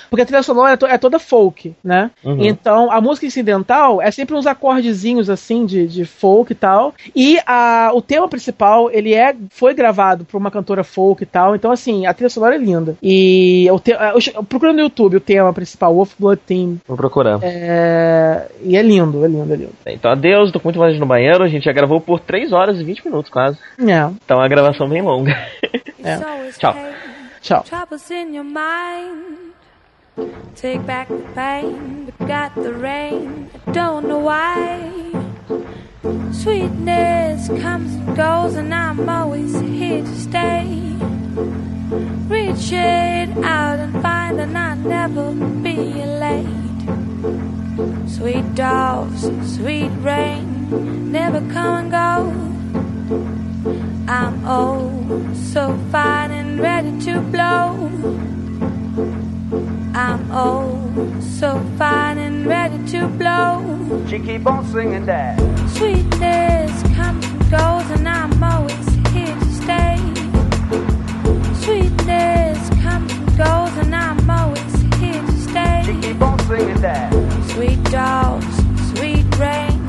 porque a trilha sonora é, to- é toda folk, né? Uhum. Então, a música incidental é sempre uns acordezinhos assim de, de folk e tal. E a, o tema principal, ele é foi gravado por uma cantora folk e tal. Então, assim, a trilha sonora é linda. E o te, eu, procura no YouTube o tema principal, Wolf Blood Team. Vou procurar. É, e é lindo, é lindo, é lindo. Então, adeus. Tô com muito vontade no banheiro. A gente já gravou por 3 horas e 20 minutos quase. É, Então, é uma gravação bem longa. É. Always Ciao. troubles in your mind. Take back the pain, but got the rain. I don't know why. Sweetness comes and goes, and I'm always here to stay. Reach it out and find, and I'll never be late. Sweet doves, sweet rain, never come and go. I'm oh so fine and ready to blow. I'm oh so fine and ready to blow. She keep on singing that. Sweetness comes and goes, and I'm always here to stay. Sweetness comes and goes, and I'm always here to stay. She keep on singing that. Sweet doves, sweet rain,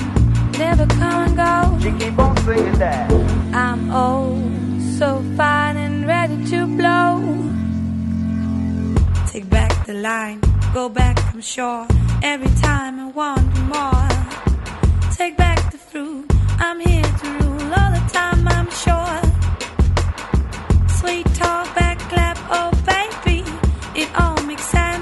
never come and go. She keep on singing that. I'm oh so fine and ready to blow. Take back the line, go back from shore. Every time I want more. Take back the fruit, I'm here to rule all the time, I'm sure. Sweet talk, back clap, oh baby, it all makes sense.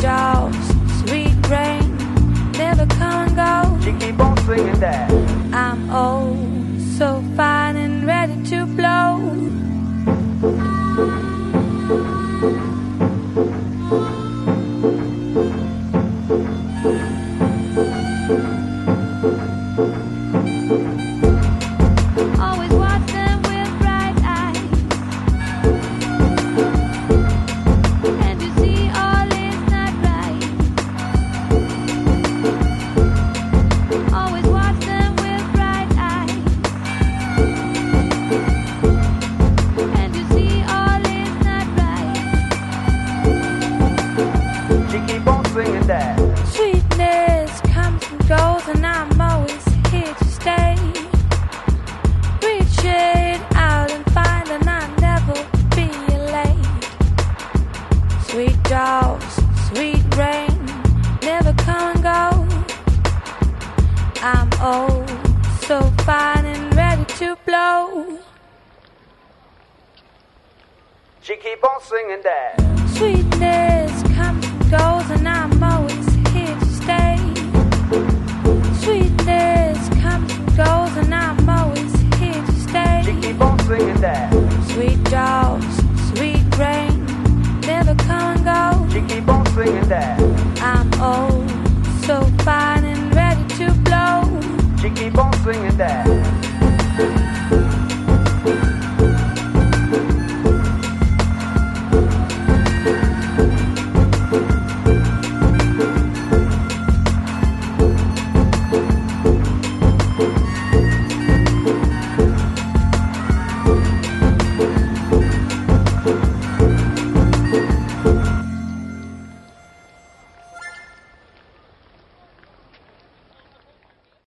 Jaws, sweet rain, never come and go. She keep on singing that. I'm old. Keep on singing that. Sweetness comes and goes, and I'm always here to stay. Sweetness comes and goes, and I'm always here to stay. She keep on singing that. Sweet dogs, sweet rain, never come and go. She keep on singing that. I'm old, so fine and ready to blow. She keep on singing that.